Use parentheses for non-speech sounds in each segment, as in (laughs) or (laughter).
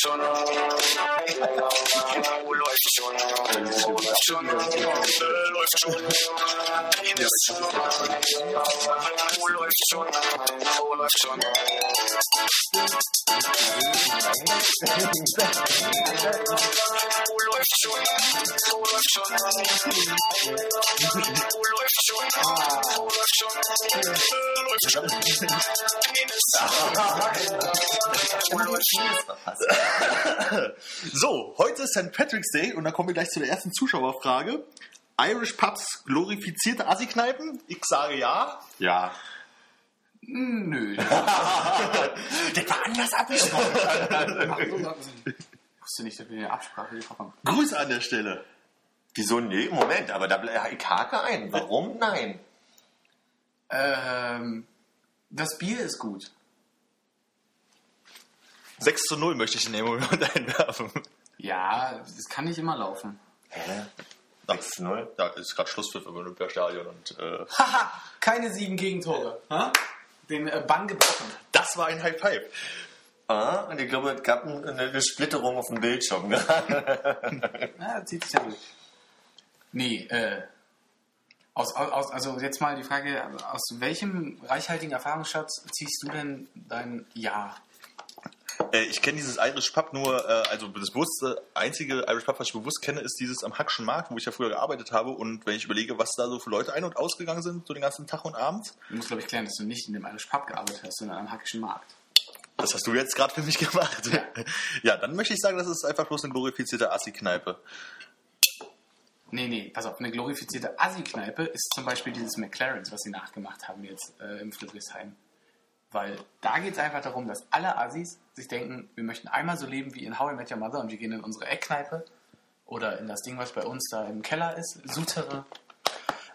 schon. Oh, läuft schon. Oh, läuft schon. Äh, läuft schon. Penis. Oh, So, heute ist St. Patrick's Day und dann kommen wir gleich zu der ersten Zuschauerfrage. Irish Pubs glorifizierte Assi-Kneipen? Ich sage ja. Ja. Nö. (laughs) Das war anders abgesprochen. Ich (laughs) wusste nicht, dass wir eine Absprache getroffen haben. Grüße an der Stelle. Wieso? Nee, Moment, aber da ich hake ein. Warum? Nein. Ähm, das Bier ist gut. 6 zu 0 möchte ich in dem Moment (laughs) einwerfen. Ja, das kann nicht immer laufen. Hä? Ja, 6-0? Da ist gerade Schlusspfiff im Olympiastadion und äh, Haha, keine sieben Gegentore. Ha? Den äh, Bann gebrochen. das war ein High Five. Ah, und ich glaube, es gab ein- eine Splitterung auf dem Bildschirm. Ne? (laughs) Ja, zieht sich ja durch. Nee, äh, aus, aus, also jetzt mal die Frage, aus welchem reichhaltigen Erfahrungsschatz ziehst du denn dein Ja? Äh, ich kenne dieses Irish Pub nur, äh, also das bewusste, einzige Irish Pub, was ich bewusst kenne, ist dieses am Hackschen Markt, wo ich ja früher gearbeitet habe. Und wenn ich überlege, was da so für Leute ein- und ausgegangen sind, so den ganzen Tag und Abend, Du musst, glaube ich, klären, dass du nicht in dem Irish Pub gearbeitet hast, sondern am Hackischen Markt. das hast du jetzt gerade für mich (laughs) gemacht. Ja. dann möchte ich sagen, das ist einfach bloß eine glorifizierte Assi-Kneipe. Nee, nee, pass auf, eine glorifizierte Assi-Kneipe ist zum Beispiel dieses McLarens, was sie nachgemacht haben jetzt äh, im Friedrichshain. Weil da geht es einfach darum, dass alle Assis sich denken, wir möchten einmal so leben wie in How I Met Your Mother und wir gehen in unsere Eckkneipe oder in das Ding, was bei uns da im Keller ist, Sutere.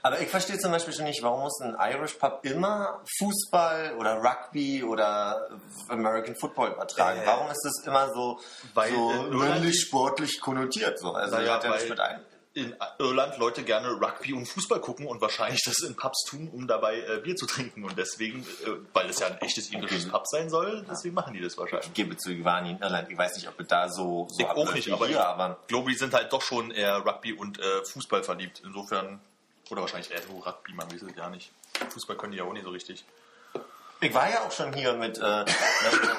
Aber ich verstehe zum Beispiel schon nicht, warum muss ein Irish Pub immer Fußball oder Rugby oder American Football übertragen? Äh, warum ist das immer so, weil so männlich sportlich konnotiert? So? Also ja nicht weil- mit ein. In Irland Leute gerne Rugby und Fußball gucken und wahrscheinlich das in Pubs tun, um dabei äh, Bier zu trinken. Und deswegen, äh, weil es ja ein echtes irisches Okay. Pub sein soll, deswegen machen die das wahrscheinlich. Ich gebe zu, ich war nie in Irland. Ich weiß nicht, ob es da so, so Ich auch nicht, aber, hier, ich aber glaube, die sind halt doch schon eher Rugby und äh, Fußball verliebt. Insofern, oder wahrscheinlich eher Rugby, man weiß es ja nicht. Fußball können die ja auch nicht so richtig. Ich war ja auch schon hier mit äh, einer,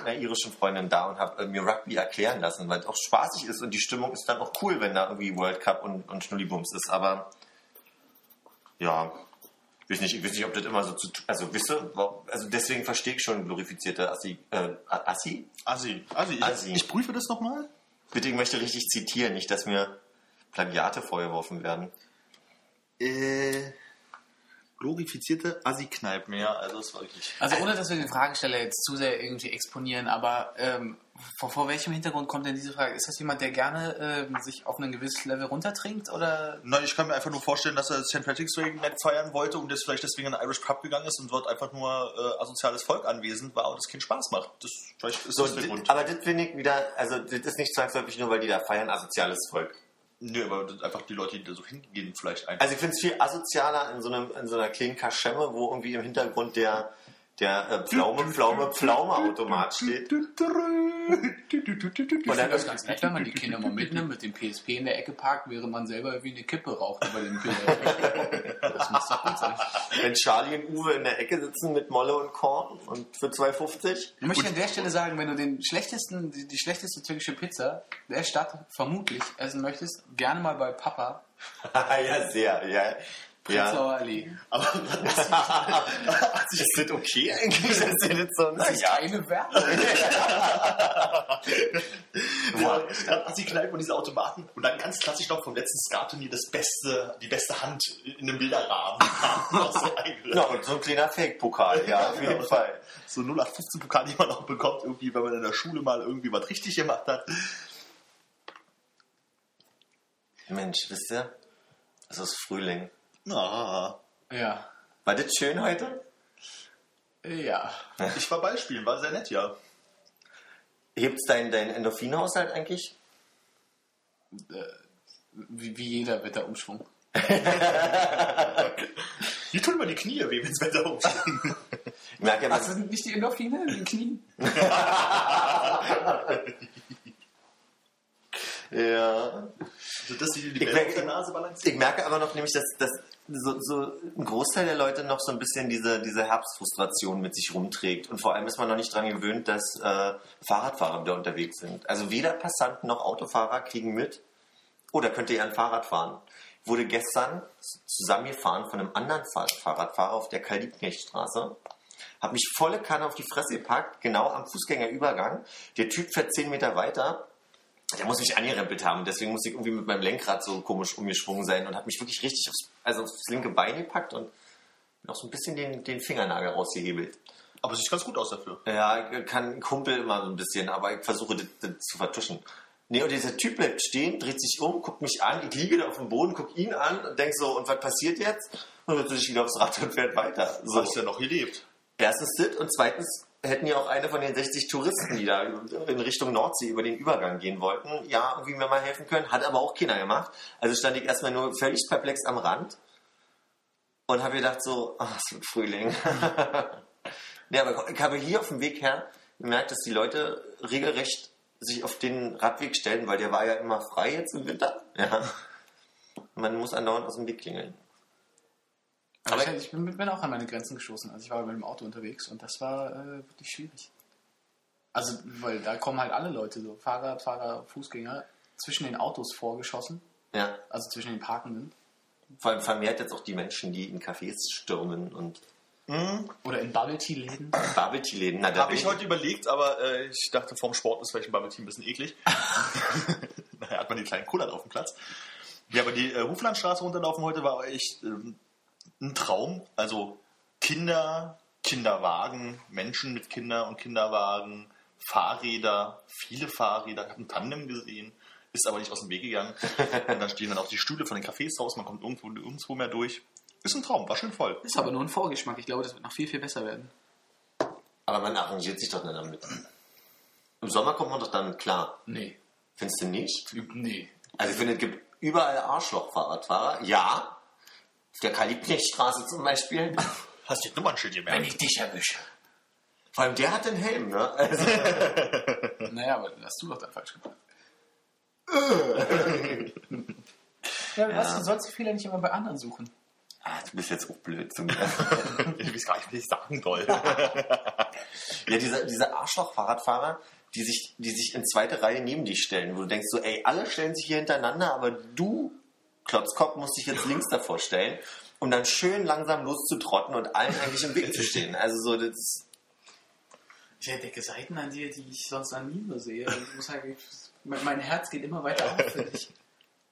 einer irischen Freundin da und habe äh, mir Rugby erklären lassen, weil es auch spaßig ist und die Stimmung ist dann auch cool, wenn da irgendwie World Cup und, und Schnullibums ist. Aber ja, ich weiß nicht, ich weiß nicht, ob das immer so zu tun Also, wa- also deswegen verstehe ich schon glorifizierte Assi. Äh, Assi? Assi. Assi. Ich, Assi. ich prüfe das nochmal. Bitte, ich möchte richtig zitieren, nicht, dass mir Plagiate vorgeworfen werden. Äh, glorifizierte Assi-Kneipen, ja, also das war wirklich. Also ohne, dass wir den Fragesteller jetzt zu sehr irgendwie exponieren, aber ähm, vor, vor welchem Hintergrund kommt denn diese Frage? Ist das jemand, der gerne ähm, sich auf ein gewisses Level runtertrinkt oder Nein, ich kann mir einfach nur vorstellen, dass er St. Patrick's Day nicht feiern wollte und jetzt vielleicht deswegen in einen Irish Pub gegangen ist und dort einfach nur äh, asoziales Volk anwesend war und es keinen Spaß macht. Das vielleicht ist So, das der Grund. aber das finde ich wieder, also das ist nicht zwangsläufig nur, weil die da feiern, asoziales Volk. Nö, aber einfach die Leute, die da so hingehen, vielleicht einfach. Also ich finde es viel asozialer in so, einem, in so einer kleinen Kaschemme, wo irgendwie im Hintergrund der, der äh, Pflaume, Pflaume, Pflaume-Automat steht. Und dann das ist ganz nett, wenn man die Kinder mal mitnimmt, mit dem PSP in der Ecke parkt, während man selber wie eine Kippe raucht über den Kühler. (laughs) Das muss doch gut sein. wenn Charlie und Uwe in der Ecke sitzen mit Molle und Korn und für 2,50. Ich möchte an der Stelle sagen, wenn du den schlechtesten, die, die schlechteste türkische Pizza der Stadt vermutlich essen möchtest, gerne mal bei Papa, (laughs) ja, sehr, ja. Ja. Prenzlauer Allee. aber (laughs) Ist das okay eigentlich? dass ihr das so Das ist ja. keine Werbung. (laughs) ja, gerade Assi-Kneipen und diese Automaten und dann ganz klassisch noch vom letzten Skat-Turnier das beste, die beste Hand in einem Bilderrahmen. (laughs) so, Ja, und so ein kleiner Fake-Pokal, ja, auf jeden Fall. so 0815 Pokal, die man auch bekommt, irgendwie, wenn man in der Schule mal irgendwie was richtig gemacht hat. Mensch, wisst ihr? Es ist Frühling. Na, Ja. War das schön heute? Ja. (laughs) ich war Ballspielen, war sehr nett, ja. Hebt dein, dein Endorphinhaushalt eigentlich? Wie, wie jeder Wetterumschwung. Wie (laughs) tun immer die Knie weh, (laughs) wenn das Wetter? Ich merke das sind nicht die Endorphine in den Knien? Ja. Also, dass die die Ich merke- der Nase balancieren. Ich merke aber noch nämlich, dass, dass so, so ein Großteil der Leute noch so ein bisschen diese, diese Herbstfrustration mit sich rumträgt. Und vor allem ist man noch nicht daran gewöhnt, dass äh, Fahrradfahrer wieder unterwegs sind. Also weder Passanten noch Autofahrer kriegen mit, oh, da könnte ja ein Fahrrad fahren. Ich wurde gestern zusammengefahren von einem anderen Fahr- Fahrradfahrer auf der Karl-Liebknecht-Straße. Hab mich volle Kanne auf die Fresse gepackt, genau am Fußgängerübergang. Der Typ fährt 10 Meter weiter, der muss mich angerempelt haben, deswegen muss ich irgendwie mit meinem Lenkrad so komisch umgeschwungen sein und hat mich wirklich richtig aufs, also aufs linke Bein gepackt und noch so ein bisschen den, den Fingernagel rausgehebelt. Aber es sieht ganz gut aus dafür. Ja, kann Kumpel immer so ein bisschen, aber ich versuche das, das zu vertuschen. Nee, und dieser Typ bleibt stehen, dreht sich um, guckt mich an, ich liege da auf dem Boden, guck ihn an und denk so, und was passiert jetzt? Und dann setzt sich wieder aufs Rad und fährt weiter. Du So. hast ja noch gelebt. Erstens das und zweitens hätten ja auch eine von den 60 Touristen, die da in Richtung Nordsee über den Übergang gehen wollten, ja, irgendwie mir mal helfen können. Hat aber auch keiner gemacht. Also stand ich erstmal nur völlig perplex am Rand und habe gedacht so, ach, es wird Frühling. (laughs) ja, aber ich habe hier auf dem Weg her gemerkt, dass die Leute regelrecht sich auf den Radweg stellen, weil der war ja immer frei jetzt im Winter. Ja. Man muss andauernd aus dem Weg klingeln. Aber ich, ich bin, bin auch an meine Grenzen gestoßen. Also ich war mit dem Auto unterwegs und das war äh, wirklich schwierig. Also, weil da kommen halt alle Leute, so Fahrradfahrer, Fußgänger, zwischen den Autos vorgeschossen, Ja. also zwischen den Parkenden. Vor allem vermehrt jetzt auch die Menschen, die in Cafés stürmen und Oder in Bubble-Tea-Läden. (coughs) Bubble Tea Läden. Na, da Habe ich heute überlegt, aber äh, ich dachte, vorm Sport ist vielleicht ein Bubble Tea ein bisschen eklig. (laughs) naja, hat man die kleinen Kullern auf dem Platz. Ja, aber die äh, Huflandstraße runterlaufen heute war echt ähm, ein Traum. Also Kinder, Kinderwagen, Menschen mit Kinder und Kinderwagen, Fahrräder, viele Fahrräder. Ich habe ein Tandem gesehen, ist aber nicht aus dem Weg gegangen. (laughs) und dann stehen dann auch die Stühle von den Cafés raus, man kommt irgendwo, irgendwo mehr durch. Ist ein Traum, war schön voll. Ist aber nur ein Vorgeschmack. Ich glaube, das wird noch viel, viel besser werden. Aber man arrangiert sich doch nicht damit. Im Sommer kommt man doch damit klar. Nee. Findest du nicht? Nee. Also ich finde, es gibt überall Arschloch-Fahrradfahrer. Ja. Auf der Karl-Liebknecht-Straße zum Beispiel. (laughs) Hast du das Nummernschild gemerkt? dich erwische. Vor allem der hat den Helm, ne? Also, (laughs) Naja, aber das hast du doch dann falsch gemacht. (laughs) ja, was, du sollst die Fehler nicht immer bei anderen suchen. ah, du bist jetzt auch blöd zu mir. Ich weiß gar nicht, wie ich sagen soll. Ja, diese, diese Arschloch-Fahrradfahrer, die sich, die sich in zweite Reihe neben dich stellen, wo du denkst so, ey, alle stellen sich hier hintereinander, aber du, Klotzkopf, musst dich jetzt links davor stellen, um dann schön langsam loszutrotten und allen eigentlich im Weg zu stehen. Also so, das ist, Ich entdecke Seiten an dir, die ich sonst an nie nur sehe. Und ich muss sagen, mein mein Herz geht immer weiter auf für dich.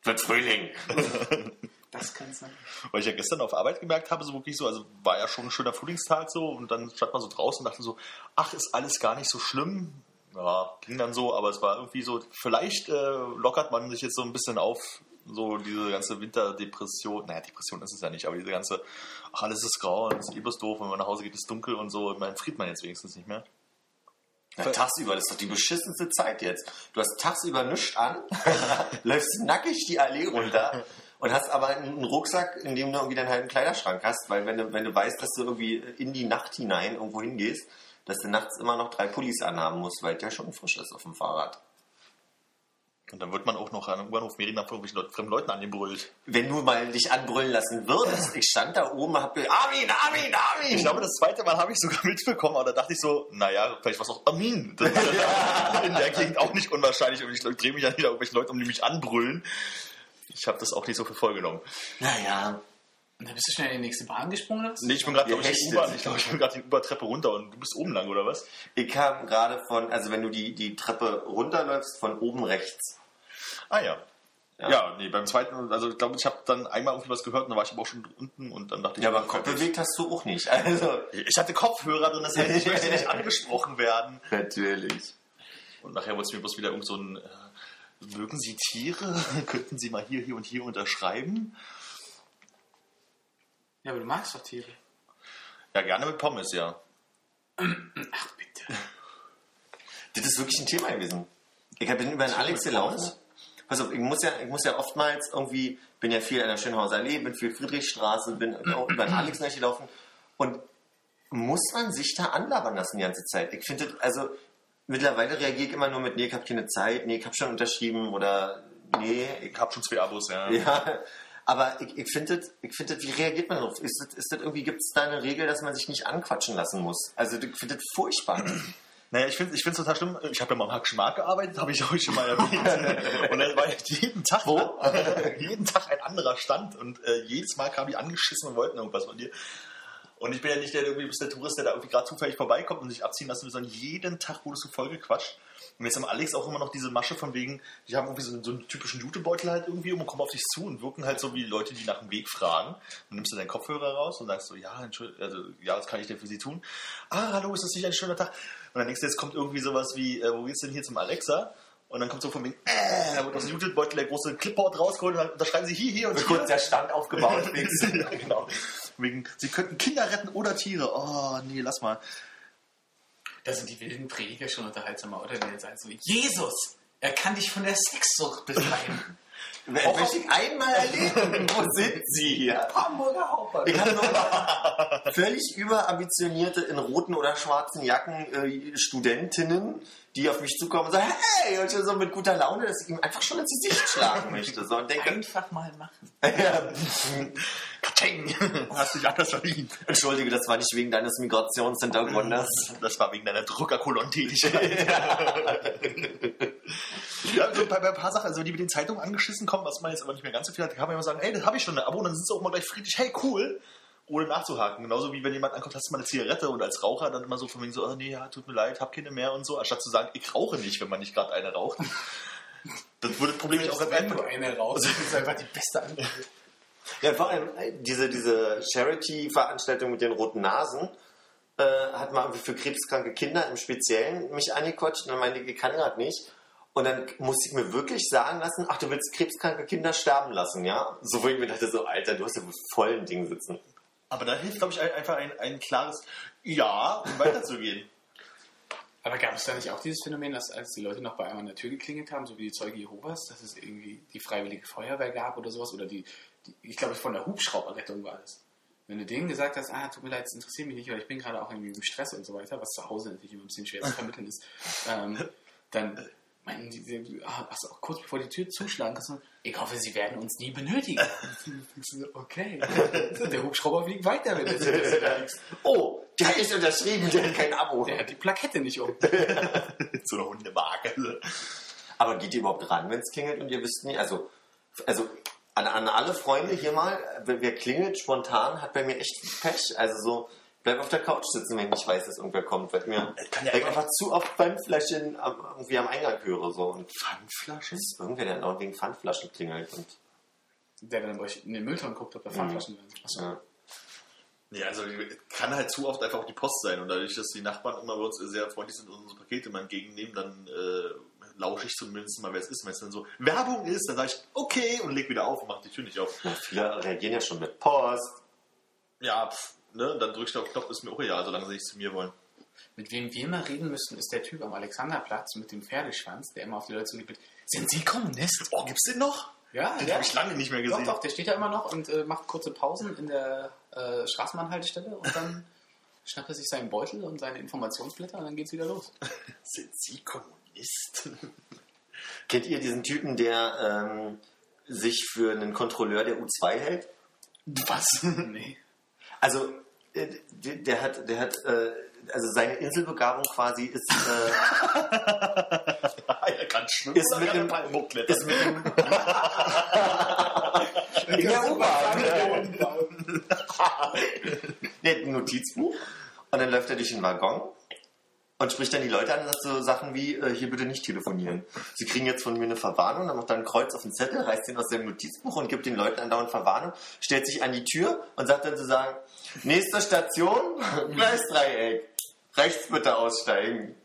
wird Frühling. Das kann sein. Weil ich ja gestern auf Arbeit gemerkt habe, so wirklich so, also war ja schon ein schöner Frühlingstag so und dann stand man so draußen und dachte so, ach, ist alles gar nicht so schlimm. Ja, ging dann so, aber es war irgendwie so, vielleicht äh, lockert man sich jetzt so ein bisschen auf, so diese ganze Winterdepression, naja, Depression ist es ja nicht, aber diese ganze, ach, alles ist grau und es ist bloß doof, wenn man nach Hause geht, ist dunkel und so, man friert man jetzt wenigstens nicht mehr. Ja, tagsüber, das ist doch die beschissenste Zeit jetzt. Du hast tagsüber nichts an, (laughs) läufst nackig die Allee runter und hast aber einen Rucksack, in dem du irgendwie deinen halben Kleiderschrank hast, weil wenn du, wenn du weißt, dass du irgendwie in die Nacht hinein irgendwo hingehst, dass du nachts immer noch drei Pullis anhaben musst, weil der schon frisch ist auf dem Fahrrad. Und dann wird man auch noch an einem U-Bahnhof Merienab von irgendwelchen Leuten, fremden Leuten angebrüllt. Wenn du mal dich anbrüllen lassen würdest, ich stand da oben, hab Armin, Armin, Armin! Ich glaube, das zweite Mal habe ich sogar (laughs) mitbekommen, aber da dachte ich so, naja, vielleicht war es auch Amin. (laughs) Das ist in der Gegend auch nicht unwahrscheinlich und ich drehe mich dann wieder irgendwelche Leute um, die mich anbrüllen. Ich habe das auch nicht so für voll genommen. naja, Dann bist du schnell in die nächste Bahn gesprungen? oder? Nee, ich bin gerade, glaube ich. U-Bahn. Ich glaube, ich bin gerade die U-Bahn-Treppe runter und du bist oben lang, oder was? ich kam gerade von, also wenn du die, die Treppe runterläufst, von oben rechts. Ah ja. Ja. Ja, nee, beim zweiten, also ich glaube, ich habe dann einmal irgendwie was gehört und dann war ich aber auch schon unten und dann dachte ich, Ja, aber Kopf bewegt hast du auch nicht. Also, ich hatte Kopfhörer drin, das heißt, ich möchte nicht (laughs) angesprochen werden. natürlich. Und nachher wurde es mir bloß wieder irgend so ein, äh, mögen Sie Tiere? (laughs) Könnten Sie mal hier, hier und hier unterschreiben? Ja, aber du magst doch Tiere. Ja, gerne mit Pommes, ja. Ach, bitte. Das ist wirklich ein Thema gewesen. Ich bin über den Alex gelaufen. Also ich muss ja, ich muss ja oftmals irgendwie, bin ja viel an der Schönhauser Allee, bin viel Friedrichstraße, bin auch über den Alex nicht gelaufen und muss man sich da anlabern lassen die ganze Zeit. Ich finde, also mittlerweile reagiere ich immer nur mit, nee, ich habe keine Zeit, nee, ich habe schon unterschrieben oder nee, Ich habe schon zwei Abos, ja. Ja, aber ich, ich finde, ich find wie reagiert man darauf? Ist das, ist das irgendwie, gibt es da eine Regel, dass man sich nicht anquatschen lassen muss? Also ich finde das furchtbar. (clears throat) Naja, ich finde es total schlimm. Ich habe ja mal am Hackschen Markt gearbeitet, habe ich euch schon mal erwähnt. (laughs) und da war jeden Tag, Wo? (laughs) jeden Tag ein anderer Stand und äh, jedes Mal kamen die angeschissen und wollten irgendwas von dir. Und ich bin ja nicht der, irgendwie der Tourist, der da irgendwie gerade zufällig vorbeikommt und sich abziehen lassen will, sondern jeden Tag wurdest du voll gequatscht. Und jetzt haben Alex auch immer noch diese Masche von wegen, die haben irgendwie so, so einen typischen Jutebeutel halt irgendwie um und kommen auf dich zu und wirken halt so wie Leute, die nach dem Weg fragen. Dann nimmst du deinen Kopfhörer raus und sagst so, ja, also, ja, was kann ich denn für Sie tun? Ah, hallo, ist das nicht ein schöner Tag? Und dann denkst du, jetzt kommt irgendwie sowas wie, äh, wo geht's denn hier zum Alexa? Und dann kommt so von wegen, äh, da wird aus dem Jutebeutel der große Clipboard rausgeholt und dann unterschreiben sie hier, hier und hier. Kurz der Stand aufgebaut. (laughs) ja, genau. Wegen, sie könnten Kinder retten oder Tiere. Oh, nee, lass mal. Da sind die wilden Prediger schon unterhaltsamer, oder? Die jetzt sagen so, Jesus, er kann dich von der Sexsucht befreien. (laughs) Wer- Möchte ich einmal erleben. (laughs) Wo sind Sie hier? Hamburger Hauptbahnhof. Ich hatte noch (laughs) völlig überambitionierte in roten oder schwarzen Jacken äh, Studentinnen, die auf mich zukommen und sagen, hey, und schon so mit guter Laune, dass ich ihm einfach schon ins Gesicht schlagen möchte. So, und denke, Einfach mal machen. (laughs) ja, Katsching. Hast dich anders verdient. entschuldige, das war nicht wegen deines Migrationshintergrundes. Das war wegen deiner Druckerkolonnentätigkeit. ja, also bei, bei ein paar Sachen, also die mit den Zeitungen angeschissen kommen, was man jetzt aber nicht mehr ganz so viel hat, kann man immer sagen, hey, das habe ich schon ein Abo, und dann sind sie auch mal gleich friedlich, hey, cool, ohne nachzuhaken. Genauso wie wenn jemand ankommt, hast du mal eine Zigarette und als Raucher dann immer so von wegen so, oh nee, ja, tut mir leid, hab keine mehr und so, anstatt zu sagen, ich rauche nicht, wenn man nicht gerade eine raucht. (laughs) Das würde das Problem nicht auch ganz Wenn einfach. du eine raus, das ist einfach die beste Antwort. Ja, vor allem diese, diese Charity-Veranstaltung mit den roten Nasen äh, hat mal irgendwie für krebskranke Kinder im Speziellen mich angequatscht und dann meinte ich, ich kann gerade nicht. Und dann musste ich mir wirklich sagen lassen, ach, du willst krebskranke Kinder sterben lassen, ja? So, wo ich mir dachte, so, Alter, du hast ja wohl voll ein Ding sitzen. Aber da hilft, glaube ich, ein- einfach ein, ein klares Ja, um weiterzugehen. (laughs) Aber gab es da nicht auch dieses Phänomen, dass als die Leute noch bei einem an der Tür geklingelt haben, so wie die Zeuge Jehovas, dass es irgendwie die freiwillige Feuerwehr gab oder sowas? Oder die, die ich glaube, von der Hubschrauberrettung war das. Wenn du denen gesagt hast, ah, tut mir leid, es interessiert mich nicht, weil ich bin gerade auch irgendwie im Stress und so weiter, was zu Hause natürlich immer ein bisschen schwer zu vermitteln ist, ähm, dann meinten die, ah, du auch kurz bevor die Tür zuschlagen kannst, du, ich hoffe, sie werden uns nie benötigen. (laughs) okay. (laughs) Der Hubschrauber fliegt weiter, wenn du (laughs) Oh, der nicht unterschrieben, der hat kein Abo. Der hat die Plakette nicht um. so eine Hundemarke. Aber geht ihr überhaupt ran, wenn es klingelt und ihr wisst nicht? Also, also an, an alle Freunde hier mal, wer klingelt spontan, hat bei mir echt Pech. Also so, bleib auf der Couch sitzen, wenn ich nicht weiß, dass irgendwer kommt, weil ich mir kann ja weil ich einfach- zu oft Pfandflaschen am, irgendwie am Eingang höre. So. Und Pfandflaschen? ist irgendwer, der dauernd wegen Pfandflaschen klingelt. Und, Der dann bei euch in den Müllton guckt, ob da Pfandflaschen sind. Achso. ja. Ja, also kann halt zu oft einfach auch die Post sein. Und dadurch, dass die Nachbarn immer bei uns sehr freundlich sind und unsere Pakete mal entgegennehmen, dann äh, lausche ich zumindest mal, wer es ist. Wenn es dann so Werbung ist, dann sage ich, okay, und leg wieder auf und mach die Tür nicht auf. Na, viele reagieren ja schon mit Post. Ja, pff, ne, dann drückst du auf Knopf, ist mir auch egal, solange sie nicht zu mir wollen. Mit wem wir mal reden müssten, ist der Typ am Alexanderplatz mit dem Pferdeschwanz, der immer auf die Leute zugeht sind Sie Kommunist? Oh, gibt's den noch? Ja, Den ja. habe ich lange nicht mehr Doch, gesehen. doch, der steht da immer noch und äh, macht kurze Pausen in der äh, Straßenbahnhaltestelle und dann (laughs) schnappt er sich seinen Beutel und seine Informationsblätter und dann geht's wieder los. (laughs) Sind Sie Kommunist? (laughs) Kennt ihr diesen Typen, der ähm, sich für einen Kontrolleur der U2 hält? Was? nee. Also, der, der hat, der hat, äh, also seine Inselbegabung quasi ist, äh, (laughs) er kann schwimmen. Ist mit er dem- Palmen hochklettern? ist mit dem in der U-Bahn. Der hat ein Notizbuch und dann läuft er durch den Waggon und spricht dann die Leute an und sagt so Sachen wie, äh, hier bitte nicht telefonieren. Sie kriegen jetzt von mir eine Verwarnung, dann macht er ein Kreuz auf den Zettel, reißt den aus seinem Notizbuch und gibt den Leuten andauernd Verwarnung, stellt sich an die Tür und sagt dann sozusagen, nächste Station, (laughs) Gleisdreieck, rechts bitte aussteigen.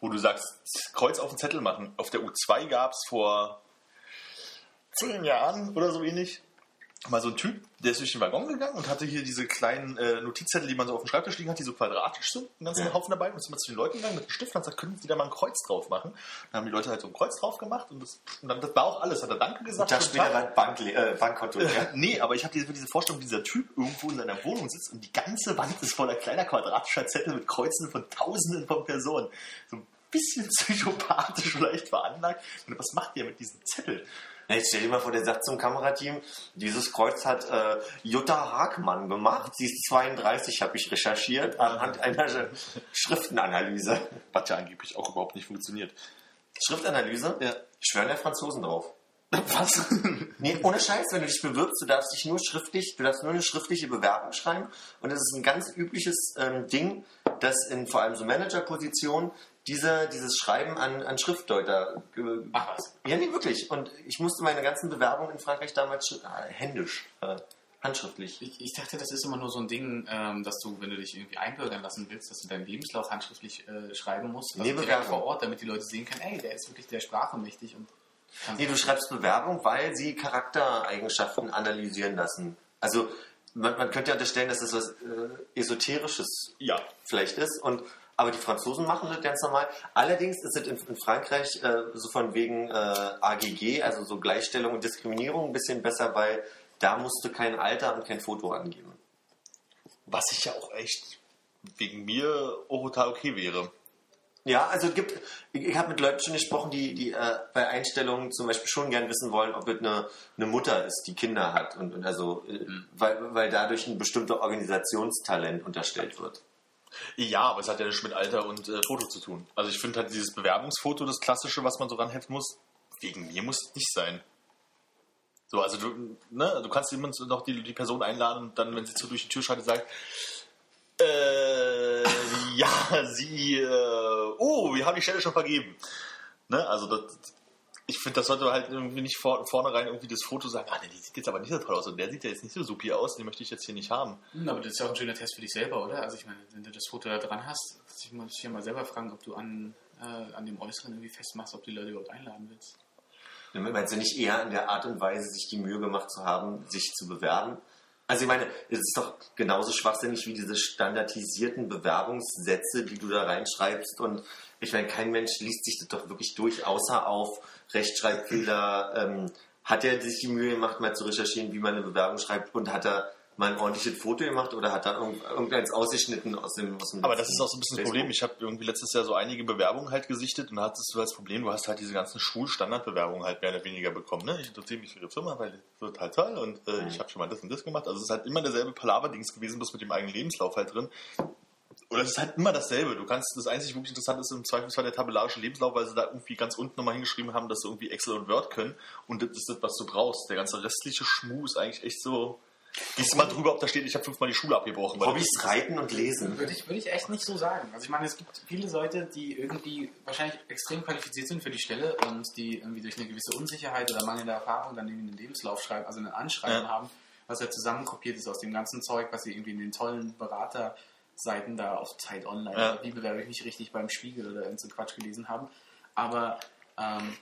wo du sagst, Kreuz auf den Zettel machen. Auf der U2 gab es vor zehn Jahren oder so ähnlich mal so ein Typ, der ist durch den Waggon gegangen und hatte hier diese kleinen äh, Notizzettel, die man so auf dem Schreibtisch liegen hat, die so quadratisch sind, einen ganzen Ja. Haufen dabei und ist immer zu den Leuten gegangen mit einem Stift und hat gesagt, können Sie da mal ein Kreuz drauf machen? Dann haben die Leute halt so ein Kreuz drauf gemacht und das, und dann, das war auch alles. Hat er Danke gesagt. Da guten später ein Bank, äh, Bankkonto. Ja? (laughs) Nee, aber ich habe diese, diese Vorstellung, dieser Typ irgendwo in seiner Wohnung sitzt und die ganze Wand ist voller kleiner quadratischer Zettel mit Kreuzen von Tausenden von Personen. So bisschen (laughs) psychopathisch vielleicht veranlagt. Und was macht ihr mit diesem Zettel? Jetzt stell dir mal vor, der sagt zum Kamerateam, dieses Kreuz hat äh, Jutta Hagmann gemacht. Sie ist 32, habe ich recherchiert, anhand einer Schriftenanalyse. Was ja angeblich auch überhaupt nicht funktioniert. Schriftenanalyse? Ja. Schwören der Franzosen drauf. Was? Nee, ohne Scheiß, wenn du dich bewirbst, du darfst dich nur schriftlich, du darfst nur eine schriftliche Bewerbung schreiben. Und das ist ein ganz übliches ähm, Ding, dass in vor allem so Managerpositionen diese, dieses Schreiben an, an Schriftdeuter. ge- Ach was. Ja, nee, wirklich. Und ich musste meine ganzen Bewerbungen in Frankreich damals äh, händisch, äh, handschriftlich. Ich, ich dachte, das ist immer nur so ein Ding, ähm, dass du, wenn du dich irgendwie einbürgern lassen willst, dass du deinen Lebenslauf handschriftlich äh, schreiben musst. Nee, direkt Bewerbung. vor Ort, damit die Leute sehen können, ey, der ist wirklich der Sprache mächtig. Und Nee, du schreibst Bewerbung, weil sie Charaktereigenschaften analysieren lassen. Also man, man könnte ja unterstellen, dass das was äh, Esoterisches Ja. vielleicht ist. Und, aber die Franzosen machen das ganz normal. Allerdings ist es in, in Frankreich äh, so von wegen äh, AGG, also so Gleichstellung und Diskriminierung, ein bisschen besser, weil da musst du kein Alter und kein Foto angeben. Was ich ja auch echt wegen mir auch total okay wäre. Ja, also es gibt, ich, habe mit Leuten schon gesprochen, die, die äh, bei Einstellungen zum Beispiel schon gern wissen wollen, ob es eine, eine Mutter ist, die Kinder hat. Und, und also, äh, weil, weil dadurch ein bestimmter Organisationstalent unterstellt wird. Ja, aber es hat ja nichts mit Alter und äh, Foto zu tun. Also ich finde halt dieses Bewerbungsfoto, das klassische, was man so ranheften muss, wegen mir muss es nicht sein. So, also du, ne, du kannst jemand noch die, die Person einladen und dann, wenn sie zu durch die Tür schaltet, sagt, äh, ja, sie, äh, oh, wir haben die Stelle schon vergeben. Ne, also das, ich finde, das sollte halt irgendwie nicht vor, vornherein irgendwie das Foto sagen, ah, nee, die sieht jetzt aber nicht so toll aus und der sieht ja jetzt nicht so supi aus, den möchte ich jetzt hier nicht haben. Hm, aber das ist ja auch ein schöner Test für dich selber, oder? Also ich meine, wenn du das Foto da dran hast, ich muss dich ja mal selber fragen, ob du an, äh, an dem Äußeren irgendwie festmachst, ob du die Leute überhaupt einladen willst. Meinst du nicht eher an der Art und Weise, sich die Mühe gemacht zu haben, sich zu bewerben? Also ich meine, es ist doch genauso schwachsinnig wie diese standardisierten Bewerbungssätze, die du da reinschreibst. Und ich meine, kein Mensch liest sich das doch wirklich durch, außer auf Rechtschreibfehler. Ähm, hat er sich die Mühe gemacht, mal zu recherchieren, wie man eine Bewerbung schreibt? Und hat er mal ein ordentliches Foto gemacht oder hat irgend- irgendeins ausgeschnitten aus dem, aus dem Aber das ist auch so ein bisschen das? Problem. Ich habe irgendwie letztes Jahr so einige Bewerbungen halt gesichtet und da hattest du das Problem, du hast halt diese ganzen Schulstandardbewerbungen halt mehr oder weniger bekommen. Ne? Ich interessiere mich für ihre Firma, weil total toll und äh, ich habe schon mal das und das gemacht. Also es ist halt immer derselbe Palaver-Dings gewesen, bloß mit dem eigenen Lebenslauf halt drin. Oder es ist halt immer dasselbe. Du kannst, das einzig wirklich interessant ist im Zweifelsfall der tabellarische Lebenslauf, weil sie da irgendwie ganz unten nochmal hingeschrieben haben, dass sie irgendwie Excel und Word können und das ist das, was du brauchst. Der ganze restliche Schmuh ist eigentlich echt so. Gehst mal drüber, ob da steht, ich habe fünfmal die Schule abgebrochen. Hobbys das- reiten und lesen. Würde ich, würde ich echt nicht so sagen. Also ich meine, es gibt viele Leute, die irgendwie wahrscheinlich extrem qualifiziert sind für die Stelle und die irgendwie durch eine gewisse Unsicherheit oder mangelnde Erfahrung dann irgendwie einen Lebenslauf schreiben, also ein Anschreiben Ja. haben, was halt zusammenkopiert ist aus dem ganzen Zeug, was sie irgendwie in den tollen Beraterseiten da auf Zeit Online, Ja. oder wie bewerbe ich mich richtig beim Spiegel oder irgend so Quatsch gelesen haben. Aber ähm,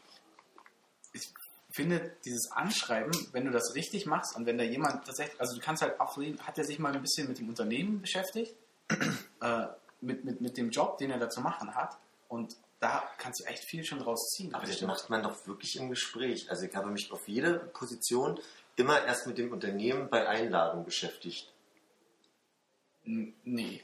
finde, dieses Anschreiben, wenn du das richtig machst und wenn da jemand tatsächlich, also du kannst halt auch sehen, hat er sich mal ein bisschen mit dem Unternehmen beschäftigt, (clears throat) äh, mit, mit, mit dem Job, den er da zu machen hat und da kannst du echt viel schon draus ziehen. Aber das macht man doch wirklich im Gespräch. Also ich habe mich auf jede Position immer erst mit dem Unternehmen bei Einladung beschäftigt. N- Nee,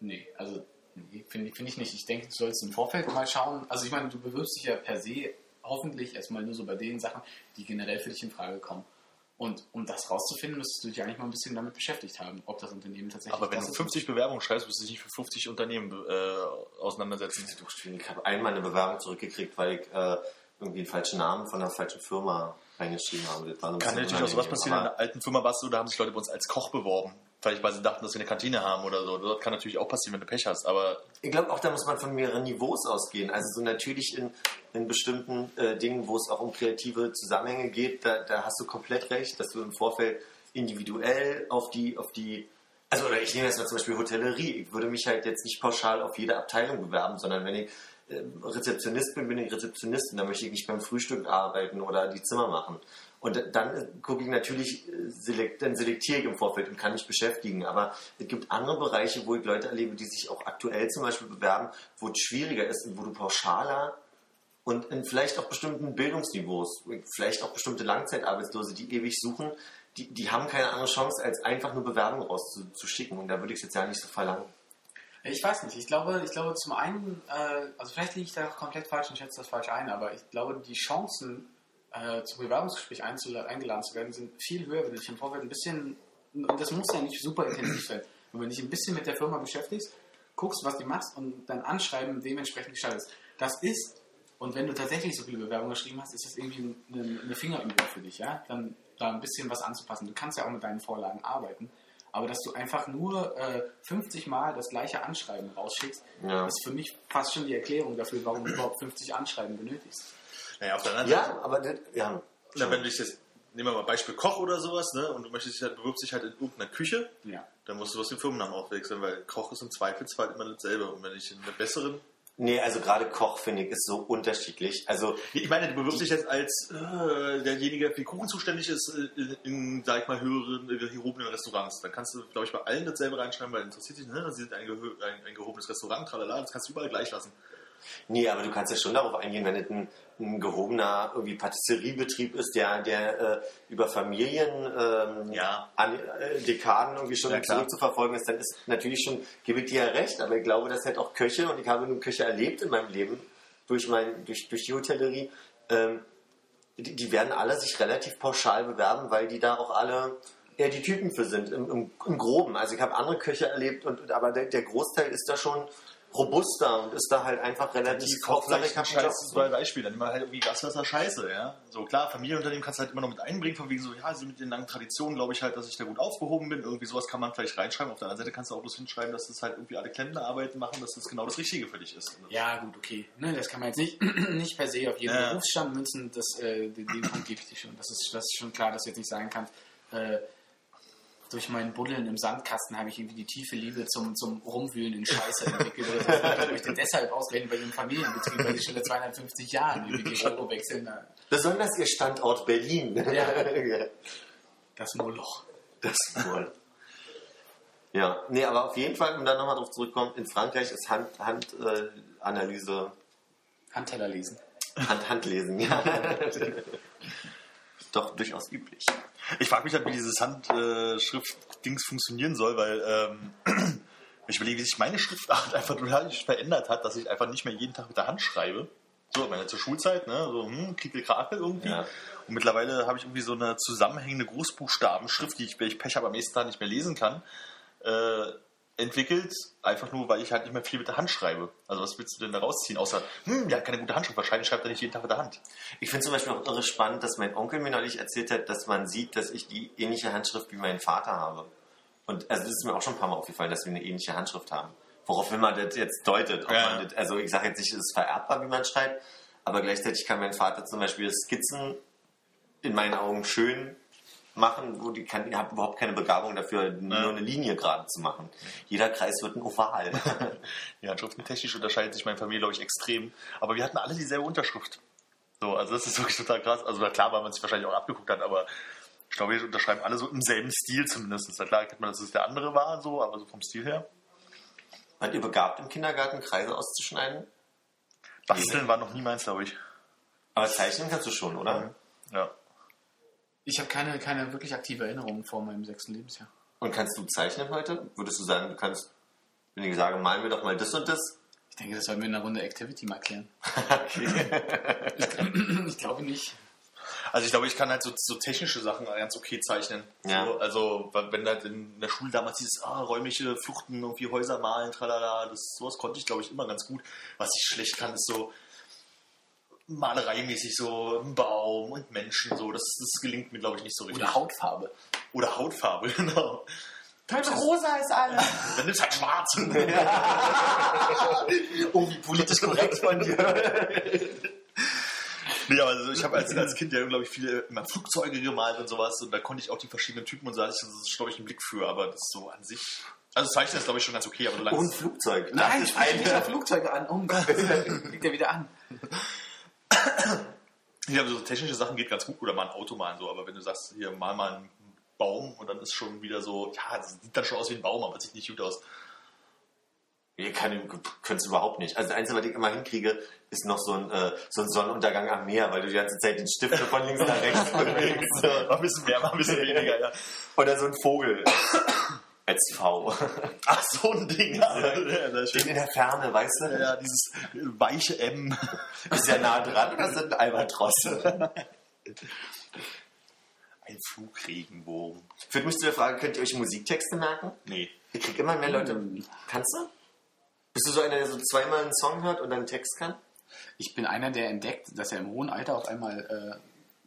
nee, also nee, finde find ich nicht. Ich denke, du sollst im Vorfeld mal schauen. Also ich meine, du bewirbst dich ja per se hoffentlich erstmal nur so bei den Sachen, die generell für dich in Frage kommen. Und um das rauszufinden, müsstest du dich eigentlich mal ein bisschen damit beschäftigt haben, ob das Unternehmen tatsächlich. Aber wenn das du ist. 50 Bewerbungen schreibst, wirst du dich nicht für 50 Unternehmen äh, auseinandersetzen. Ich habe einmal eine Bewerbung zurückgekriegt, weil ich äh, irgendwie einen falschen Namen von einer falschen Firma reingeschrieben habe. Das war ein Kann natürlich auch sowas passieren. In der alten Firma warst du, da haben sich Leute bei uns als Koch beworben. Vielleicht, weil sie dachten, dass wir eine Kantine haben oder so. Das kann natürlich auch passieren, wenn du Pech hast. Aber Ich glaube auch, da muss man von mehreren Niveaus ausgehen. Also so natürlich in, in bestimmten äh, Dingen, wo es auch um kreative Zusammenhänge geht, da, da hast du komplett recht, dass du im Vorfeld individuell auf die, auf die, also oder ich nehme jetzt mal zum Beispiel Hotellerie. Ich würde mich halt jetzt nicht pauschal auf jede Abteilung bewerben, sondern wenn ich äh, Rezeptionist bin, bin ich Rezeptionistin, dann möchte ich nicht beim Frühstück arbeiten oder die Zimmer machen. Und dann gucke ich natürlich, äh, selekt, dann selektiere ich im Vorfeld und kann mich beschäftigen. Aber es gibt andere Bereiche, wo ich Leute erlebe, die sich auch aktuell zum Beispiel bewerben, wo es schwieriger ist und wo du pauschaler und in vielleicht auch bestimmten Bildungsniveaus, vielleicht auch bestimmte Langzeitarbeitslose, die ewig suchen, die, die haben keine andere Chance, als einfach nur Bewerbung rauszuschicken. Und da würde ich es jetzt ja nicht so verlangen. Ich weiß nicht. Ich glaube, ich glaube zum einen, äh, also vielleicht liege ich da komplett falsch und schätze das falsch ein, aber ich glaube, die Chancen, äh, zum Bewerbungsgespräch eingeladen zu werden, sind viel höher, wenn du dich im Vorfeld ein bisschen, und das muss ja nicht super intensiv sein, wenn du dich ein bisschen mit der Firma beschäftigst, guckst, was die machst und dein Anschreiben dementsprechend gestaltest. Das ist, und wenn du tatsächlich so viele Bewerbungen geschrieben hast, ist das irgendwie eine, eine Fingerübung für dich, ja? Dann da ein bisschen was anzupassen. Du kannst ja auch mit deinen Vorlagen arbeiten. Aber dass du einfach nur äh, 50 Mal das gleiche Anschreiben rausschickst, Ja. ist für mich fast schon die Erklärung dafür, warum du überhaupt 50 Anschreiben benötigst. Naja, auf der anderen Seite, Ja, aber das, ja. na, wenn du dich jetzt, nehmen wir mal Beispiel Koch oder sowas, ne, und du möchtest dich halt, bewirbst dich halt in irgendeiner Küche, Ja. dann musst du was den Firmennamen aufwechseln, weil Koch ist im Zweifelsfall immer dasselbe. Und wenn ich in einer besseren Nee, also gerade Koch, finde ich, ist so unterschiedlich. Also, Ich meine, du bewirbst dich jetzt als äh, derjenige, der für Kuchen zuständig ist, äh, in, in, sag ich mal, höheren, äh, gehobenen Restaurants. Dann kannst du, glaube ich, bei allen dasselbe reinschreiben, weil interessiert dich, ne? Sie sind ein, ein, ein gehobenes Restaurant, tralala, das kannst du überall gleich lassen. Nee, aber du kannst ja schon darauf eingehen, wenn es ein, ein gehobener irgendwie Patisseriebetrieb ist, der, der äh, über Familien ähm, Ja. an, äh, Dekaden irgendwie schon Ja, zurückzuverfolgen ist, dann ist natürlich schon, gebe ich dir ja recht, aber ich glaube, dass halt auch Köche, und ich habe nun Köche erlebt in meinem Leben, durch, mein, durch, durch die Hotellerie, ähm, die, die werden alle sich relativ pauschal bewerben, weil die da auch alle eher die Typen für sind, im, im, im Groben. Also ich habe andere Köche erlebt, und, aber der, der Großteil ist da schon robuster und ist da halt einfach relativ hab einen Job. zwei Beispiele. Dann immer halt irgendwie Gastwasser scheiße, ja. So klar, Familienunternehmen kannst du halt immer noch mit einbringen, von wegen so, ja, sie mit den langen Traditionen glaube ich halt, dass ich da gut aufgehoben bin. Irgendwie sowas kann man vielleicht reinschreiben. Auf der anderen Seite kannst du auch bloß hinschreiben, dass das halt irgendwie alle Klempnerarbeiten machen, dass das genau das Richtige für dich ist. Ja, gut, okay. Ne, das kann man jetzt nicht, (clears throat) nicht per se auf jeden Ja. Berufsstand münzen. Das, äh, den, den Punkt gebe ich dir schon. Das ist, das ist schon klar, dass du jetzt nicht sagen kannst, äh, durch mein Buddeln im Sandkasten habe ich irgendwie die tiefe Liebe zum, zum Rumwühlen in Scheiße (laughs) entwickelt. Oder so. Habe ich denn deshalb ausgerechnet bei dem Familienbetrieb, weil die schon seit 250 Jahren irgendwie die Euro wechseln. Besonders ihr Standort Berlin. Ja. (laughs) Das Moloch. Das wohl. Ja, nee, aber auf jeden Fall, um da nochmal drauf zurückzukommen, in Frankreich ist Hand, Handanalyse, äh, Handteller lesen. Hand, Handlesen, ja. (laughs) Doch durchaus üblich. Ich frage mich halt, wie dieses Handschrift-Dings funktionieren soll, weil ähm, (clears throat) ich überlege, wie sich meine Schriftart (laughs) einfach total verändert hat, dass ich einfach nicht mehr jeden Tag mit der Hand schreibe. So, meine, zur Schulzeit, ne, so, hm, Krakel irgendwie. Ja. Und mittlerweile habe ich irgendwie so eine zusammenhängende Großbuchstabenschrift, die ich, wenn ich Pech habe, am nächsten Tag nicht mehr lesen kann, äh, entwickelt, einfach nur, weil ich halt nicht mehr viel mit der Hand schreibe. Also was willst du denn da rausziehen, außer, hm, der hat keine gute Handschrift, wahrscheinlich schreibt er nicht jeden Tag mit der Hand. Ich finde zum Beispiel auch irre spannend, dass mein Onkel mir neulich erzählt hat, dass man sieht, dass ich die ähnliche Handschrift wie mein Vater habe. Und also das ist mir auch schon ein paar Mal aufgefallen, dass wir eine ähnliche Handschrift haben. Woraufhin man das jetzt deutet. Ob Ja. man das, also ich sage jetzt nicht, es ist vererbbar, wie man schreibt, aber gleichzeitig kann mein Vater zum Beispiel Skizzen in meinen Augen schön machen, wo die kann, ich habe überhaupt keine Begabung dafür, nur eine Linie gerade zu machen. Jeder Kreis wird ein Oval. (laughs) Die Handschriften technisch unterscheiden sich meine Familie, glaube ich, extrem. Aber wir hatten alle dieselbe Unterschrift. So, also das ist wirklich total krass. Also klar, weil man sich wahrscheinlich auch abgeguckt hat, aber ich glaube, wir unterschreiben alle so im selben Stil zumindest. Na klar kennt man, dass es der andere war, so, aber so vom Stil her. Wart ihr begabt im Kindergarten, Kreise auszuschneiden? Basteln war noch nie meins, glaube ich. Aber zeichnen kannst du schon, oder? Ja. Ich habe keine, keine wirklich aktive Erinnerung vor meinem sechsten Lebensjahr. Und kannst du zeichnen heute? Würdest du sagen, du kannst, wenn ich sage, malen wir doch mal das und das? Ich denke, das sollten wir in einer Runde Activity mal klären. (laughs) okay. Ich glaube nicht. Also ich glaube, ich kann halt so, so technische Sachen ganz okay zeichnen. Ja. So, also wenn halt in der Schule damals dieses ah, räumliche Fluchten, irgendwie Häuser malen, tralala, das, sowas konnte ich, glaube ich, immer ganz gut. Was ich schlecht kann, ist so malereimäßig so ein Baum und Menschen, so das, das gelingt mir, glaube ich, nicht so richtig. Oder Hautfarbe. Oder Hautfarbe, (laughs) genau. rosa ist alles. Dann nimmst halt schwarz. (laughs) Oh, wie politisch korrekt von dir. nee, aber also ich habe als, als Kind ja, glaube ich, viele immer Flugzeuge gemalt und sowas und da konnte ich auch die verschiedenen Typen und so hatte ich, das ist, glaube ich, einen Blick für, aber das so an sich. Also Zeichnen ist, glaube ich, schon ganz okay, aber Und Flugzeug. Nein, ich ist spreche nicht auf Flugzeuge an. Oh Gott, liegt er wieder an. (coughs) Ja, aber so technische Sachen geht ganz gut oder mal ein Auto malen so, aber wenn du sagst, hier mal mal einen Baum und dann ist schon wieder so, ja, das sieht dann schon aus wie ein Baum, aber sieht nicht gut aus. Nee, kann, könntest du überhaupt nicht. Also das Einzige, was ich immer hinkriege, ist noch so ein, äh, so ein Sonnenuntergang am Meer, weil du die ganze Zeit den Stift von links nach rechts (laughs) bewegst. Ein bisschen mehr, mal ein bisschen weniger, ja. Oder so ein Vogel. (coughs) Als V. (laughs) Ach, so ein Ding. Ja, Den in der Ferne, weißt du? ja dieses weiche M. (laughs) Ist ja nah dran oder sind Albatrosse? (laughs) Ein Flugregenbogen. Führt mich zu der Frage, könnt ihr euch Musiktexte merken? Nee. Ich krieg immer mehr Leute. Kannst du? Bist du so einer, der so zweimal einen Song hört und dann einen Text kann? Ich bin einer, der entdeckt, dass er im hohen Alter auf einmal äh,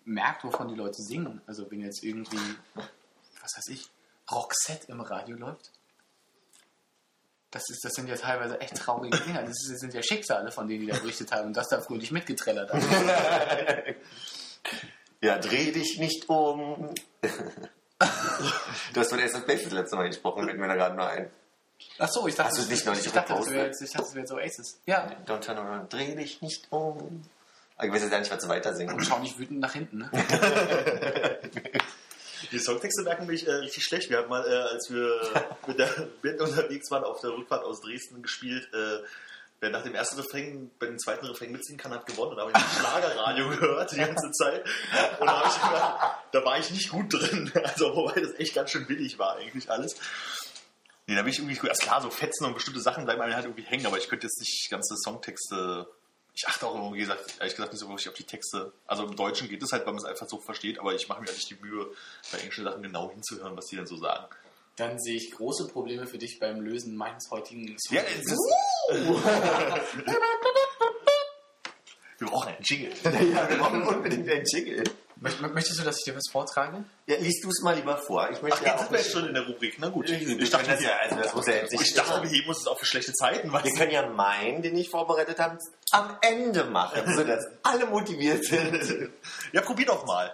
merkt, wovon die Leute singen. Also wenn jetzt irgendwie, was weiß ich, Roxette im Radio läuft. Das, ist, das sind ja teilweise echt traurige Dinge. Das, ist, das sind ja Schicksale, von denen die da berichtet haben. Und das da fröhlich mitgetrellert haben. (laughs) Ja, dreh dich nicht um. du hast von Ace of Base das letzte Mal gesprochen, fällt mir da gerade nur ein. Ach so, ich dachte, Hast du es nicht neulich ich dachte, das wäre ich dachte, das wäre jetzt so Aces. Ja. Don't turn around, dreh dich nicht um. Aber ich weiß jetzt gar nicht, was du weiter singen. Und schau nicht wütend nach hinten. Ne? (laughs) (laughs) Die Songtexte merken mich äh, richtig schlecht. Wir haben mal, äh, als wir (laughs) mit der Band unterwegs waren, auf der Rückfahrt aus Dresden gespielt. Äh, wer nach dem ersten Refrain bei dem zweiten Refrain mitsingen kann, hat gewonnen. Und da habe ich Schlagerradio (laughs) gehört die ganze Zeit. Und da, ich gedacht, da war ich nicht gut drin. (laughs) Also, wobei das echt ganz schön billig war, eigentlich alles. Nee, da bin ich irgendwie gut. Ist klar, so Fetzen und bestimmte Sachen bleiben einem halt irgendwie hängen, aber ich könnte jetzt nicht ganze Songtexte. Ich achte auch immer, wie gesagt, ehrlich gesagt nicht so wirklich auf die Texte. Also im Deutschen geht es halt, weil man es einfach so versteht, aber ich mache mir halt nicht die Mühe, bei englischen Sachen genau hinzuhören, was die denn so sagen. Dann sehe ich große Probleme für dich beim Lösen meines heutigen Songs. Ja, es ist. (laughs) (laughs) Wir brauchen einen Jingle. (laughs) ja, wir brauchen unbedingt einen Jingle. Möcht- Möchtest du, dass ich dir was vortrage? Ja, liest du es mal lieber vor. Ich möchte Ach, ja jetzt auch sind wir jetzt schon in der Rubrik. Na gut. Ich, Ich dachte, das ja, also das muss ja jetzt nicht ich dachte, wir heben uns das auch für schlechte Zeiten. Wir können ja meinen, den ich vorbereitet habe, am Ende machen, sodass alle motiviert sind. Ja, probier doch mal.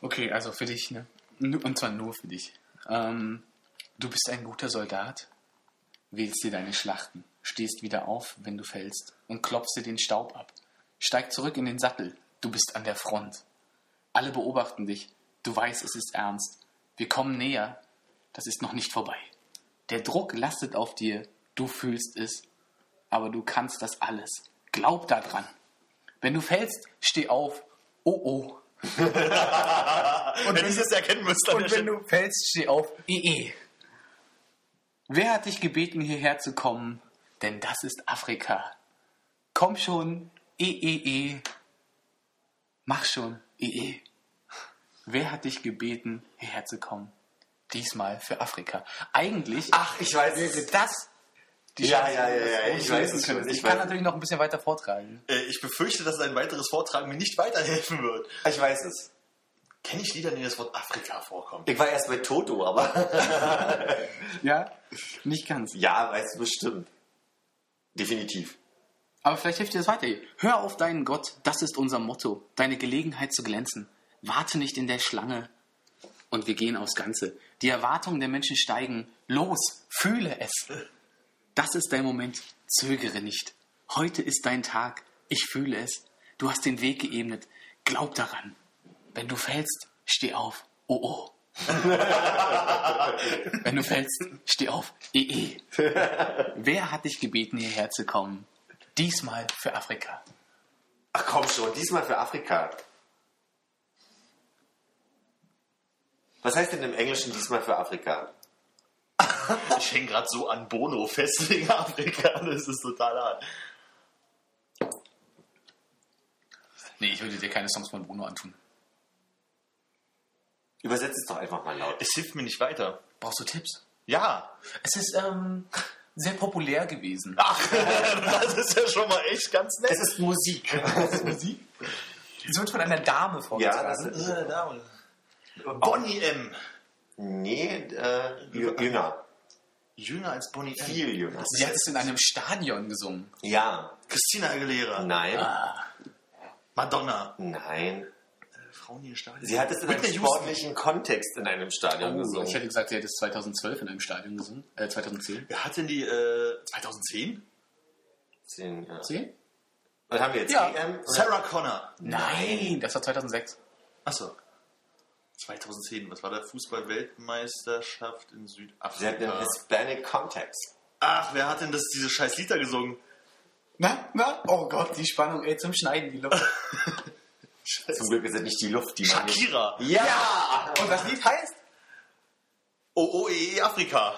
Okay, also für dich, ne? Und zwar nur für dich. Ähm, du bist ein guter Soldat, wählst dir deine Schlachten, stehst wieder auf, wenn du fällst und klopfst dir den Staub ab. Steig zurück in den Sattel, du bist an der Front. Alle beobachten dich, du weißt, es ist ernst. Wir kommen näher, das ist noch nicht vorbei. Der Druck lastet auf dir, du fühlst es, aber du kannst das alles. Glaub daran. Wenn du fällst, steh auf. Oh oh. (laughs) Und wenn ich das erkennen müsste, Und wenn du fällst, steh auf. EE. Wer hat dich gebeten, hierher zu kommen? Denn das ist Afrika. Komm schon, EEE. Mach schon, EE. Wer hat dich gebeten, hierher zu kommen? Diesmal für Afrika. Eigentlich Ach, ich weiß es. das die Ja, Chance, ja, ja, ja, ich weiß es schon, ich Ich kann natürlich noch ein bisschen weiter vortragen. Äh, ich befürchte, dass ein weiteres Vortragen mir nicht weiterhelfen wird. Ich weiß es. Kenne ich Lieder, in denen das Wort Afrika vorkommt? Ich war erst bei Toto, aber (laughs) Ja, nicht ganz. ja, weißt du bestimmt. Definitiv. Aber vielleicht hilft dir das weiter. Hör auf deinen Gott, das ist unser Motto. Deine Gelegenheit zu glänzen. Warte nicht in der Schlange. Und wir gehen aufs Ganze. Die Erwartungen der Menschen steigen. Los, fühle es. Das ist dein Moment. Zögere nicht. Heute ist dein Tag. Ich fühle es. Du hast den Weg geebnet. Glaub daran. Wenn du fällst, steh auf. Oh oh. (laughs) Wenn du fällst, steh auf. EE. Wer hat dich gebeten, hierher zu kommen? Diesmal für Afrika. Ach komm schon, diesmal für Afrika. Was heißt denn im Englischen diesmal für Afrika? (laughs) Ich hänge gerade so an Bono fest wegen Afrika. Das ist total hart. Nee, ich würde dir keine Songs von Bruno antun. Übersetzt es doch einfach mal laut. Es hilft mir nicht weiter. Brauchst du Tipps? Ja. Es ist ähm, sehr populär gewesen. Ach, (laughs) das ist ja schon mal echt ganz nett. Es ist Musik. (laughs) Musik? Es wird von einer Dame ja, das vorgetragen. ist, Äh, Dame. Bonnie M. nee, äh, jü- jünger. Jünger als Bonnie M. Viel jünger. Sie hat es in einem Stadion gesungen. Ja. Christina Aguilera. Nein. Madonna. Nein. Frauen, die in Stadion. Sie hat es in einem Whitney Houston. sportlichen Kontext in einem Stadion Oh, ich gesungen. hätte gesagt, sie hat es 2012 in einem Stadion gesungen. Äh, 2010. Wer hat denn die, äh, 2010? Zehn, ja. 10? Was haben wir jetzt? Ja. EM? Sarah Connor. Nein, das war 2006. Achso. 2010, was war der Fußball-Weltmeisterschaft in Sie hat Südafrika? einen Hispanic Context. Ach, wer hat denn das, diese scheiß Lieder gesungen? Na, na? Oh Gott, die Spannung, ey, zum Schneiden, die Luft. (laughs) Zum Glück ist es nicht die Luft, die man. Shakira. Ja! Und das Lied heißt? OOE Afrika.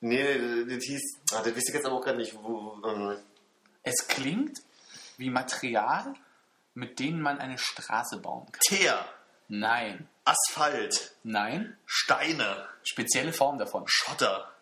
Nee, das hieß, ah, das wisst ihr jetzt aber auch gerade nicht, wo, ähm, Es klingt wie Material, mit denen man eine Straße bauen kann. Teer, Nein. Asphalt, Nein. Steine, Spezielle Form davon. Schotter.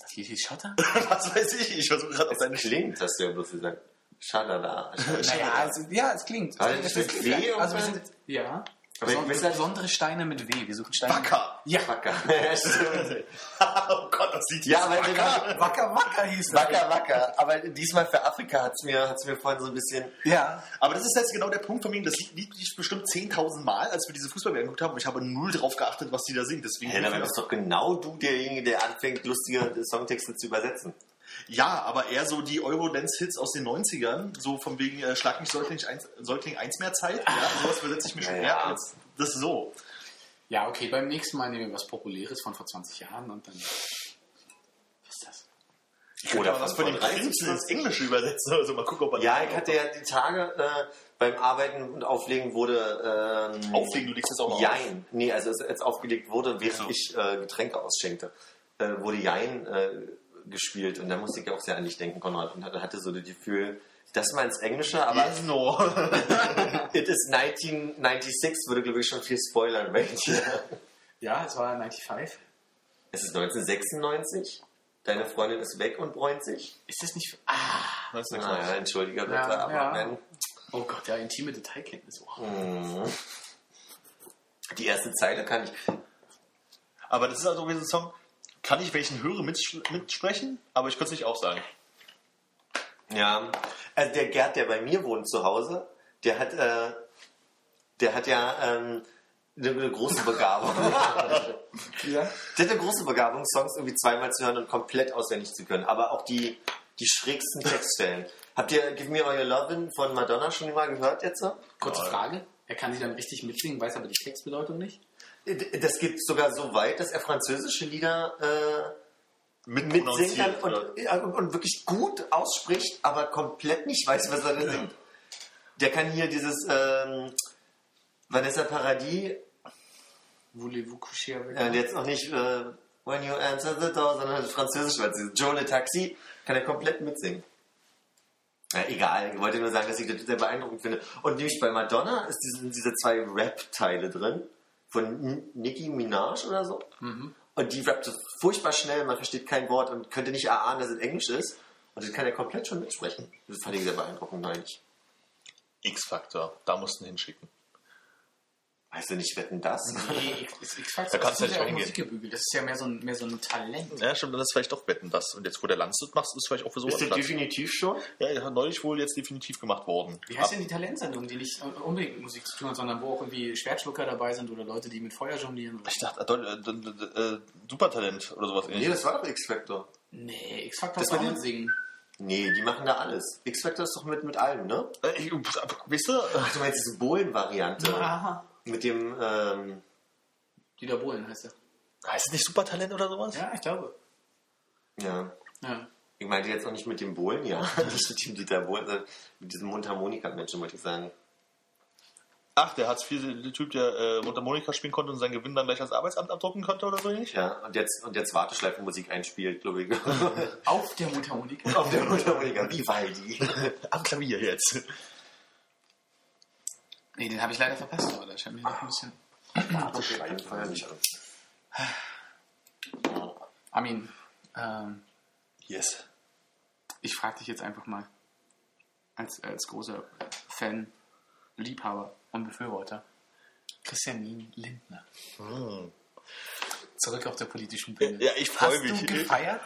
Das hier hieß Schotter? (laughs) Was weiß ich, ich versuche gerade auf es deine klingt, hast du ja bloß gesagt. Schalala. (laughs) Naja, also, ja, es klingt. Also, es ist- W also, wir sind, ja. Aber ich weiß halt- besondere Steine mit W. Wir suchen Steine. Wacker. Ja. Wacker. (laughs) Ja, (laughs) oh Gott, das sieht Ja, aber wacker. Wacker, Wacker hieß das. Wacker, wacker. Aber diesmal für Afrika hat es mir, hat's mir vorhin so ein bisschen. Ja. Aber das ist jetzt genau der Punkt von mir. Das Lied lief bestimmt 10.000 Mal, als wir diese Fußball geguckt haben. Und ich habe null drauf geachtet, was die da singt. Deswegen Hey, dann bist doch genau du derjenige, der anfängt, lustige Songtexte zu übersetzen. Ja, aber eher so die Eurodance-Hits aus den 90ern. So von wegen äh, Schlag mich Säugling 1, Säugling 1 mehr Zeit. Ja, sowas übersetze ich mir schon Ja, eher als das so. Ja, okay, beim nächsten Mal nehmen wir was Populäres von vor 20 Jahren und dann. Was ist das? Ich Oder was von den 30 Prinzen ins Englische übersetzen. Also mal gucken, ob man Ja, ich hatte ja die Tage äh, beim Arbeiten und Auflegen wurde. Ähm, Auflegen, du legst das auch mal auf. Jein. Nee, also als, als aufgelegt wurde, während So. ich äh, Getränke ausschenkte, äh, wurde Jein äh, gespielt. Und da musste ich auch sehr an dich denken, Konrad. Und hatte, so das Gefühl, das mal ins Englische, aber Yes, no. (laughs) it is 1996, würde glaube ich schon viel spoilern, weil Ja, es war 95. Es ist 1996. Deine Freundin ist weg und bräunt sich. Ist das nicht. Ah! Das ist nichts Naja, Neues. entschuldige bitte, Ja, aber ja. wenn, Oh Gott, ja, intime Detailkenntnis. Oh. mh, die erste Zeile kann ich. Aber das ist also wie so ein Song, kann ich welchen höre mitsch- mitsprechen, aber ich könnte es nicht auch sagen. Ja, also der Gerd, der bei mir wohnt zu Hause, der hat, äh, der hat ja ähm, eine, eine große Begabung. (laughs) Ja. Der hat eine große Begabung, Songs irgendwie zweimal zu hören und komplett auswendig zu können. Aber auch die, die schrägsten Textstellen. Habt ihr Give Me All Your Lovin' von Madonna schon mal gehört jetzt? so? Kurze. Frage. Er kann sie dann richtig mitsingen, weiß aber die Textbedeutung nicht. Das geht sogar so weit, dass er französische Lieder äh, mitsingt dann und, ja, und, und wirklich gut ausspricht, aber komplett nicht weiß, was er da singt. Der kann hier dieses ähm, Vanessa Paradis, Voulez-vous coucher avec äh, jetzt noch nicht äh, When you answer the door, sondern französisch, weil sie Joe Le Taxi, kann er komplett mitsingen. Ja, egal, ich wollte nur sagen, dass ich das sehr beeindruckend finde. Und nämlich bei Madonna ist diese, sind diese zwei Rap-Teile drin, von Nicki Minaj oder so. Und die rappt so furchtbar schnell, man versteht kein Wort und könnte nicht erahnen, dass es Englisch ist. Und das kann er komplett schon mitsprechen. Das fand ich sehr beeindruckend, neulich. X-Factor, da mussten hinschicken. Weißt du nicht, wetten das? Nee, X-Factor (laughs) Da kannst ist du ja nicht auch hingehen. Musikgebügel. Das ist ja mehr so ein, mehr so ein Talent. Ja, stimmt, dann ist vielleicht doch Wetten das. Und jetzt, wo der Landshut machst, ist vielleicht auch für sowas Ist das definitiv schon? Ja, ja, neulich wohl jetzt definitiv gemacht worden. Wie heißt denn die Talentsendung, die nicht unbedingt mit Musik zu tun hat, sondern wo auch irgendwie Schwertschlucker dabei sind oder Leute, die mit Feuer jonglieren? Ich dachte, äh, äh, äh, äh, Supertalent oder sowas Nee, ähnliches. das war doch X-Factor. Nee, X-Factor ist auch mit Singen. Nee, die machen da alles. X-Factor ist doch mit, mit allem, ne? Äh, ich, weißt du, Ach, du meinst diese Bohlen-Variante. Aha. Mit dem, ähm, Dieter Bohlen heißt er. heißt es nicht Supertalent oder sowas? Ja, ich glaube. ja. Ja. Ich meinte jetzt auch nicht mit dem Bohlen, ja. (laughs) nicht mit dem Dieter Bohlen, sondern mit diesem Mundharmonika-Menschen, wollte ich sagen. Ach, der Hartz IV, der Typ, der äh, Mundharmonika spielen konnte und seinen Gewinn dann gleich als Arbeitsamt abdrucken konnte oder so ähnlich? Ja, und jetzt, und jetzt Warteschleifenmusik einspielt, glaube ich. Auf der Mundharmonika. (laughs) Auf der Mundharmonika, Vivaldi. (laughs) Am Klavier jetzt. Nee, den habe ich leider verpasst, aber da scheint mir noch ein bisschen. Warteschleifen feiern nicht an. Armin, ähm, Yes. ich frage dich jetzt einfach mal, als, als großer Fan, Liebhaber und Befürworter, Christian Lindner. Zurück auf der politischen Bühne. Ja, ich freu Hast mich. du gefeiert?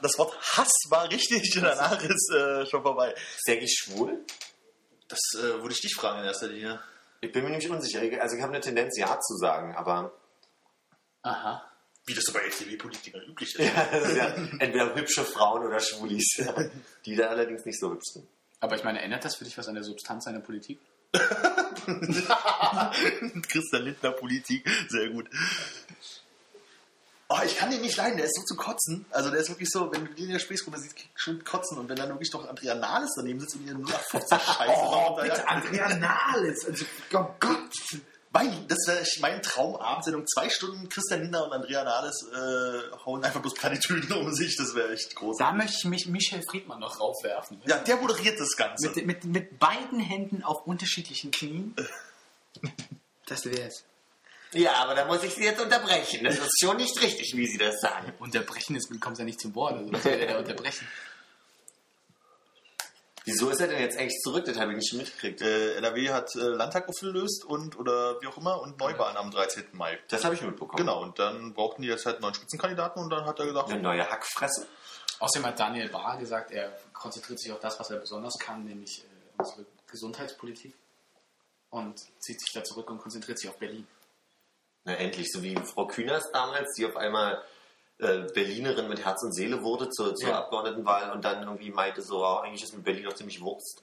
Das Wort Hass war richtig (laughs) danach ist äh, schon vorbei. Ist der eigentlich schwul? Das äh, würde ich dich fragen in erster Linie. Ich bin mir nämlich unsicher. Ich- Also ich habe eine Tendenz, ja zu sagen, aber Aha. Wie das so bei FDP-Politikern üblich ist. (laughs) ja, das ist ja entweder hübsche Frauen oder Schwulis, die da allerdings nicht so hübsch sind. Aber ich meine, ändert das für dich was an der Substanz seiner Politik? (laughs) Christian Lindner Politik, sehr gut. Oh, ich kann den nicht leiden, der ist so zu kotzen. Also der ist wirklich so, wenn du den in der Späßgruppe siehst, schon kotzen. Und wenn dann wirklich noch Andrea Nahles daneben sitzt und ihr nur 50 (laughs) Scheiße Oh, macht, bitte. Andrea Nahles. Also, oh Gott. Mein, das wäre mein Traumabendsendung. Zwei Stunden Christian Lindner und Andrea Nahles äh, hauen einfach bloß Plattitüden um sich. Das wäre echt groß. Da möchte ich mich Michel Friedmann noch raufwerfen. Ja, der moderiert das Ganze. Mit, mit, mit beiden Händen auf unterschiedlichen Knien. (laughs) Das wär's. Ja, aber da muss ich Sie jetzt unterbrechen. Das ist schon nicht richtig, wie Sie das sagen. (laughs) Unterbrechen ist, kommt ja nicht zum Wort. Also, was soll der da (laughs) unterbrechen? Wieso ist er denn jetzt eigentlich zurück? Das habe ich nicht mitgekriegt. äh, NRW hat äh, Landtag aufgelöst und oder wie auch immer und Neuwahlen am 13. Mai. Das habe ich mitbekommen. Genau, und dann brauchten die jetzt halt neuen Spitzenkandidaten und dann hat er gesagt, Eine neue Hackfresse. Außerdem hat Daniel Bahr gesagt, er konzentriert sich auf das, was er besonders kann, nämlich äh, unsere Gesundheitspolitik. Und zieht sich da zurück und konzentriert sich auf Berlin. Na, endlich, so wie Frau Kühners damals, die auf einmal äh, Berlinerin mit Herz und Seele wurde zur, zur Ja. Abgeordnetenwahl und dann irgendwie meinte, so, oh, eigentlich ist mir Berlin doch ziemlich Wurst.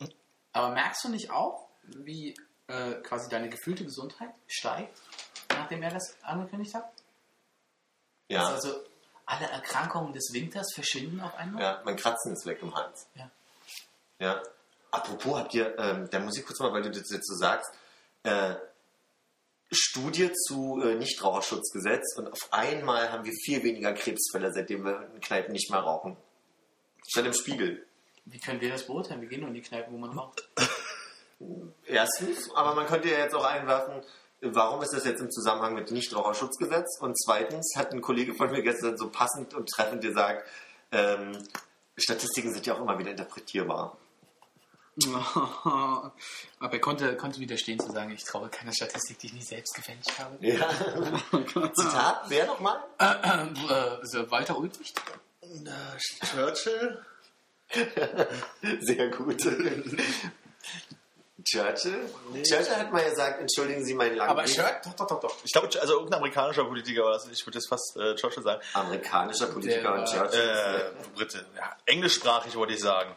Aber merkst du nicht auch, wie äh, quasi deine gefühlte Gesundheit steigt, nachdem er das angekündigt hat? Ja, Also alle Erkrankungen des Winters verschwinden auf einmal? ja, mein Kratzen ist weg im Hals. Ja. Ja. Apropos, habt ihr, ähm, da muss ich kurz mal, weil du das jetzt so sagst, äh, Studie zu äh, Nichtraucherschutzgesetz und auf einmal haben wir viel weniger Krebsfälle, seitdem wir in Kneipen nicht mehr rauchen. Statt im Spiegel. Wie können wir das beurteilen? Wir gehen nur in die Kneipen, wo man raucht. (laughs) Erstens, aber man könnte ja jetzt auch einwerfen, warum ist das jetzt im Zusammenhang mit Nichtraucherschutzgesetz? Und zweitens hat ein Kollege von mir gestern so passend und treffend gesagt, ähm, Statistiken sind ja auch immer wieder interpretierbar. (laughs) Aber er konnte, konnte widerstehen zu sagen, ich traue keiner Statistik, die ich nicht selbst gefälscht habe. Ja. (laughs) Zitat, wer nochmal? Äh, äh, also Walter Ulbricht? äh, Churchill? Sehr gut. Churchill? Churchill hat mal gesagt, entschuldigen Sie meinen langen Aber. Shirt? Doch, doch, doch, doch. Ich glaube, also irgendein amerikanischer Politiker war das. Ich würde jetzt fast äh, Churchill sagen. Amerikanischer Politiker Der und Churchill. Äh, Brite. Ja, englischsprachig wollte ich sagen.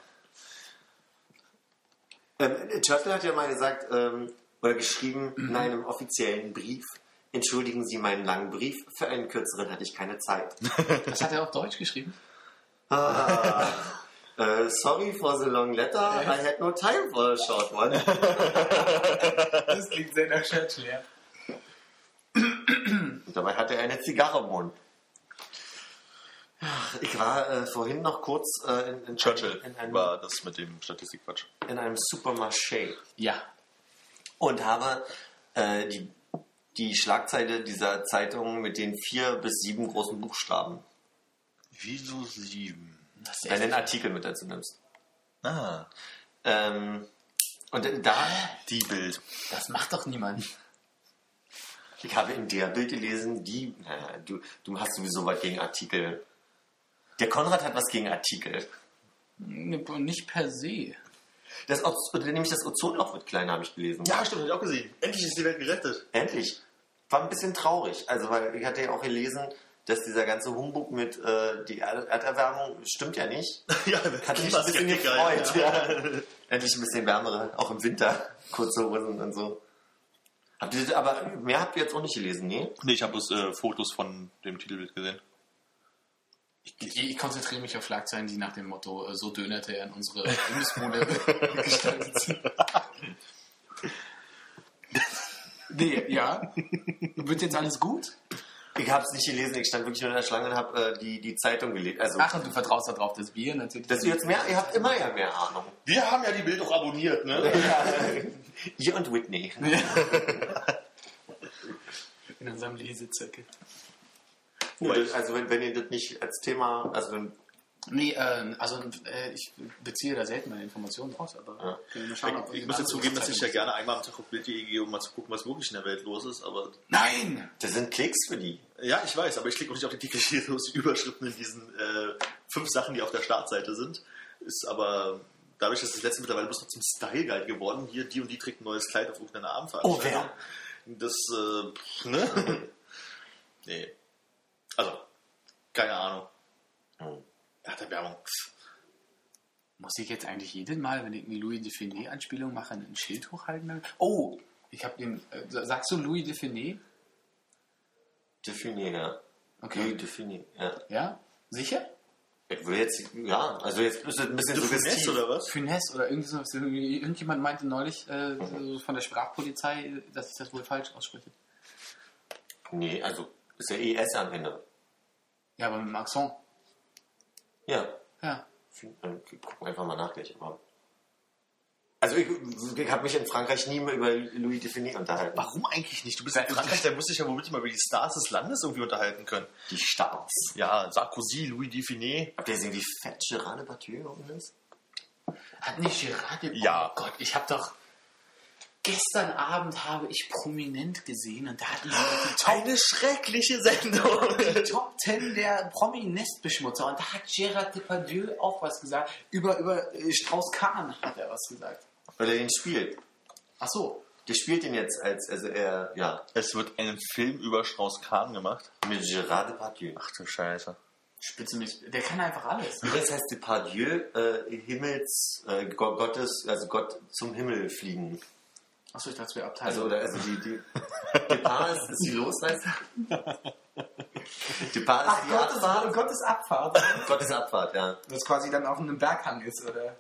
Ähm, Churchill hat ja mal gesagt, ähm, oder geschrieben in einem offiziellen Brief, entschuldigen Sie meinen langen Brief, für einen kürzeren hatte ich keine Zeit. (laughs) Das hat er auf Deutsch geschrieben. Ah, äh, sorry for the long letter, I had no time for a short one. (laughs) Das klingt sehr nach Churchill, ja. Und dabei hatte er eine Zigarre im Mund. Ich war äh, vorhin noch kurz äh, in, in, Churchill in, einem, war das mit dem Statistikquatsch. in einem Supermarché Ja. und habe äh, die, die Schlagzeile dieser Zeitung mit den vier bis sieben großen Buchstaben, Wieso sieben? Wenn du den Artikel mit dazu nimmst. Ah, Ähm, und da, die Bild. das macht doch niemand. ich habe in der Bild gelesen, die, naja, du, du hast sowieso was gegen Artikel. Der Konrad hat was gegen Artikel. Nicht per se. Das, Oz- nämlich das Ozonloch wird kleiner, habe ich gelesen. Ja, stimmt, hab ich auch gesehen. Endlich ist die Welt gerettet. Endlich. War ein bisschen traurig. Also, weil ich hatte ja auch gelesen, dass dieser ganze Humbug mit äh, die Erd- Erderwärmung stimmt ja nicht. (laughs) ja, Hat mich ein bisschen gefreut. Ja. Endlich ein bisschen wärmere, auch im Winter, (laughs) kurze Hosen und so. Habt ihr, aber mehr habt ihr jetzt auch nicht gelesen, nee? Nee, ich habe bloß äh, Fotos von dem Titelbild gesehen. Ich, ich konzentriere mich auf Schlagzeilen, die nach dem Motto äh, so dönerte er in unsere Imbissbude (laughs) gestaltet sind. (laughs) Nee, ja. Wird jetzt alles gut? Ich habe es nicht gelesen, ich stand wirklich nur in der Schlange und habe äh, die, die Zeitung gelesen. Also, Ach, und du vertraust darauf, dass wir natürlich. dass ihr jetzt mehr, ihr habt immer ja mehr Ahnung. Wir haben ja die Bild auch abonniert, ne? ihr und Whitney. (laughs) in unserem Lesezirkel. Also wenn, wenn ihr das nicht als Thema, also wenn Nee, äh, also äh, ich beziehe da selten meine Informationen raus, aber Ja. können wir mal schauen, ob Ich, ich ja zugeben, dass ich ja gerne einmal am Tag auf Bild.de gehe, um mal zu gucken, was wirklich in der Welt los ist. Aber Nein! das sind Klicks für die. ja, ich weiß, aber ich klicke auch nicht auf die dicke (laughs) Überschriften in diesen äh, fünf Sachen, die auf der Startseite sind. Ist aber dadurch, dass das letzte mittlerweile bloß noch zum Style Guide geworden. Hier, die und die trägt ein neues Kleid auf irgendeiner Abendveranstaltung. Oh, wer? Das, äh, ne? (laughs) nee. Also, keine Ahnung. Hm. Ja, der Werbung. Muss ich jetzt eigentlich jedes Mal, wenn ich eine Louis de Finet-Anspielung mache, ein Schild hochhalten? Oh, ich habe den. Äh, sagst du Louis de Finet? Definier, ja. Okay. Definier, ja. Ja? Sicher? Ich will jetzt, ja, also jetzt ist es ein bisschen Finesse suggestiv. oder was? Finesse oder irgendwie so. Irgendjemand meinte neulich äh, so von der Sprachpolizei, dass ich das wohl falsch ausspreche. Nee, also ist ja ES am Ende. Ja, aber mit dem Accent. Ja, Ja. dann gucken wir einfach mal nach gleich. Aber also ich, ich habe mich in Frankreich nie mehr über Louis Defini unterhalten. Warum eigentlich nicht? Du bist in Frankreich, da musst du dich ja womit mal über die Stars des Landes irgendwie unterhalten können. Die Stars. Ja, Sarkozy, Louis Dufiné. Habt ihr gesehen, wie fett Gerard Depardieu ist? Hat nicht gerade. Ja. Oh Gott, ich habe doch. Gestern Abend habe ich prominent gesehen und da hatten sie die Top, Eine schreckliche Sendung. die Top 10 der Promi-Nestbeschmutzer. Und da hat Gerard Depardieu auch was gesagt. Über, über äh, Strauß-Kahn hat er was gesagt. Weil er ihn spielt. Ach so. Der spielt ihn jetzt als, also er, ja, Es wird ein Film über Strauß-Kahn gemacht. mit Gerard Depardieu. Ach du Scheiße. Spitze mich. Der kann einfach alles. Übrigens heißt Depardieu äh, Himmels, äh, Go- Gottes, also Gott zum Himmel fliegen. Achso, ich dachte, es wäre Abteilung. Also, oder, also die, die Depart ist, ist die Losreise. Depart ist die Abfahrt. Gottes Abfahrt. Gottes Abfahrt, ja. Das quasi dann auf einem Berghang ist, oder?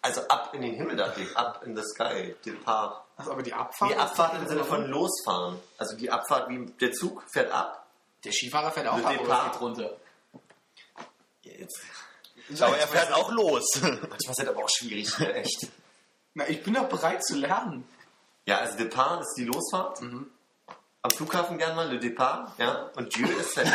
Also ab in den Himmel dachte ich, up in the sky, Depart. Achso, aber die Abfahrt. Die Abfahrt im Sinne von losfahren. Also die Abfahrt, wie der Zug fährt ab. Der Skifahrer fährt auch ab, es geht runter. Jetzt. Aber er fährt auch los. Manchmal ist das aber auch schwierig, echt. Na, ich bin doch bereit zu lernen. Ja, also Depart ist die Losfahrt. Am Flughafen gern mal, Le Depart, ja. Und Dieu ist halt (laughs)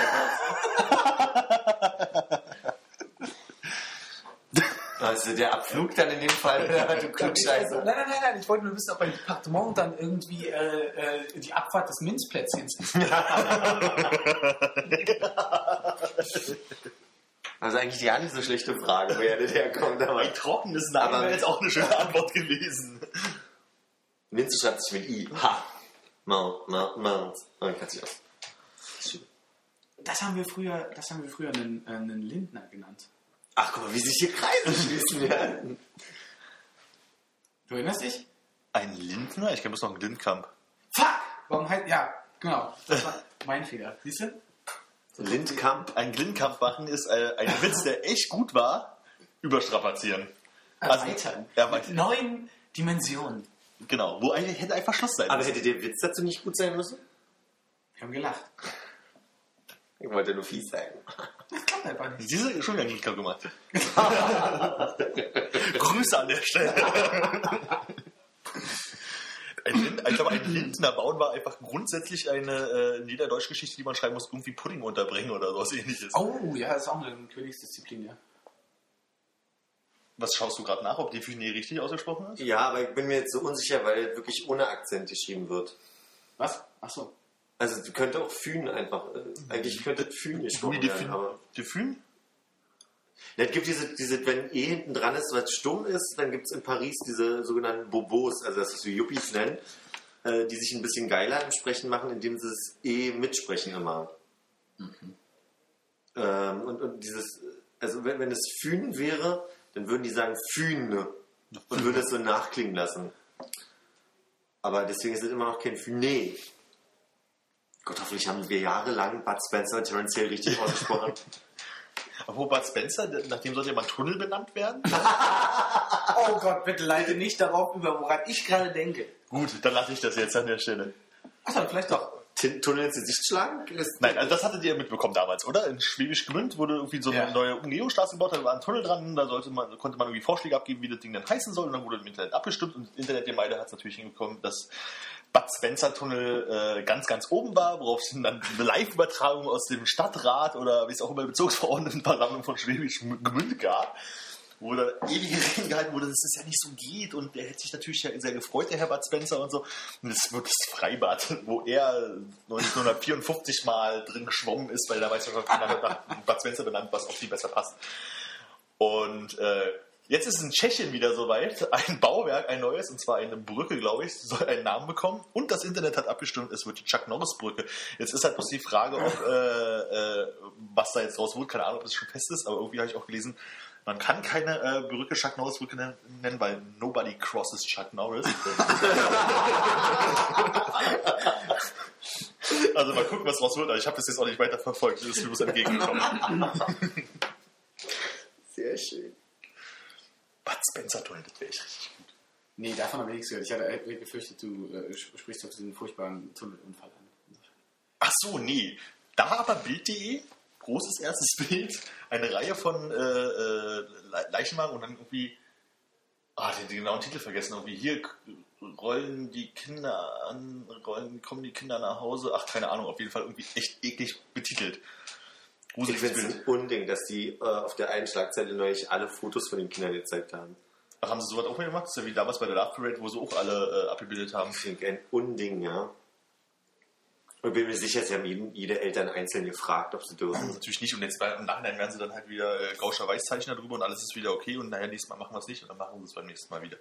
Also der Abflug dann in dem Fall, du Klugscheiße. Nein, nein, nein, nein, ich wollte nur wissen, ob bei Departement dann irgendwie äh, äh, die Abfahrt des Minzplätzchens (laughs) ist. (laughs) Also eigentlich die gar nicht so schlechte Frage, woher das herkommt. Aber Ein trockenes Nein Aber- wäre jetzt auch eine schöne Antwort gewesen. Minze schreibt sich mit I. Ha. Mount, Mount, Mount. Man kann sich aus. Das haben wir früher, das haben wir früher einen, äh, einen Lindner genannt. Ach, guck mal, wie sich hier Kreise schließen werden. Du erinnerst dich? Ein Lindner? Ich kenne bloß noch einen Lindkamp. Fuck! Warum halt, ja, genau. Das war mein Fehler. Siehst du? Lindkamp. Ein Lindkamp machen ist äh, ein Witz, der echt gut war, überstrapazieren. Also, Erweitern. erweitern. Mit neuen Dimensionen. Genau, wo eigentlich hätte einfach Schluss sein Aber müssen. hätte der Witz dazu nicht gut sein müssen? Wir haben gelacht. Ich wollte nur fies sein. Das klappt einfach nicht. Diese ist schon wieder nicht klar gemacht. (laughs) Grüße an der Stelle. (laughs) Ein ich glaube, ein Lindner bauen war einfach grundsätzlich eine, äh, in jeder Deutschgeschichte, die man schreiben muss, irgendwie Pudding unterbringen oder sowas ähnliches. Oh, ja, das ist auch eine Königsdisziplin, ja. Was schaust du gerade nach, ob die Finet richtig ausgesprochen ist? Ja, aber ich bin mir jetzt so unsicher, weil wirklich ohne Akzent geschrieben wird. Was? Achso. Also du könnte auch Fühn einfach, äh, eigentlich könnte Fühn Louis gesprochen de werden, aber... Fün? Ja, es gibt diese, diese, wenn E hinten dran ist, was stumm ist, dann gibt es in Paris diese sogenannten Bobos, also das, was wir Yuppies nennen, äh, die sich ein bisschen geiler im Sprechen machen, indem sie das E mitsprechen immer. Ähm, und, und dieses, also wenn, wenn es Fühn wäre, dann würden die sagen Fühne und würden es so nachklingen lassen. Aber deswegen ist es immer noch kein Füne. Gott, hoffentlich haben wir jahrelang Bud Spencer und Terence Hill richtig (laughs) ausgesprochen. Bud Spencer, nachdem sollte ja mal ein Tunnel benannt werden. (laughs) Oh Gott, bitte leite nicht darauf über, woran ich gerade denke. Gut, dann lasse ich das jetzt an der Stelle. Achso, vielleicht doch. Tunnel ins Gesicht schlagen? Nein, also das hattet ihr mitbekommen damals, oder? In Schwäbisch Gmünd wurde irgendwie so eine Ja. neue Umgehungsstraße gebaut, da war ein Tunnel dran, da sollte man, konnte man irgendwie Vorschläge abgeben, wie das Ding dann heißen soll, und dann wurde im Internet abgestimmt und Internetgemeinde hat es natürlich hingekommen, dass Bad Spencer Tunnel äh, ganz, ganz oben war, worauf es dann eine Live-Übertragung aus dem Stadtrat oder wie es auch immer Bezirksverordnetenversammlung von Schwäbisch Gmünd gab, wo dann ewige Reden gehalten wurde, dass es ja nicht so geht und der hätte sich natürlich sehr gefreut, der Herr Bad Spencer und so. Und das wird das Freibad, wo er 1954 mal drin geschwommen ist, weil damals schon nach Bad Spencer benannt, was auch viel besser passt. Und äh, jetzt ist in Tschechien wieder soweit. Ein Bauwerk, ein neues, und zwar eine Brücke, glaube ich, soll einen Namen bekommen. Und das Internet hat abgestimmt, es wird die Chuck Norris Brücke. Jetzt ist halt bloß die Frage, ob, äh, äh, was da jetzt raus wird. Keine Ahnung, ob es schon fest ist, aber irgendwie habe ich auch gelesen, man kann keine äh, Brücke Chuck Norris Brücke nennen, weil nobody crosses Chuck Norris. (laughs) also mal gucken, was raus wird. Aber ich habe das jetzt auch nicht weiter verfolgt. Das ist mir bloß entgegengekommen. wäre schön. Bud Spencer das wäre echt richtig gut. Nee, davon habe ich nichts gehört. Ich hatte echt gefürchtet, du äh, sp- sprichst auf diesen furchtbaren Tunnelunfall an. Ach so, nee. Da aber Bild.de, großes erstes (laughs) Bild, eine Reihe von äh, äh, Le- Leichenwagen und dann irgendwie, ah, den, den genauen Titel vergessen, irgendwie hier rollen die Kinder an, rollen, kommen die Kinder nach Hause, ach, keine Ahnung, auf jeden Fall irgendwie echt eklig betitelt. Ich Gruseliges finde es Bild. ein Unding, dass die äh, auf der einen Schlagzeile neulich alle Fotos von den Kindern gezeigt haben. Ach, haben sie sowas auch mal gemacht? Das ist ja wie damals bei der Love Parade, wo sie auch alle äh, abgebildet haben. Ich finde ein Unding, ja. Und bin mir sicher, sie haben jeden, jede Eltern einzeln gefragt, ob sie dürfen. Natürlich nicht und jetzt im Nachhinein werden sie dann halt wieder äh, Gauscher Weißzeichner drüber und alles ist wieder okay und naja, nächstes Mal machen wir es nicht und dann machen sie es beim nächsten Mal wieder.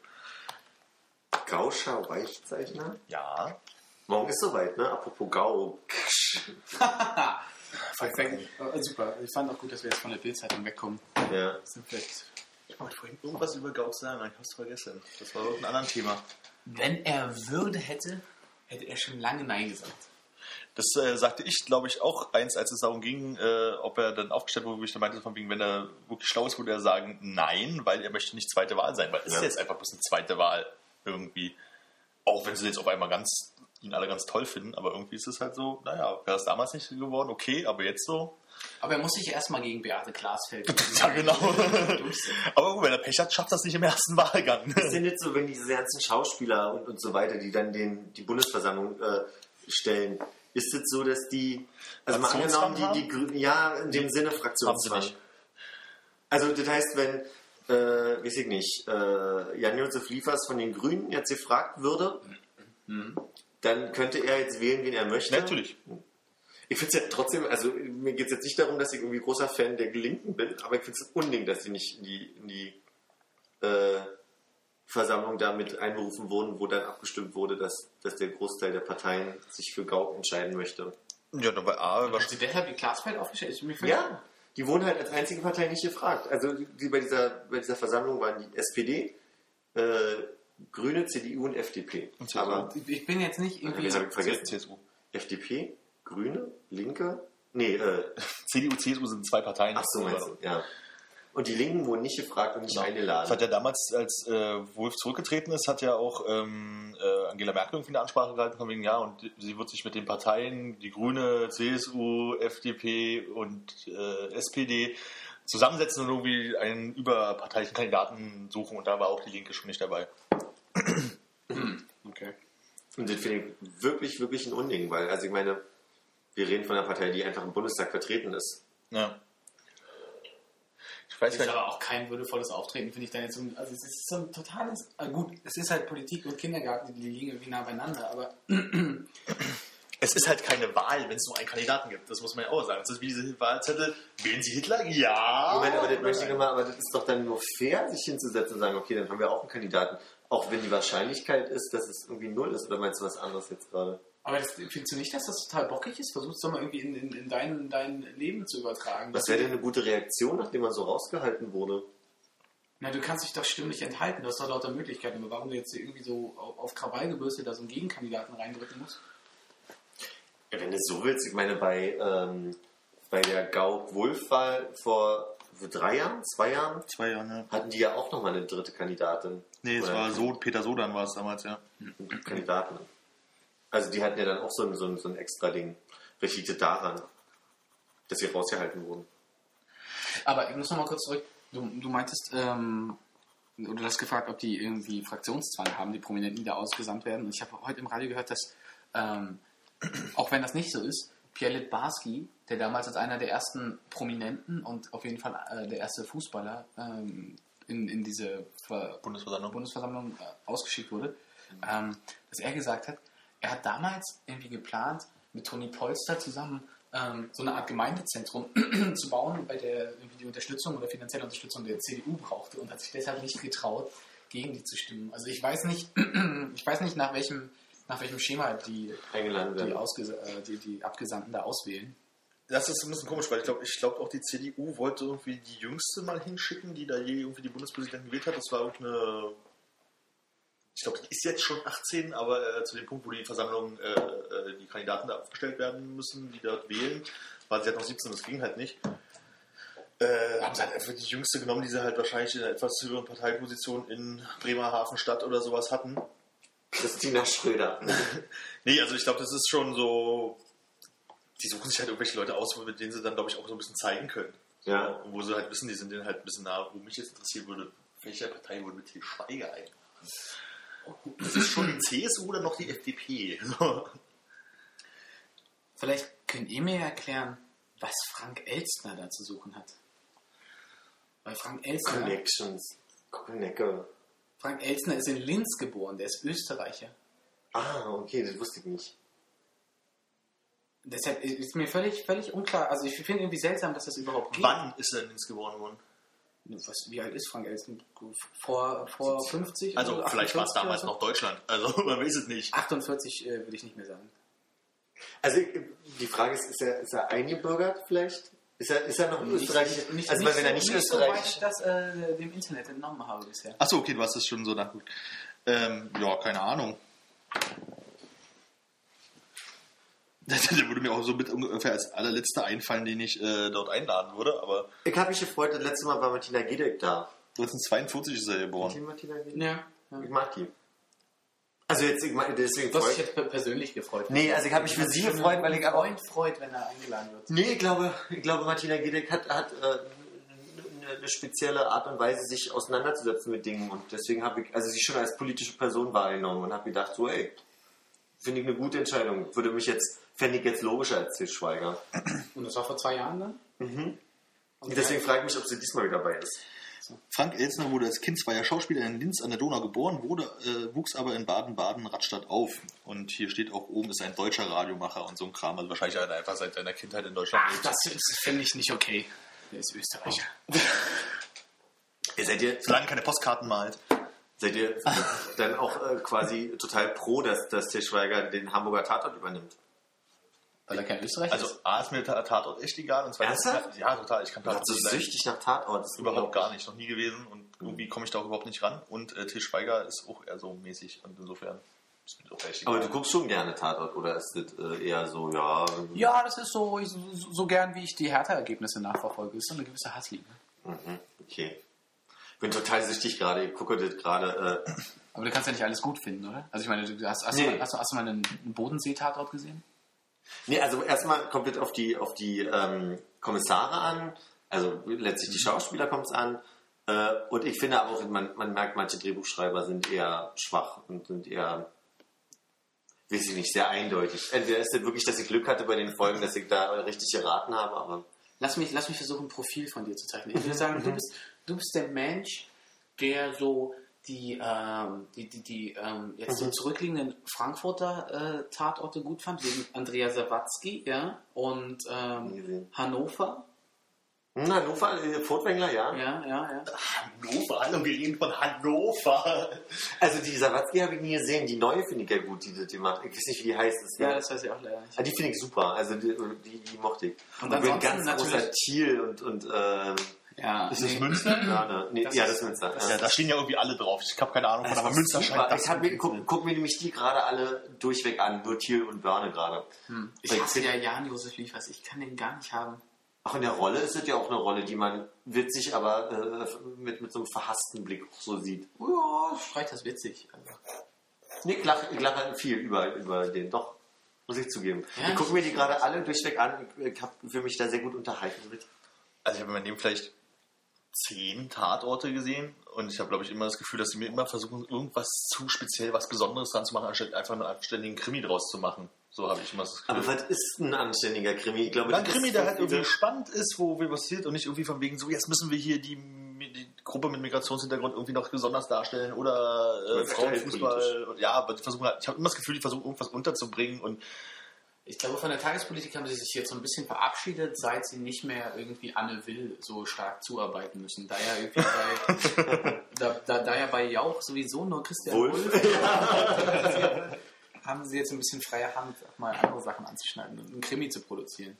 Gauscher Weichzeichner? Ja, Morgen ist soweit, ne? Apropos Gau. (laughs) (laughs) Perfekt. Äh, super. Ich fand auch gut, dass wir jetzt von der Bildzeitung wegkommen. Ja. Sind vielleicht Ich wollte vorhin irgendwas über Gauss sagen, aber ich hab's vergessen. Das war irgendein anderes Thema. Wenn er Würde hätte, hätte er schon lange Nein gesagt. Das äh, sagte ich, glaube ich, auch eins, als es darum ging, äh, ob er dann aufgestellt wurde, wo ich dann meinte, von wegen, wenn er wirklich schlau ist, würde er sagen, nein, weil er möchte nicht zweite Wahl sein, weil es Ja. ist jetzt einfach bloß eine zweite Wahl irgendwie. Auch wenn sie jetzt auf einmal ganz, ihn alle ganz toll finden, aber irgendwie ist es halt so, naja, wäre es damals nicht geworden, okay, aber jetzt so. Aber er muss sich erstmal gegen Beate Glasfeld. (laughs) Ja, genau. aber wenn er Pech hat, schafft das nicht im ersten Wahlgang. Ist denn jetzt so, wenn diese ganzen Schauspieler und, und so weiter, die dann den, die Bundesversammlung äh, stellen, ist es so, dass die, also mal angenommen, die, die Grünen, ja, in dem Sinne Fraktionszwang. Also das heißt, wenn, äh, weiß ich nicht, äh, Jan-Josef Liefers von den Grünen jetzt gefragt würde, dann könnte er jetzt wählen, wen er möchte. Natürlich. Ich finde es ja trotzdem, also mir geht es jetzt nicht darum, dass ich irgendwie großer Fan der Linken bin, aber ich finde es ein Unding, dass sie nicht in die, in die äh, Versammlung damit einberufen wurden, wo dann abgestimmt wurde, dass, dass der Großteil der Parteien sich für Gauck entscheiden möchte. Ja, dabei A, Hat sie deshalb die Glasfeld aufgestellt? Ja, die wurden halt als einzige Partei nicht gefragt. Also die bei dieser, bei dieser Versammlung waren die SPD, äh, Grüne, CDU und FDP. Und CSU. Aber Ich bin jetzt nicht irgendwie. Wen habe ich vergessen? CSU. FDP, Grüne, Linke, nee, äh, (laughs) CDU, CSU sind zwei Parteien. ach so meinst du, ja. Und die Linken wurden nicht gefragt und nicht Genau. eingeladen. Das hat ja damals, als äh, Wolf zurückgetreten ist, hat ja auch ähm, äh, Angela Merkel irgendwie eine Ansprache gehalten von wegen, ja, und sie wird sich mit den Parteien, die Grüne, CSU, FDP und äh, SPD zusammensetzen und irgendwie einen überparteilichen Kandidaten suchen und da war auch die Linke schon nicht dabei. Und das finde ich wirklich, wirklich ein Unding, weil, also ich meine, wir reden von einer Partei, die einfach im Bundestag vertreten ist. Ja. Ich weiß Das ist nicht. aber auch kein würdevolles Auftreten, finde ich da jetzt. so ein- Also es ist so ein totales. äh, gut, es ist halt Politik und Kindergarten, die liegen irgendwie nah beieinander, aber (clears throat) Es ist halt keine Wahl, wenn es nur einen Kandidaten gibt. Das muss man ja auch sagen. Es ist wie diese Wahlzettel. Wählen Sie Hitler? Ja. Ich meine, aber das möchte ich immer, aber das ist doch dann nur fair, sich hinzusetzen und sagen, okay, dann haben wir auch einen Kandidaten. Auch wenn die Wahrscheinlichkeit ist, dass es irgendwie null ist, oder meinst du was anderes jetzt gerade? Aber das, findest du nicht, dass das total bockig ist? Versuch's doch mal irgendwie in, in, in dein, dein Leben zu übertragen. Was wäre denn eine gute Reaktion, nachdem man so rausgehalten wurde? Na, du kannst dich doch stimmlich enthalten. Du hast doch lauter Möglichkeiten. Aber warum du jetzt hier irgendwie so auf, Krawall gebürstet da so einen Gegenkandidaten reindrücken musst? Ja, wenn du es so willst, ich meine, bei, ähm, bei der Gauck-Wolf-Wahl vor, vor drei Jahren, zwei Jahren, Zwei Jahre, ne? hatten die ja auch nochmal eine dritte Kandidatin. Nee, es Oder war so, Peter Sodan war es damals, ja. Kandidaten. Also die hatten ja dann auch so ein, so ein, so ein extra Ding. Vielleicht liegt es daran, dass sie rausgehalten wurden. Aber ich muss noch mal kurz zurück. Du, du meintest, ähm, oder du hast gefragt, ob die irgendwie Fraktionszwang haben, die Prominenten, die da ausgesandt werden. Und ich habe heute im Radio gehört, dass, ähm, auch wenn das nicht so ist, Pierre Litbarski, der damals als einer der ersten Prominenten und auf jeden Fall äh, der erste Fußballer ähm, in, in diese Ver Bundesversammlung. Bundesversammlung äh, ausgeschickt wurde, ähm, dass er gesagt hat, er hat damals irgendwie geplant, mit Toni Polster zusammen ähm, so eine Art Gemeindezentrum (clears throat) zu bauen, bei der irgendwie die Unterstützung oder finanzielle Unterstützung der CDU brauchte und hat sich deshalb nicht getraut, gegen die zu stimmen. Also ich weiß nicht, (clears throat) ich weiß nicht nach welchem nach welchem Schema die die, äh, die, die Abgesandten da auswählen. Das ist ein bisschen komisch, weil ich glaube, ich glaube auch die CDU wollte irgendwie die Jüngste mal hinschicken, die da je irgendwie die Bundespräsidentin gewählt hat. Das war irgendeine, ich glaube, die ist jetzt schon 18, aber äh, zu dem Punkt, wo die Versammlung, äh, äh, die Kandidaten da aufgestellt werden müssen, die dort wählen, war sie halt noch 17, das ging halt nicht. Äh, haben sie halt einfach die jüngste genommen, die sie halt wahrscheinlich in einer etwas höheren Parteiposition in Bremerhaven Stadt oder sowas hatten. Christina Schröder. (laughs) Nee, also ich glaube, das ist schon so. Die suchen sich halt irgendwelche Leute aus, mit denen sie dann, glaube ich, auch so ein bisschen zeigen können. Ja. Und wo sie halt wissen, die sind denen halt ein bisschen nah. Wo mich jetzt interessieren würde, welche Partei wohl mit Til Schweiger ein? Das ist schon die CSU oder noch die FDP? So. (laughs) Vielleicht könnt ihr mir erklären, was Frank Elstner da zu suchen hat. Weil Frank Elstner, Connections. Konecke. Frank Elstner ist in Linz geboren, der ist Österreicher. Ah, okay, das wusste ich nicht. Deshalb ist mir völlig, völlig unklar. Also ich finde irgendwie seltsam, dass das überhaupt geht. Wann ist er denn ins geboren worden? Was, wie alt ist Frank Elstner? Vor, vor 50? Also oder vielleicht war es 48 oder damals so? noch Deutschland. Also (laughs) man weiß es nicht. 48 äh, will ich nicht mehr sagen. Also die Frage ist, ist er, ist er eingebürgert vielleicht? Ist er, ist er noch in Österreich? Nicht, also weil wenn er nicht so, nicht so weit Österreich... ich das äh, dem Internet entnommen habe bisher. Achso, okay, du hast es schon so nachgeguckt. Ähm, ja, keine Ahnung. (laughs) Der würde mir auch so mit ungefähr als allerletzter einfallen, den ich äh, dort einladen würde, aber ich habe mich gefreut, das letzte Mal war Martina Gedek da. 1942 ist er geboren. Martina Gedek? Ja. ja. Ich mag die. Also jetzt, ich mag, deswegen Du hast dich freut... jetzt per- persönlich gefreut. Nee, also ich habe mich für sie gefreut, weil ich. Freund freut, wenn er eingeladen wird. Nee, ich glaube, ich glaube Martina Gedek hat, hat äh, eine, eine spezielle Art und Weise, sich auseinanderzusetzen mit Dingen. Und deswegen habe ich, also sie schon als politische Person wahrgenommen und habe gedacht, so, ey, finde ich eine gute Entscheidung. Würde mich jetzt, fände ich jetzt logischer als Til Schweiger. Und das war vor zwei Jahren dann? Mhm. Und Deswegen frage ich mich, ob sie diesmal wieder dabei ist. Frank Elsner wurde als Kind zweier Schauspieler in Linz an der Donau geboren, wurde, äh, wuchs aber in Baden-Baden-Radstadt auf. Und hier steht auch oben, ist ein deutscher Radiomacher und so ein Kram. Also wahrscheinlich hat er einfach seit seiner Kindheit in Deutschland Ach, das, das finde ich nicht okay. Der ist Österreicher. Ihr seid ihr, Solange keine Postkarten malt. seid ihr (laughs) dann auch äh, quasi total pro, dass, dass Til Schweiger den Hamburger Tatort übernimmt? Weil er kein Österreicher Also ist. A ist mir der Tatort echt egal. Und zweitens, Ernsthaft? Ja, total. Ich kann Du Tatort so nicht süchtig nach Tatort. Überhaupt gar nicht, noch nie gewesen und irgendwie komme ich da auch überhaupt nicht ran. Und äh, Til Schweiger ist auch eher so mäßig und insofern ist mir auch echt Aber egal. du guckst schon gerne Tatort oder ist das äh, eher so, ja... Ja, das ist so, so, so gern, wie ich die Hertha-Ergebnisse nachverfolge. Das ist so eine gewisse Hassliebe. Mhm, okay. Bin total süchtig gerade. Ich gucke das gerade. Äh, Aber du kannst ja nicht alles gut finden, oder? Also ich meine, du hast, hast, Nee. du, mal, hast, du, hast du mal einen Bodensee-Tatort gesehen? Nee, also erstmal kommt es auf die, auf die ähm, Kommissare an. Also letztlich die Schauspieler kommt es an. Äh, und ich finde aber auch, man, man merkt, manche Drehbuchschreiber sind eher schwach und sind eher, weiß ich nicht, sehr eindeutig. Entweder ist es wirklich, dass ich Glück hatte bei den Folgen, dass ich da richtig geraten habe, aber Lass mich, lass mich versuchen, ein Profil von dir zu zeichnen. Ich würde sagen, du bist, du bist der Mensch, der so die, ähm, die, die, die ähm, jetzt so zurückliegenden Frankfurter äh, Tatorte gut fand, wegen Andrea Sawatzki, ja, und ähm. Hannover, Hm, Hannover, äh, Furtwängler, ja. ja, ja, ja. Hannover, hallo, wir reden von Hannover. Also die Sawatzki habe ich nie gesehen. Die neue finde ich ja gut, die die macht. Ich weiß nicht, wie die heißt. Das Ja, das weiß ich auch leider nicht. Ah, die finde ich super. Also die, die, die mochte ich. Und Und, ansonsten ganz großer natürlich- Thiel und, und ähm, Ja, Ist das nee. Münster? ja, ne, nee, Das ja, ist- das ist Münster. das- Ja, da stehen ja irgendwie alle drauf. Ich habe keine Ahnung von, Das aber Münster super. scheint das Ich mir, guck, guck mir nämlich die gerade alle durchweg an. Nur Thiel und Börne gerade. Hm. Ich hasse ja Jan-Josef Liefers, ich kann den gar nicht haben. Auch in der Rolle ist es ja auch eine Rolle, die man witzig, aber äh, mit, mit so einem verhassten Blick auch so sieht. Ja, schreit das witzig. Also. Nee, ich lache, ich lache viel über, über den. Doch, muss ich zugeben. Ja, ich gucke mir die gerade alle durchweg an. Ich, ich habe für mich da sehr gut unterhalten mit. Also ich habe in meinem Leben vielleicht zehn Tatorte gesehen und ich habe, glaube ich, immer das Gefühl, dass sie mir immer versuchen, irgendwas zu speziell, was Besonderes dran zu machen, anstatt einfach einen anständigen Krimi draus zu machen. So habe ich immer das Gefühl. Aber was ist ein anständiger Krimi? Ich glaube, Ein Krimi, der halt irgendwie spannend ist, wo viel passiert und nicht irgendwie von wegen so, jetzt müssen wir hier die, die Gruppe mit Migrationshintergrund irgendwie noch besonders darstellen oder äh, ist Frauenfußball. Ja, aber die versuchen halt, ich habe immer das Gefühl, die versuchen irgendwas unterzubringen und Ich glaube, von der Tagespolitik haben sie sich jetzt so ein bisschen verabschiedet, seit sie nicht mehr irgendwie Anne Will so stark zuarbeiten müssen. Da ja irgendwie bei, (laughs) da, da, da ja bei Jauch sowieso nur Christian Wolf. Wolf, (laughs) haben sie jetzt ein bisschen freie Hand, auch mal andere Sachen anzuschneiden und einen Krimi zu produzieren.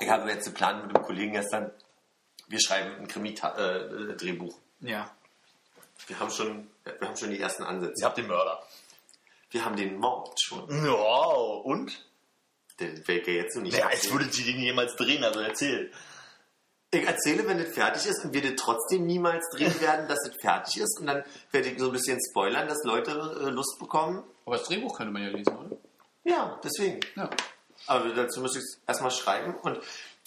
Ich habe jetzt den Plan mit einem Kollegen gestern. Wir schreiben ein Krimi-Drehbuch. Ja. wir, haben schon, wir haben schon die ersten ihr Ansätze. habt den Mörder. Wir haben den Mord schon. Ja, und? Den welcher jetzt noch nicht. Ja, als würdet ihr den jemals drehen, also erzähl. Ich erzähle, wenn das fertig ist und wir das trotzdem niemals drehen (laughs) werden, dass es fertig ist. Und dann werde ich so ein bisschen spoilern, dass Leute äh, Lust bekommen. Aber das Drehbuch könnte man ja lesen, oder? Ja, deswegen. Ja. Aber dazu muss ich es erstmal schreiben. Und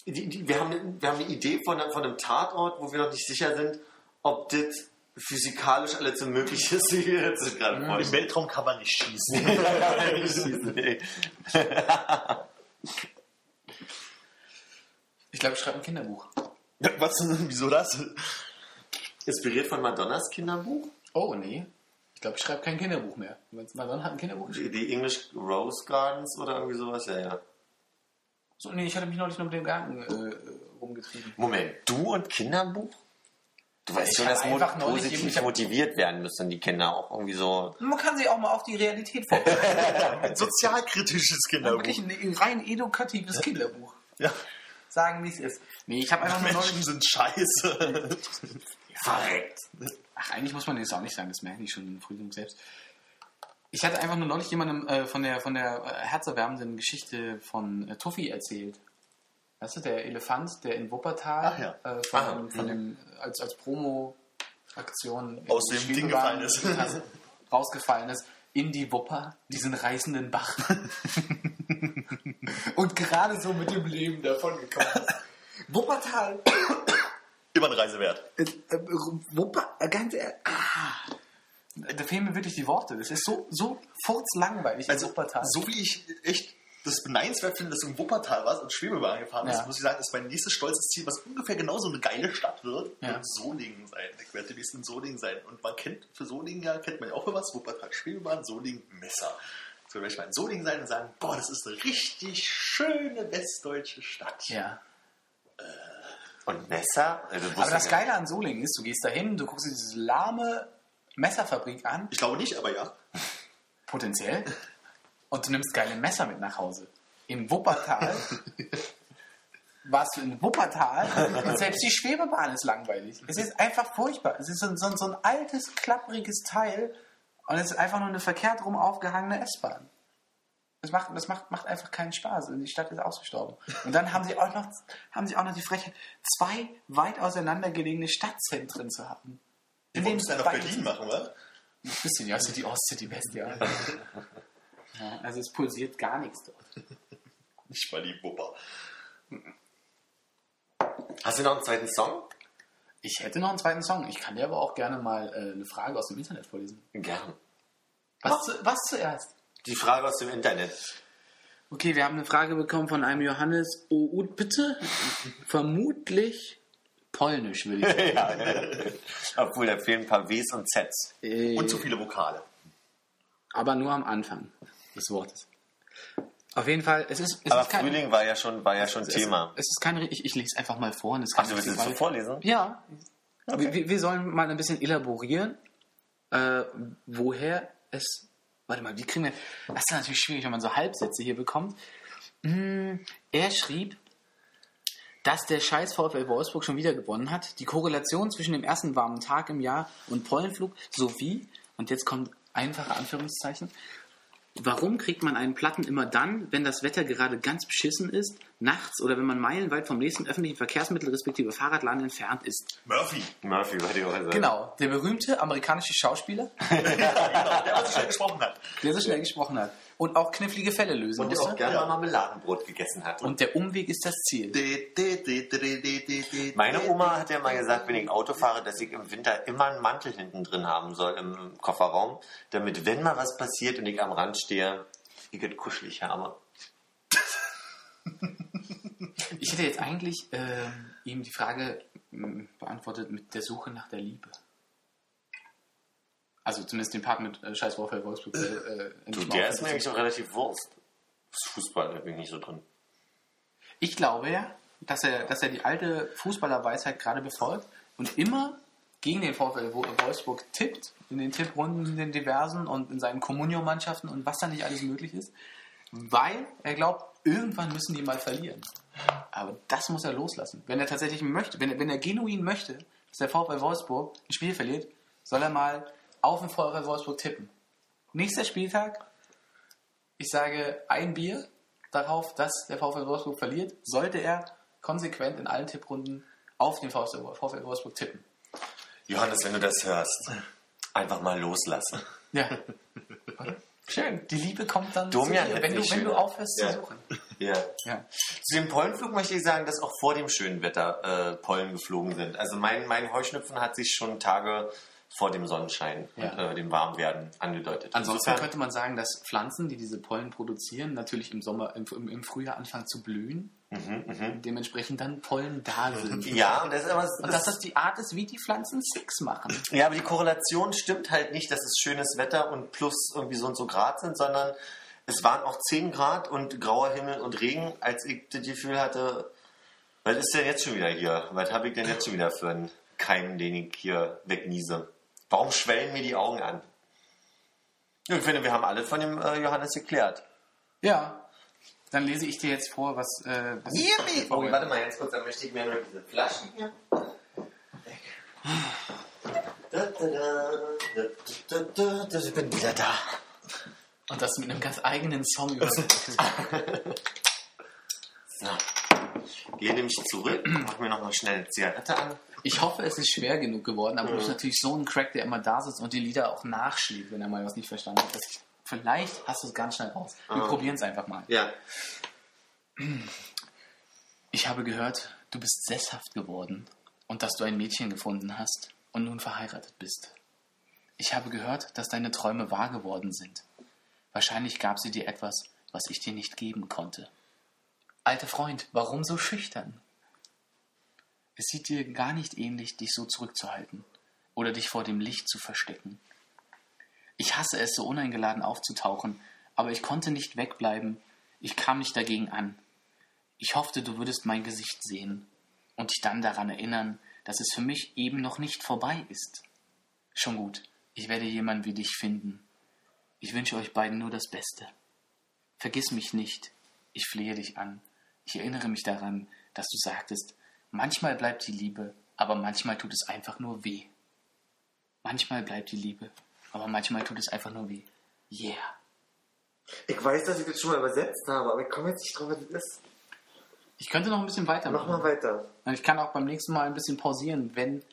die, die, wir, haben, wir haben eine Idee von, von einem Tatort, wo wir noch nicht sicher sind, ob das physikalisch alles so möglich ist, wie wir jetzt gerade Im vorstellen. Weltraum kann man nicht schießen. (laughs) Nee. (laughs) Ich glaube, ich schreibe ein Kinderbuch. Was? Wieso das? Inspiriert von Madonnas Kinderbuch? Oh, nee. Ich glaube, ich schreibe kein Kinderbuch mehr. Madonna hat ein Kinderbuch geschrieben. Die, die English Rose Gardens oder irgendwie sowas? Ja, ja. So, nee, ich hatte mich neulich noch mit dem Garten äh, rumgetrieben. Moment, du und Kinderbuch? Du weißt Ich schon, dass neulich positiv motiviert werden müssen, die Kinder auch irgendwie so. Man kann sich auch mal auf die Realität vorbereiten. Ein (laughs) sozialkritisches Kinderbuch. Wirklich ein rein edukatives Kinderbuch. Ja. Sagen, wie es ist. Nee, ich habe einfach nur Menschen neulich... sind scheiße. (laughs) Verreckt. Ach, eigentlich muss man das auch nicht sagen, das merke ich schon in Frühling selbst. Ich hatte einfach nur neulich jemandem äh, von der, von der äh, herzerwärmenden Geschichte von äh, Tuffy erzählt. Weißt du, der Elefant, der in Wuppertal ja. äh, von, Ah, dem, von dem, als, als Promo-Aktion Aus dem Ding gefallen ist. (laughs) rausgefallen ist, in die Wupper, diesen reißenden Bach. (laughs) Und gerade so mit dem Leben davon gekommen ist. Wuppertal (coughs) Immer eine Reise wert. äh, äh, Wupper, äh, ganz ehrlich, ah. Da fehlen mir wirklich die Worte. Das ist so, so furzlangweilig Also, in Wuppertal. so wie ich echt das beneidenswert finde, dass du in Wuppertal warst und Schwebebahn gefahren bist, Ja. muss ich sagen, ist mein nächstes stolzes Ziel, was ungefähr genauso eine geile Stadt wird, Ja. wird Solingen sein. Ich werde demnächst in Solingen sein. Und man kennt für Solingen ja, kennt man ja auch für was, Wuppertal Schwebebahn, Solingen Messer. So werde ich mal in Solingen sein und sagen, boah, das ist eine richtig schöne westdeutsche Stadt. ja. Und Messer? Also, Aber das Geile an Solingen ist, du gehst dahin, du guckst dir diese lahme Messerfabrik an, Ich glaube nicht, aber ja. potenziell, (laughs) und du nimmst geile Messer mit nach Hause. In Wuppertal (laughs) warst du in Wuppertal und selbst die Schwebebahn ist langweilig. Es ist einfach furchtbar. Es ist so, so, so ein altes, klappriges Teil und es ist einfach nur eine verkehrt rum aufgehangene S-Bahn. Das macht, das macht, macht einfach keinen Spaß und die Stadt ist ausgestorben. Und dann haben sie auch noch, haben sie auch noch die Frechheit, zwei weit auseinandergelegene Stadtzentren zu haben. Wir wollen es dann nach Berlin machen, wa? Ein bisschen, ja, City Ost, City West, ja. (laughs) ja. Also es pulsiert gar nichts dort. (laughs) Nicht mal die Wupper. Hast du noch einen zweiten Song? Ich hätte noch einen zweiten Song. Ich kann dir aber auch gerne mal äh, eine Frage aus dem Internet vorlesen. Gern. Was, zu, was zuerst? Die Frage aus dem Internet. Okay, wir haben eine Frage bekommen von einem Johannes Oud, bitte. (laughs) Vermutlich polnisch, würde ich (laughs) sagen. ja. Obwohl, da fehlen ein paar Ws und Zs. Äh, Und zu viele Vokale. aber nur am Anfang des Wortes. Auf jeden Fall, es ist, es Aber ist kein, Frühling war ja schon, war ja schon es, Thema. Es ist kein, ich, ich lese einfach mal vor. Und es Ach, du willst es so vorlesen? Ja. Wir, wir- wir sollen mal ein bisschen elaborieren, äh, woher es. Warte mal, wie kriegen wir. Das ist natürlich schwierig, wenn man so Halbsätze hier bekommt. Hm, er schrieb, dass der scheiß VfL Wolfsburg schon wieder gewonnen hat. Die Korrelation zwischen dem ersten warmen Tag im Jahr und Pollenflug sowie, und jetzt kommt einfache Anführungszeichen, Warum kriegt man einen Platten immer dann, wenn das Wetter gerade ganz beschissen ist, nachts oder wenn man meilenweit vom nächsten öffentlichen Verkehrsmittel respektive Fahrradladen entfernt ist? Murphy. Murphy, wollte ich auch sagen. Genau, der berühmte amerikanische Schauspieler, (laughs) Genau, der, was schnell gesprochen hat. der so schnell gesprochen hat und auch knifflige Fälle lösen Und der musste. auch gerne Ja. mal Marmeladenbrot gegessen hat. Und der Umweg ist das Ziel. Meine Oma hat ja mal gesagt, wenn ich Auto fahre, dass ich im Winter immer einen Mantel hinten drin haben soll im Kofferraum, damit, wenn mal was passiert und ich am Rand stehe, ich es kuschelig habe. Ich hätte jetzt eigentlich ähm, ihm die Frage ähm, beantwortet mit der Suche nach der Liebe. Also zumindest den Part mit äh, Scheiß Wolfgang Wolfsburg. Äh, äh, Du, endlich mal der ist mir eigentlich auch relativ Wurst. Das Fußball, da bin ich nicht so drin. Ich glaube ja, dass er, dass er die alte Fußballerweisheit gerade befolgt und immer gegen den VfL Wo- Wolfsburg tippt, in den Tipprunden, in den diversen und in seinen Communio-Mannschaften und was da nicht alles möglich ist, weil er glaubt, irgendwann müssen die mal verlieren. Aber das muss er loslassen. Wenn er tatsächlich möchte, wenn er, wenn er genuin möchte, dass der VfL Wolfsburg ein Spiel verliert, soll er mal auf den VfL Wolfsburg tippen. Nächster Spieltag, ich sage ein Bier darauf, dass der VfL Wolfsburg verliert, sollte er konsequent in allen Tipprunden auf den VfL VfL Wolfsburg tippen. Johannes, wenn du das hörst, einfach mal loslassen. Ja. (laughs) Schön. Die Liebe kommt dann Domian zu dir, wenn du, wenn du aufhörst Ja. zu suchen. Ja. Ja. Zu dem Pollenflug möchte ich sagen, dass auch vor dem schönen Wetter äh, Pollen geflogen sind. Also mein, mein Heuschnupfen hat sich schon Tage vor dem Sonnenschein Ja. und äh, dem Warmwerden angedeutet. Ansonsten Insofern- könnte man sagen, dass Pflanzen, die diese Pollen produzieren, natürlich im Sommer, im, im, Frühjahr anfangen zu blühen. Mhm, Dementsprechend dann Pollen da sind. (laughs) ja, und das ist aber Und dass das die Art ist, wie die Pflanzen Sex machen. Ja, aber die Korrelation stimmt halt nicht, dass es schönes Wetter und plus irgendwie so und so Grad sind, sondern es waren auch 10 Grad und grauer Himmel und Regen, als ich das Gefühl hatte, was ist denn jetzt schon wieder hier? Was habe ich denn jetzt schon wieder für einen Keim, den ich hier wegniese? Warum schwellen mir die Augen an? Ich finde, wir haben alles von dem äh, Johannes geklärt. Ja. Dann lese ich dir jetzt vor, was. Äh, was Yippie! Oh, warte mal ganz kurz, dann möchte ich mir nur diese Flaschen hier. Da, da, da, da, da, da, da, ich bin wieder da. Und das mit einem ganz eigenen Song über. (laughs) So. Lehne mich zurück, mach mir nochmal schnell eine Zigarette an. Ich hoffe, es ist schwer genug geworden, aber du bist natürlich so ein Crack, der immer da sitzt und die Lieder auch nachschlägt, wenn er mal was nicht verstanden hat. Das vielleicht hast du es ganz schnell raus. Wir Ah. probieren es einfach mal. Ja. Ich habe gehört, du bist sesshaft geworden und dass du ein Mädchen gefunden hast und nun verheiratet bist. Ich habe gehört, dass deine Träume wahr geworden sind. Wahrscheinlich gab sie dir etwas, was ich dir nicht geben konnte. Alter Freund, warum so schüchtern? Es sieht dir gar nicht ähnlich, dich so zurückzuhalten oder dich vor dem Licht zu verstecken. Ich hasse es, so uneingeladen aufzutauchen, aber ich konnte nicht wegbleiben. Ich kam nicht dagegen an. Ich hoffte, du würdest mein Gesicht sehen und dich dann daran erinnern, dass es für mich eben noch nicht vorbei ist. Schon gut, ich werde jemanden wie dich finden. Ich wünsche euch beiden nur das Beste. Vergiss mich nicht, ich flehe dich an. Ich erinnere mich daran, dass du sagtest, manchmal bleibt die Liebe, aber manchmal tut es einfach nur weh. Manchmal bleibt die Liebe, aber manchmal tut es einfach nur weh. Yeah. Ich weiß, dass ich das schon mal übersetzt habe, aber ich komme jetzt nicht drauf, was das ist. Ich könnte noch ein bisschen weitermachen. Mach mal weiter. Und Ich kann auch beim nächsten Mal ein bisschen pausieren, wenn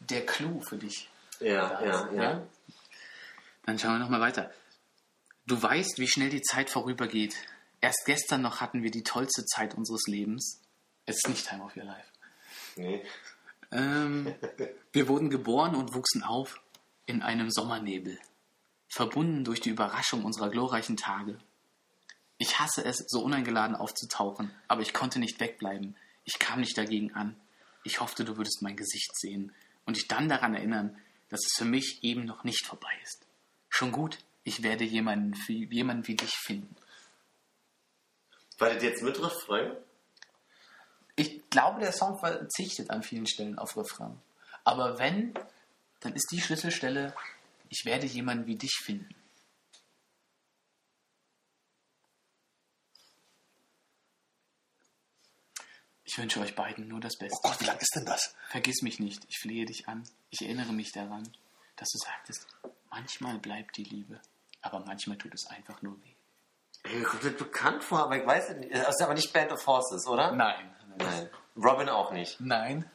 der Clou für dich Ja, ja, ist. ja. Dann schauen wir nochmal weiter. Du weißt, wie schnell die Zeit vorübergeht. Erst gestern noch hatten wir die tollste Zeit unseres Lebens. Es ist nicht Time of Your Life. Nee. Ähm, (laughs) wir wurden geboren und wuchsen auf in einem Sommernebel, verbunden durch die Überraschung unserer glorreichen Tage. Ich hasse es, so uneingeladen aufzutauchen, aber ich konnte nicht wegbleiben. Ich kam nicht dagegen an. Ich hoffte, du würdest mein Gesicht sehen und dich dann daran erinnern, dass es für mich eben noch nicht vorbei ist. Schon gut, ich werde jemanden wie, jemanden wie dich finden. War das jetzt mit Refrain? Ich glaube, der Song verzichtet an vielen Stellen auf Refrain. Aber wenn, dann ist die Schlüsselstelle, ich werde jemanden wie dich finden. Ich wünsche euch beiden nur das Beste. Oh Gott, wie lang ist denn das? Vergiss mich nicht, ich flehe dich an. Ich erinnere mich daran, dass du sagtest, manchmal bleibt die Liebe, aber manchmal tut es einfach nur weh. Mir kommt das bekannt vor, aber ich weiß es nicht. Das ist aber nicht Band of Horses, oder? Nein. Nein. Robin auch nicht. Nein.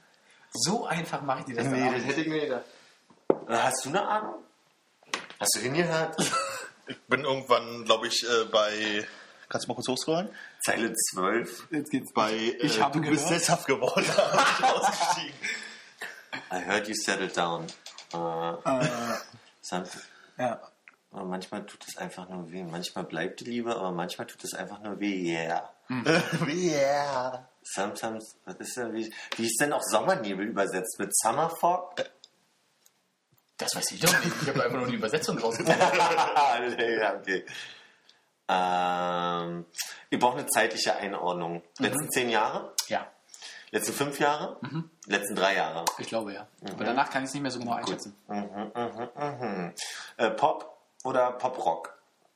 So einfach mache ich dir das Nee, das nicht. hätte ich mir gedacht. Äh, Hast du eine Ahnung? Hast du hingehört? (laughs) Ich bin irgendwann, glaube ich, äh, bei. Kannst du mal kurz hochscrollen? Zeile 12. Jetzt geht's. Bei Ich äh, habe Du bist gehört. sesshaft geworden. (laughs) Da bin ich ausgestiegen. I heard you settled down. Äh, some- Ja. Aber manchmal tut es einfach nur weh. Manchmal bleibt die Liebe, aber manchmal tut es einfach nur weh. Yeah. (laughs) yeah. Sometimes, was ist denn, wie, wie ist denn auch Sommernebel übersetzt? Mit Summer Fog? Das weiß ich doch nicht. Ich habe einfach nur die Übersetzung rausgefunden. (laughs) ja, okay. Ähm, ihr braucht eine zeitliche Einordnung. Letzten zehn Jahre? ja, Letzten fünf Jahre? Letzten drei Jahre? ich glaube ja. Aber danach kann ich es nicht mehr so genau einschätzen. Mhm, mhm, mhm. Äh, Pop oder Pop-Rock?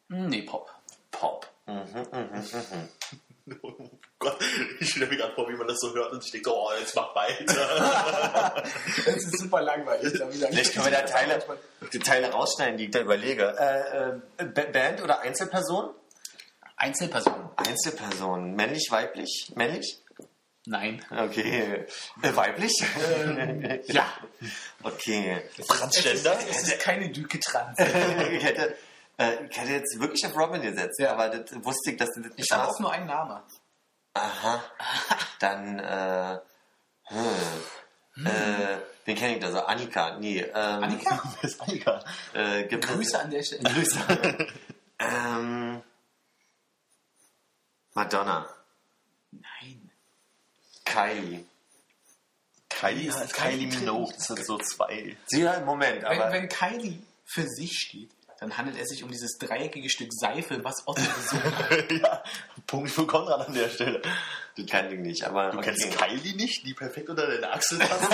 Hm, Nee, Pop. Pop. Mhm, mhm, mhm. Oh (laughs) Gott, ich stelle mir gerade vor, wie man das so hört und ich denke, oh, jetzt mach weiter. (laughs) Das ist super langweilig. Vielleicht können wir da Teile, die Teile rausschneiden, die ich da überlege. Äh, äh, Ba- Band oder Einzelperson? Einzelpersonen. Einzelperson. Männlich, weiblich? Männlich? Nein. Okay. Äh, weiblich? Ja. Okay. Transgender? Es ist keine Düke trans. (laughs) ich, hätte, äh, ich hätte jetzt wirklich auf Robin gesetzt, Ja. aber das wusste ich, dass du das Ich nicht habe auch nur einen Namen. Aha. (laughs) Dann, äh, hm. äh, wen kenne ich da so? Annika, nee. Ähm, Annika? (laughs) Wer ist Annika? Äh, gibt es- Grüße an der Stelle. Grüße. ähm, Madonna. Kylie. Kylie heißt Kylie Kylie Minogue. Das sind so zwei. Sie, ja, Moment, Wenn, aber wenn Kylie für sich steht, dann handelt es sich um dieses dreieckige Stück Seife, was Otto (laughs) gesungen hat. ja, Punkt für Konrad an der Stelle. das kann ich nicht, aber Du okay. kennst Kylie nicht, die perfekt unter deine Achsel passt?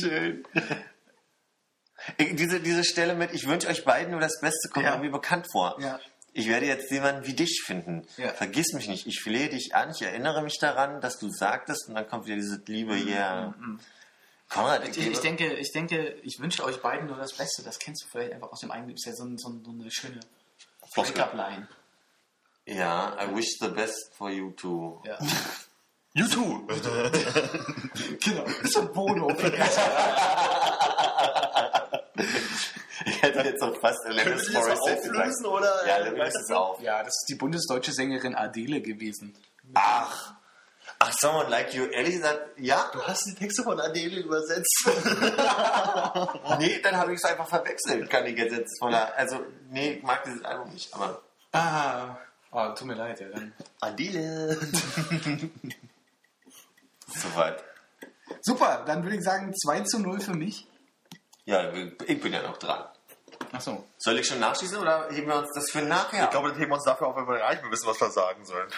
Schön. Ich, diese, diese Stelle mit, ich wünsche euch beiden nur das Beste, kommt Ja. mir irgendwie bekannt vor. Ja. Ich werde jetzt jemanden wie dich finden. Ja. Vergiss mich nicht. Ich flehe dich an. Ich erinnere mich daran, dass du sagtest und dann kommt wieder diese Liebe, yeah. Konrad, Ich, ich, denke, ich denke, ich wünsche euch beiden nur das Beste. Das kennst du vielleicht einfach aus dem eigenen. Ist ja so, so, so eine schöne Break-up-Line. ja, I wish the best for you too. Ja. (laughs) You too. (laughs) genau. Das ist ein Bono. (laughs) Hätte jetzt auch fast Können Alanis Morissette auflösen gesagt. oder? Ja, löse es auf. ja, das ist die bundesdeutsche Sängerin Adele gewesen. Ach. Ach, someone like you. Ehrlich gesagt, ja? Du hast die Texte von Adele übersetzt. (laughs) Nee, dann habe ich es einfach verwechselt, kann ich jetzt jetzt voller. Also, nee, ich mag dieses Album nicht, aber. Ah. Oh, tut mir leid, ja. Dann. Adele. (laughs) Soweit. Super, dann würde ich sagen 2 zu 0 für mich. Ja, ich bin ja noch dran. Achso. Soll ich schon nachschießen oder heben wir uns das für nachher? Ich glaube, das heben wir uns dafür auf, wenn wir mehr wissen, was wir sagen sollen.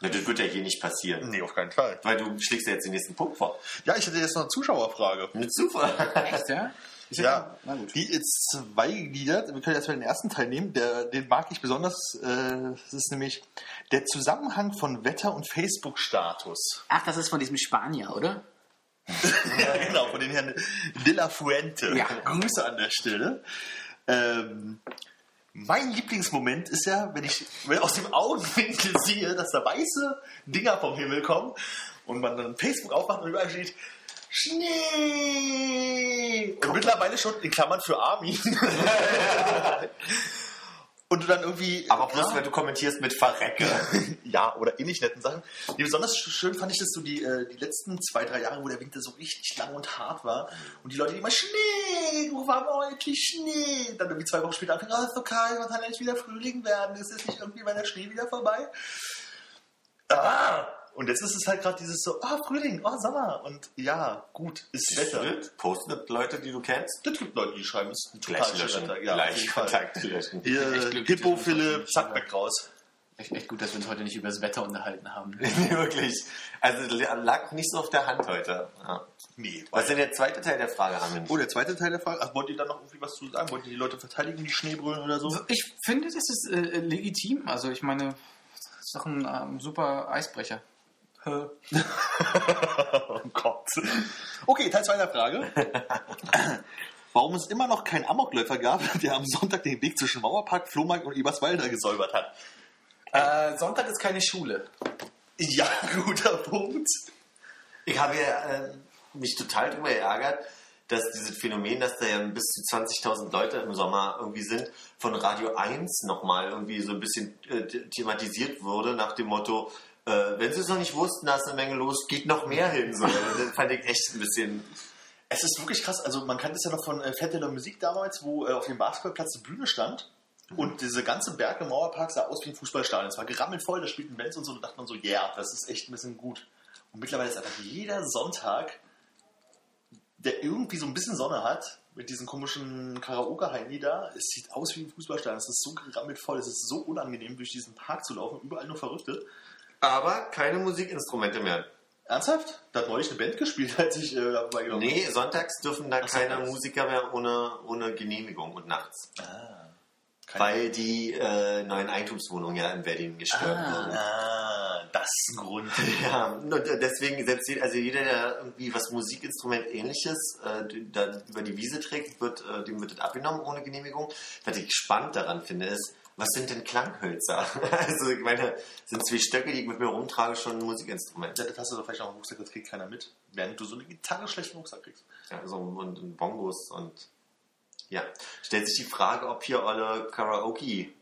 Ja, das wird ja hier nicht passieren. Nee, auf keinen Fall. Weil du schlägst ja jetzt den nächsten Punkt vor. Ja, ich hätte jetzt noch eine Zuschauerfrage. Mit Zufall. Echt, ja? Ich Ja, Na gut. die ist zweigegliedert. Wir können erstmal den ersten Teil nehmen. Der, den mag ich besonders. Äh, das ist nämlich der Zusammenhang von Wetter und Facebook-Status. Ach, das ist von diesem Spanier, oder? Ja, genau, von den Herrn De La Fuente. Ja. Grüße an der Stelle. Ähm, mein Lieblingsmoment ist ja, wenn ich wenn aus dem Augenwinkel sehe, dass da weiße Dinger vom Himmel kommen und man dann Facebook aufmacht und überall steht Schnee. Und mittlerweile schon in Klammern für Armin. (laughs) (laughs) und du dann irgendwie. Aber bloß, ja, wenn du kommentierst mit Verrecke. (laughs) ja, oder ähnlich netten Sachen. Nee, besonders schön fand ich das so die, äh, die letzten zwei, drei Jahre, wo der Winter so richtig lang und hart war. Und die Leute, die immer Schnee, wo war heute Schnee? Dann irgendwie zwei Wochen später anfangen, oh, ist so kalt, wann kann eigentlich wieder Frühling werden? Ist es nicht irgendwie, wenn der Schnee wieder vorbei? Ah! Und jetzt ist es halt gerade dieses so, ah, Frühling, oh, Sommer. Und ja, gut, ist Wetter. Postet Leute, die du kennst. Das gibt Leute, die schreiben, es ist ein Gleich total löschen. schöner. Ja, Gleich. Kontakt löschen. Hippo, Philipp, zack, weg raus. Echt, echt gut, dass wir uns heute nicht über das Wetter unterhalten haben. (laughs) Wirklich. Also lag nicht so auf der Hand heute. Ja. Nee. Was ist denn der zweite Teil der Frage, Armin? Oh, der zweite Teil der Frage. Ach, wollt ihr da noch irgendwie was zu sagen? Wollt ihr die Leute verteidigen, die Schneebrüllen oder so? Ich finde, das ist äh, legitim. Also ich meine, das ist doch ein ähm, super Eisbrecher. (laughs) oh Gott. Okay, Teil 2 der Frage. (laughs) Warum es immer noch keinen Amokläufer gab, der am Sonntag den Weg zwischen Mauerpark, Flohmarkt und Eberswalder gesäubert hat? Äh, Sonntag ist keine Schule. Ja, (laughs) guter Punkt. Ich habe ja äh, mich total darüber geärgert, dass dieses Phänomen, dass da ja bis zu 20.000 Leute im Sommer irgendwie sind, von Radio 1 nochmal irgendwie so ein bisschen äh, th- thematisiert wurde, nach dem Motto, äh, wenn sie es noch nicht wussten, da ist eine Menge los, geht noch mehr hin. So. (laughs) Das fand ich echt ein bisschen... Es ist wirklich krass. Also, man kannte es ja noch von äh, Fette der Musik damals, wo äh, auf dem Basketballplatz eine Bühne stand. Und diese ganze Berg im Mauerpark sah aus wie ein Fußballstadion. Es war gerammelt voll, da spielten Bands und so. Da dachte man so, ja, yeah, das ist echt ein bisschen gut. Und mittlerweile ist einfach jeder Sonntag, der irgendwie so ein bisschen Sonne hat, mit diesen komischen Karaoke-Heini da, es sieht aus wie ein Fußballstadion. Es ist so gerammelt voll, es ist so unangenehm, durch diesen Park zu laufen. Überall nur Verrückte. Aber keine Musikinstrumente mehr. Ernsthaft? Da hat neulich eine Band gespielt, (laughs) als ich äh, dabei war. Nee, sonntags dürfen da Ach, keine sonntags. Musiker mehr ohne, ohne Genehmigung und nachts. Ah, Weil die äh, neuen Eigentumswohnungen ja in Berlin gestört Ah. wurden. ah, das ist ein Grund. (laughs) Ja, und äh, deswegen selbst jeder, also jeder, der irgendwie was Musikinstrument ähnliches äh, dann über die Wiese trägt, wird, äh, dem wird das abgenommen ohne Genehmigung. Was ich spannend daran finde, ist, Was sind denn Klanghölzer? (laughs) Also ich meine, sind zwei Stöcke, die ich mit mir rumtrage, schon ein Musikinstrument. Ja, das hast du doch vielleicht auch im Rucksack, das kriegt keiner mit. Während du so eine Gitarre schlecht im Rucksack kriegst. Ja, so und, und Bongos und ja. Stellt sich die Frage, ob hier alle Karaoke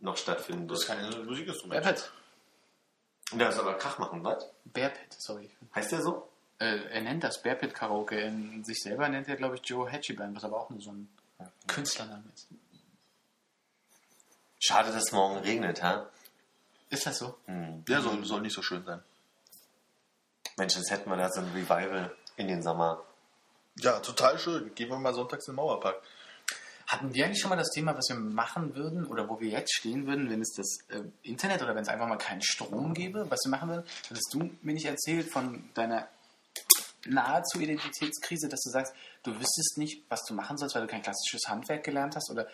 noch stattfinden Das ist wird. kein Musikinstrument. Bearpit. Ja, das aber Krach machen, was? Bearpit, sorry. Heißt der so? Äh, er nennt das Bearpit Karaoke. In sich selber nennt er, glaube ich, Joe Hatchiban, was aber auch nur so ein Künstlername ist. Schade, dass es morgen regnet, ha? Ist das so? Hm. Der soll, soll nicht so schön sein. Mensch, jetzt hätten wir da so ein Revival in den Sommer. Ja, total schön. Gehen wir mal sonntags in den Mauerpark. Hatten wir eigentlich schon mal das Thema, was wir machen würden oder wo wir jetzt stehen würden, wenn es das äh, Internet oder wenn es einfach mal keinen Strom gäbe, was wir machen würden? Hattest du mir nicht erzählt von deiner nahezu Identitätskrise, dass du sagst, du wüsstest nicht, was du machen sollst, weil du kein klassisches Handwerk gelernt hast oder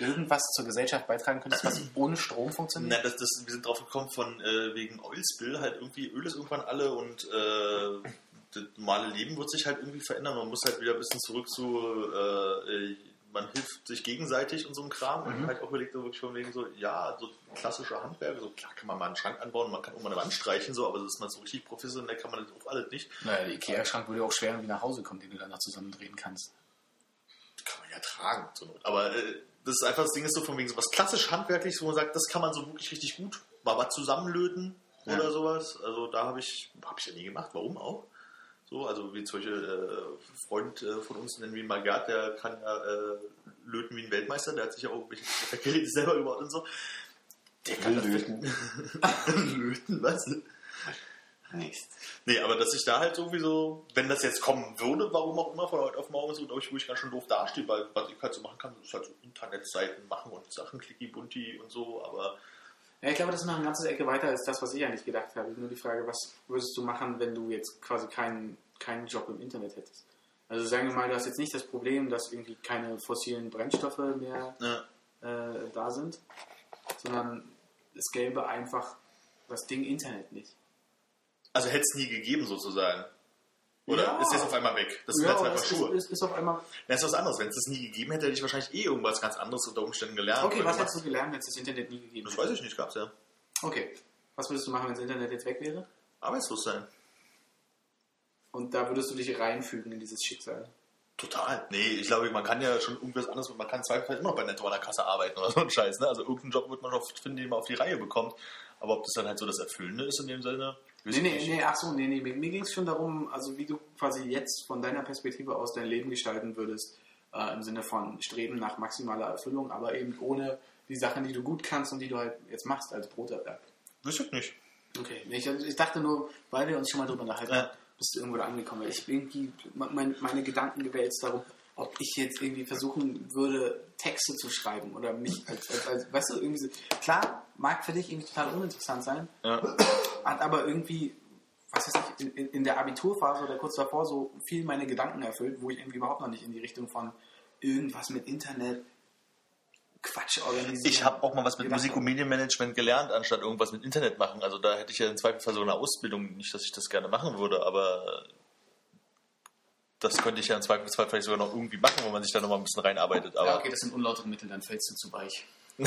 irgendwas zur Gesellschaft beitragen könntest, was (clears throat) ohne Strom funktioniert? Nein, das, das, wir sind drauf gekommen von äh, wegen Oilspill, halt irgendwie Öl ist irgendwann alle und äh, (laughs) das normale Leben wird sich halt irgendwie verändern. Man muss halt wieder ein bisschen zurück zu, äh, äh, man hilft sich gegenseitig und so ein Kram und halt auch überlegt so wirklich von wegen so, ja, so klassische Handwerke, so klar kann man mal einen Schrank anbauen, man kann auch mal eine Wand streichen, so, aber das ist mal so richtig professionell, kann man das auch alles nicht. Naja, der Ikea-Schrank würde auch schwer irgendwie nach Hause kommen, den du dann noch zusammendrehen kannst. kann man ja tragen. zur Not. Aber äh, das ist einfach das Ding ist so von wegen so was klassisch handwerkliches, wo man sagt, das kann man so wirklich richtig gut. Mal was zusammenlöten Ja. oder sowas. Also da habe ich, habe ich ja nie gemacht. Warum auch? So, also wie Beispiel äh, Freund äh, von uns, nennen wir mal Gerd, der kann ja äh, löten wie ein Weltmeister, der hat sich ja auch (laughs) Geräte selber gebaut und so. Der kann Löten. (laughs) löten, was? Nichts. Nee, aber dass ich da halt irgendwie so, wenn das jetzt kommen würde, warum auch immer, von heute auf morgen so, glaube ich, wo ich ganz schön doof dastehe, weil was ich halt so machen kann, ist halt so Internetseiten machen und Sachen, klicki bunti und so, aber Ja, ich glaube, das ist noch eine ganze Ecke weiter als das, was ich eigentlich gedacht habe. Nur die Frage, was würdest du machen, wenn du jetzt quasi keinen, keinen Job im Internet hättest? Also sagen wir mal, du hast jetzt nicht das Problem, dass irgendwie keine fossilen Brennstoffe mehr ja. äh, da sind, sondern es gäbe einfach das Ding Internet nicht. Also hätte es nie gegeben sozusagen. Oder Ja. ist jetzt auf einmal weg? Das sind ja, jetzt einfach es Schuhe. ist, ist, ist auf einmal. Das ist was anderes. Wenn es das nie gegeben hätte, hätte ich wahrscheinlich eh irgendwas ganz anderes unter Umständen gelernt. Okay, was hättest du gelernt, wenn es das Internet nie gegeben Das hätte? weiß ich nicht, gab's ja. Okay, was würdest du machen, wenn das Internet jetzt weg wäre? Arbeitslos sein. Und da würdest du dich reinfügen in dieses Schicksal. Total. Nee, ich glaube, man kann ja schon irgendwas anderes, man kann zweifelsfall immer noch bei Netto an der Kasse arbeiten oder (laughs) so ein Scheiß. Ne? Also irgendeinen Job wird man oft finden, den man auf die Reihe bekommt. Aber ob das dann halt so das Erfüllende ist in dem Sinne, Nee, nee, nee, ach so, nee, nee. Mir, ging es schon darum, also wie du quasi jetzt von deiner Perspektive aus dein Leben gestalten würdest, äh, im Sinne von Streben nach maximaler Erfüllung, aber eben ohne die Sachen, die du gut kannst und die du halt jetzt machst als Broterwerk. Wüsste ich nicht. Okay, ich, also ich dachte nur, weil wir uns schon mal drüber unterhalten Ja. bist du irgendwo da angekommen. Ich irgendwie, mein, meine Gedanken jetzt darum, ob ich jetzt irgendwie versuchen würde, Texte zu schreiben oder mich als, als, als weißt du, irgendwie so, klar, mag für dich irgendwie total uninteressant sein, Ja. hat aber irgendwie, was weiß ich, in, in, der Abiturphase oder kurz davor so viel meine Gedanken erfüllt, wo ich irgendwie überhaupt noch nicht in die Richtung von irgendwas mit Internet Quatsch organisieren. Ich habe auch mal was mit gedacht Musik- und Medienmanagement gelernt, anstatt irgendwas mit Internet machen. Also da hätte ich ja im Zweifelsfall so eine Ausbildung, nicht, dass ich das gerne machen würde, aber das könnte ich ja im Zweifelsfall vielleicht sogar noch irgendwie machen, wo man sich da noch mal ein bisschen reinarbeitet. Aber Ja, okay, das sind unlautere Mittel, dann fällst du zu weich. (laughs)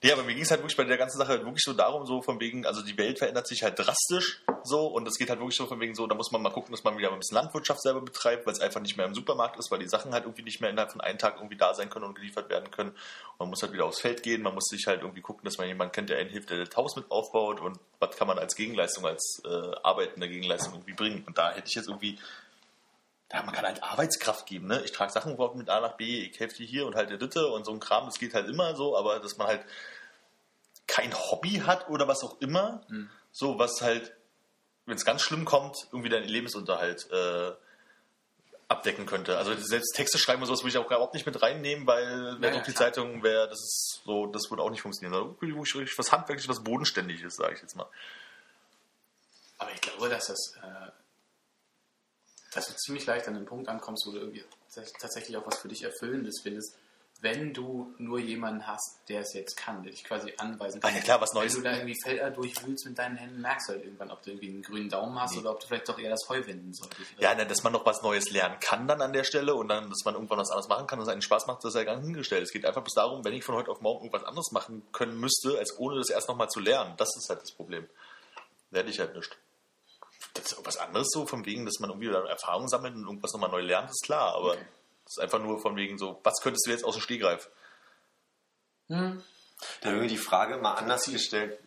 Nee, aber mir ging es halt wirklich bei der ganzen Sache halt wirklich so darum, so von wegen, also die Welt verändert sich halt drastisch so und es geht halt wirklich so von wegen so, da muss man mal gucken, dass man wieder ein bisschen Landwirtschaft selber betreibt, weil es einfach nicht mehr im Supermarkt ist, weil die Sachen halt irgendwie nicht mehr innerhalb von einem Tag irgendwie da sein können und geliefert werden können. Man muss halt wieder aufs Feld gehen, man muss sich halt irgendwie gucken, dass man jemanden kennt, der einen hilft, der das Haus mit aufbaut und was kann man als Gegenleistung, als äh, arbeitende Gegenleistung irgendwie bringen. Und da hätte ich jetzt irgendwie ja, man kann halt Arbeitskraft geben, ne? Ich trage Sachen mit A nach B, ich helfe dir hier und halt der Dritte und so ein Kram, das geht halt immer so, aber dass man halt kein Hobby hat oder was auch immer, so was halt, wenn es ganz schlimm kommt, irgendwie deinen Lebensunterhalt äh, abdecken könnte. Also selbst Texte schreiben und sowas würde ich auch überhaupt nicht mit reinnehmen, weil wer ja, durch die klar. Zeitung wäre, das ist so, das würde auch nicht funktionieren. Da wirklich was handwerklich, was bodenständiges, sage ich jetzt mal. Aber ich glaube, dass das, äh, dass du ziemlich leicht an den Punkt ankommst, wo du irgendwie tats- tatsächlich auch was für dich Erfüllendes findest. wenn du nur jemanden hast, der es jetzt kann, der dich quasi anweisen kann. Ah, ja, klar, was Neues. Wenn du da irgendwie Felder durchwühlst mit deinen Händen, merkst du halt irgendwann, ob du irgendwie einen grünen Daumen hast oder ob du vielleicht doch eher das Heu wenden solltest. Ja, ne, dass man noch was Neues lernen kann dann an der Stelle und dann, dass man irgendwann was anderes machen kann und es einen Spaß macht, das ist ja ganz hingestellt. Es geht einfach bloß darum, wenn ich von heute auf morgen irgendwas anderes machen können müsste, als ohne das erst nochmal zu lernen. Das ist halt das Problem. Werde ich halt nicht. Das ist was anderes so, von wegen, dass man irgendwie dann Erfahrung sammelt und irgendwas nochmal neu lernt, ist klar, aber Okay. das ist einfach nur von wegen so, was könntest du jetzt aus dem Stegreif? Hm. Da irgendwie die Frage mal anders gestellt,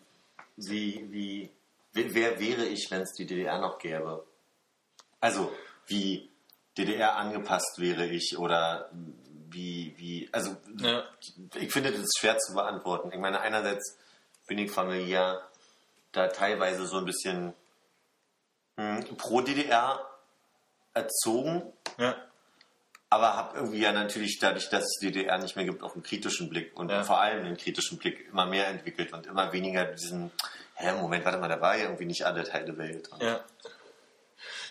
wie, wie, wer, wer wäre ich, wenn es die DDR noch gäbe? Also, wie DDR angepasst wäre ich oder wie, wie, also, Ja. ich finde das schwer zu beantworten. Ich meine, einerseits bin ich familiär da teilweise so ein bisschen hm, pro DDR erzogen, Ja. aber habe irgendwie ja natürlich dadurch, dass es DDR nicht mehr gibt, auch einen kritischen Blick und Ja. vor allem einen kritischen Blick immer mehr entwickelt und immer weniger diesen, hä, Moment, warte mal, da war ja irgendwie nicht alle Teile Welt. Ja.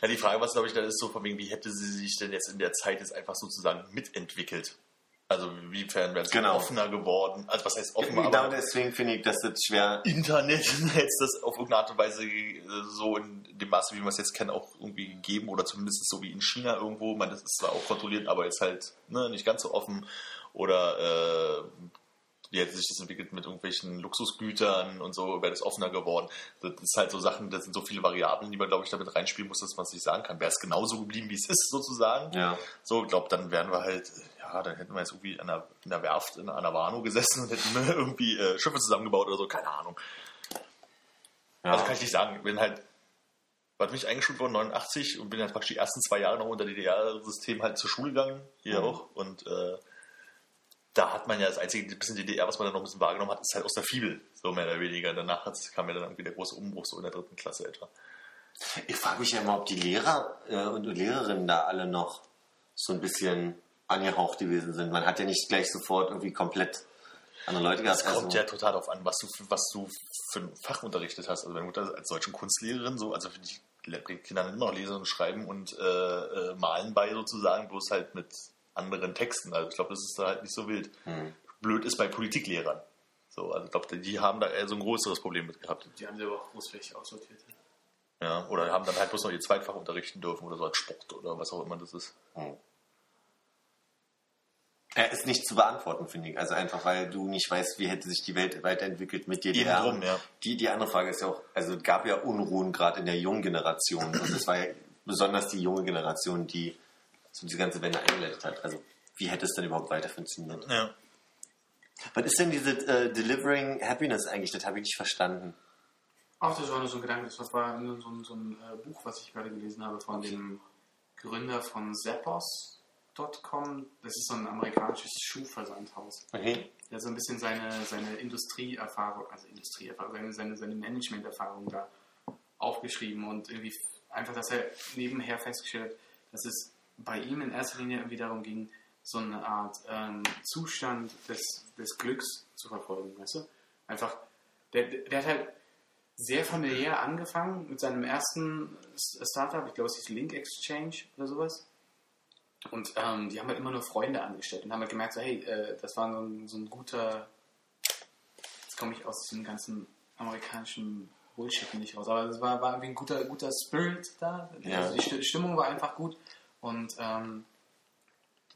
Ja, die Frage, was glaube ich, da ist so von wegen, wie hätte sie sich denn jetzt in der Zeit jetzt einfach sozusagen mitentwickelt? Also inwiefern wäre es Genau. offener geworden? Also was heißt offener? Genau deswegen finde ich, dass das schwer. Internet (laughs) hätte es das auf irgendeine Art und Weise äh, so in dem Maße, wie wir es jetzt kennen, auch irgendwie gegeben oder zumindest so wie in China irgendwo. Man, das ist zwar auch kontrolliert, aber ist halt ne, nicht ganz so offen. Oder äh, wie hätte sich das entwickelt mit irgendwelchen Luxusgütern und so, wäre das offener geworden. Das ist halt so Sachen, das sind so viele Variablen, die man, glaube ich, damit reinspielen muss, dass man es nicht sagen kann. Wäre es genauso geblieben, wie es ist, sozusagen. Ja. So, ich glaube, dann wären wir halt, ja, dann hätten wir jetzt irgendwie an der, in der Werft in einer Warnow gesessen und hätten (laughs) irgendwie äh, Schiffe zusammengebaut oder so, keine Ahnung. Ja. Also kann ich nicht sagen. Ich bin halt, was mich eingeschult worden, 89 und bin halt praktisch die ersten zwei Jahre noch unter DDR-System halt zur Schule gegangen, hier Mhm. auch. Und äh, da hat man ja das einzige bisschen DDR, was man dann noch ein bisschen wahrgenommen hat, ist halt aus der Fibel, so mehr oder weniger. Danach kam ja dann irgendwie der große Umbruch, so in der dritten Klasse etwa. Ich frage mich ja immer, ob die Lehrer äh, und Lehrerinnen da alle noch so ein bisschen angehaucht gewesen sind. Man hat ja nicht gleich sofort irgendwie komplett andere Leute gehabt. Es kommt Also- ja total darauf an, was du, für- was du für ein Fach unterrichtet hast. Also meine Mutter als deutsche Kunstlehrerin, so, also für die bringt Kinder immer noch lesen und schreiben und äh, äh, malen bei sozusagen, bloß halt mit anderen Texten. Also ich glaube, das ist da halt nicht so wild. Hm. Blöd ist bei Politiklehrern. So, also ich glaube, die haben da eher so ein größeres Problem mit gehabt. Die haben sie aber auch großflächig aussortiert. Ja, oder haben dann halt bloß noch ihr Zweitfach unterrichten dürfen oder so als Sport oder was auch immer das ist. Hm. Er ist nicht zu beantworten, finde ich. Also einfach, weil du nicht weißt, wie hätte sich die Welt weiterentwickelt mit DDR. Eben drum, ja. die, die andere Frage ist ja auch, also es gab ja Unruhen gerade in der jungen Generation. Und es war ja besonders die junge Generation, die so diese ganze Wende eingeleitet hat. Also wie hätte es denn überhaupt weiter funktioniert? Ja. Was ist denn diese äh, Delivering Happiness eigentlich? Das habe ich nicht verstanden. Ach, das war nur so ein Gedanke. Das war so ein, so ein äh, Buch, was ich gerade gelesen habe von dem Gründer von Zappos.com. Das ist so ein amerikanisches Schuhversandhaus. Okay. Der hat so ein bisschen seine, seine Industrieerfahrung, also Industrieerfahrung, seine, seine, seine Managementerfahrung da aufgeschrieben und irgendwie einfach, dass er nebenher festgestellt hat, dass es bei ihm in erster Linie irgendwie darum ging, so eine Art ähm, Zustand des, des Glücks zu verfolgen, weißt du? Einfach, der, der hat halt sehr familiär angefangen mit seinem ersten Startup, ich glaube es hieß Link Exchange oder sowas. Und ähm, die haben halt immer nur Freunde angestellt und haben halt gemerkt, so, hey, äh, das war so ein, so ein guter, jetzt komme ich aus diesem ganzen amerikanischen Bullshit nicht raus, aber es war, war irgendwie ein guter, guter Spirit da. Ja. Also die Sti- Stimmung war einfach gut und ähm,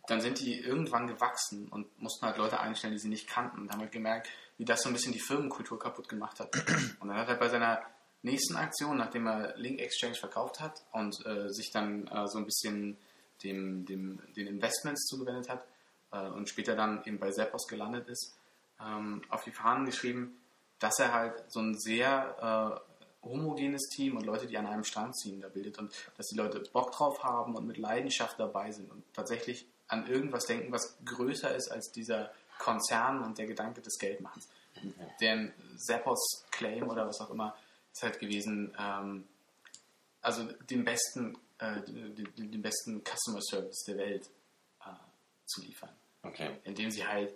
dann sind die irgendwann gewachsen und mussten halt Leute einstellen, die sie nicht kannten und haben halt gemerkt, wie das so ein bisschen die Firmenkultur kaputt gemacht hat. Und dann hat er bei seiner nächsten Aktion, nachdem er Link Exchange verkauft hat und äh, sich dann äh, so ein bisschen dem, dem, den Investments zugewendet hat äh, und später dann eben bei Zappos gelandet ist, ähm, auf die Fahnen geschrieben, dass er halt so ein sehr äh, homogenes Team und Leute, die an einem Strang ziehen, da bildet und dass die Leute Bock drauf haben und mit Leidenschaft dabei sind und tatsächlich an irgendwas denken, was größer ist als dieser Konzern und der Gedanke des Geldmachens. Deren Zappos Claim oder was auch immer ist halt gewesen, ähm, also den besten, äh, den, den besten Customer Service der Welt äh, zu liefern Okay. indem sie halt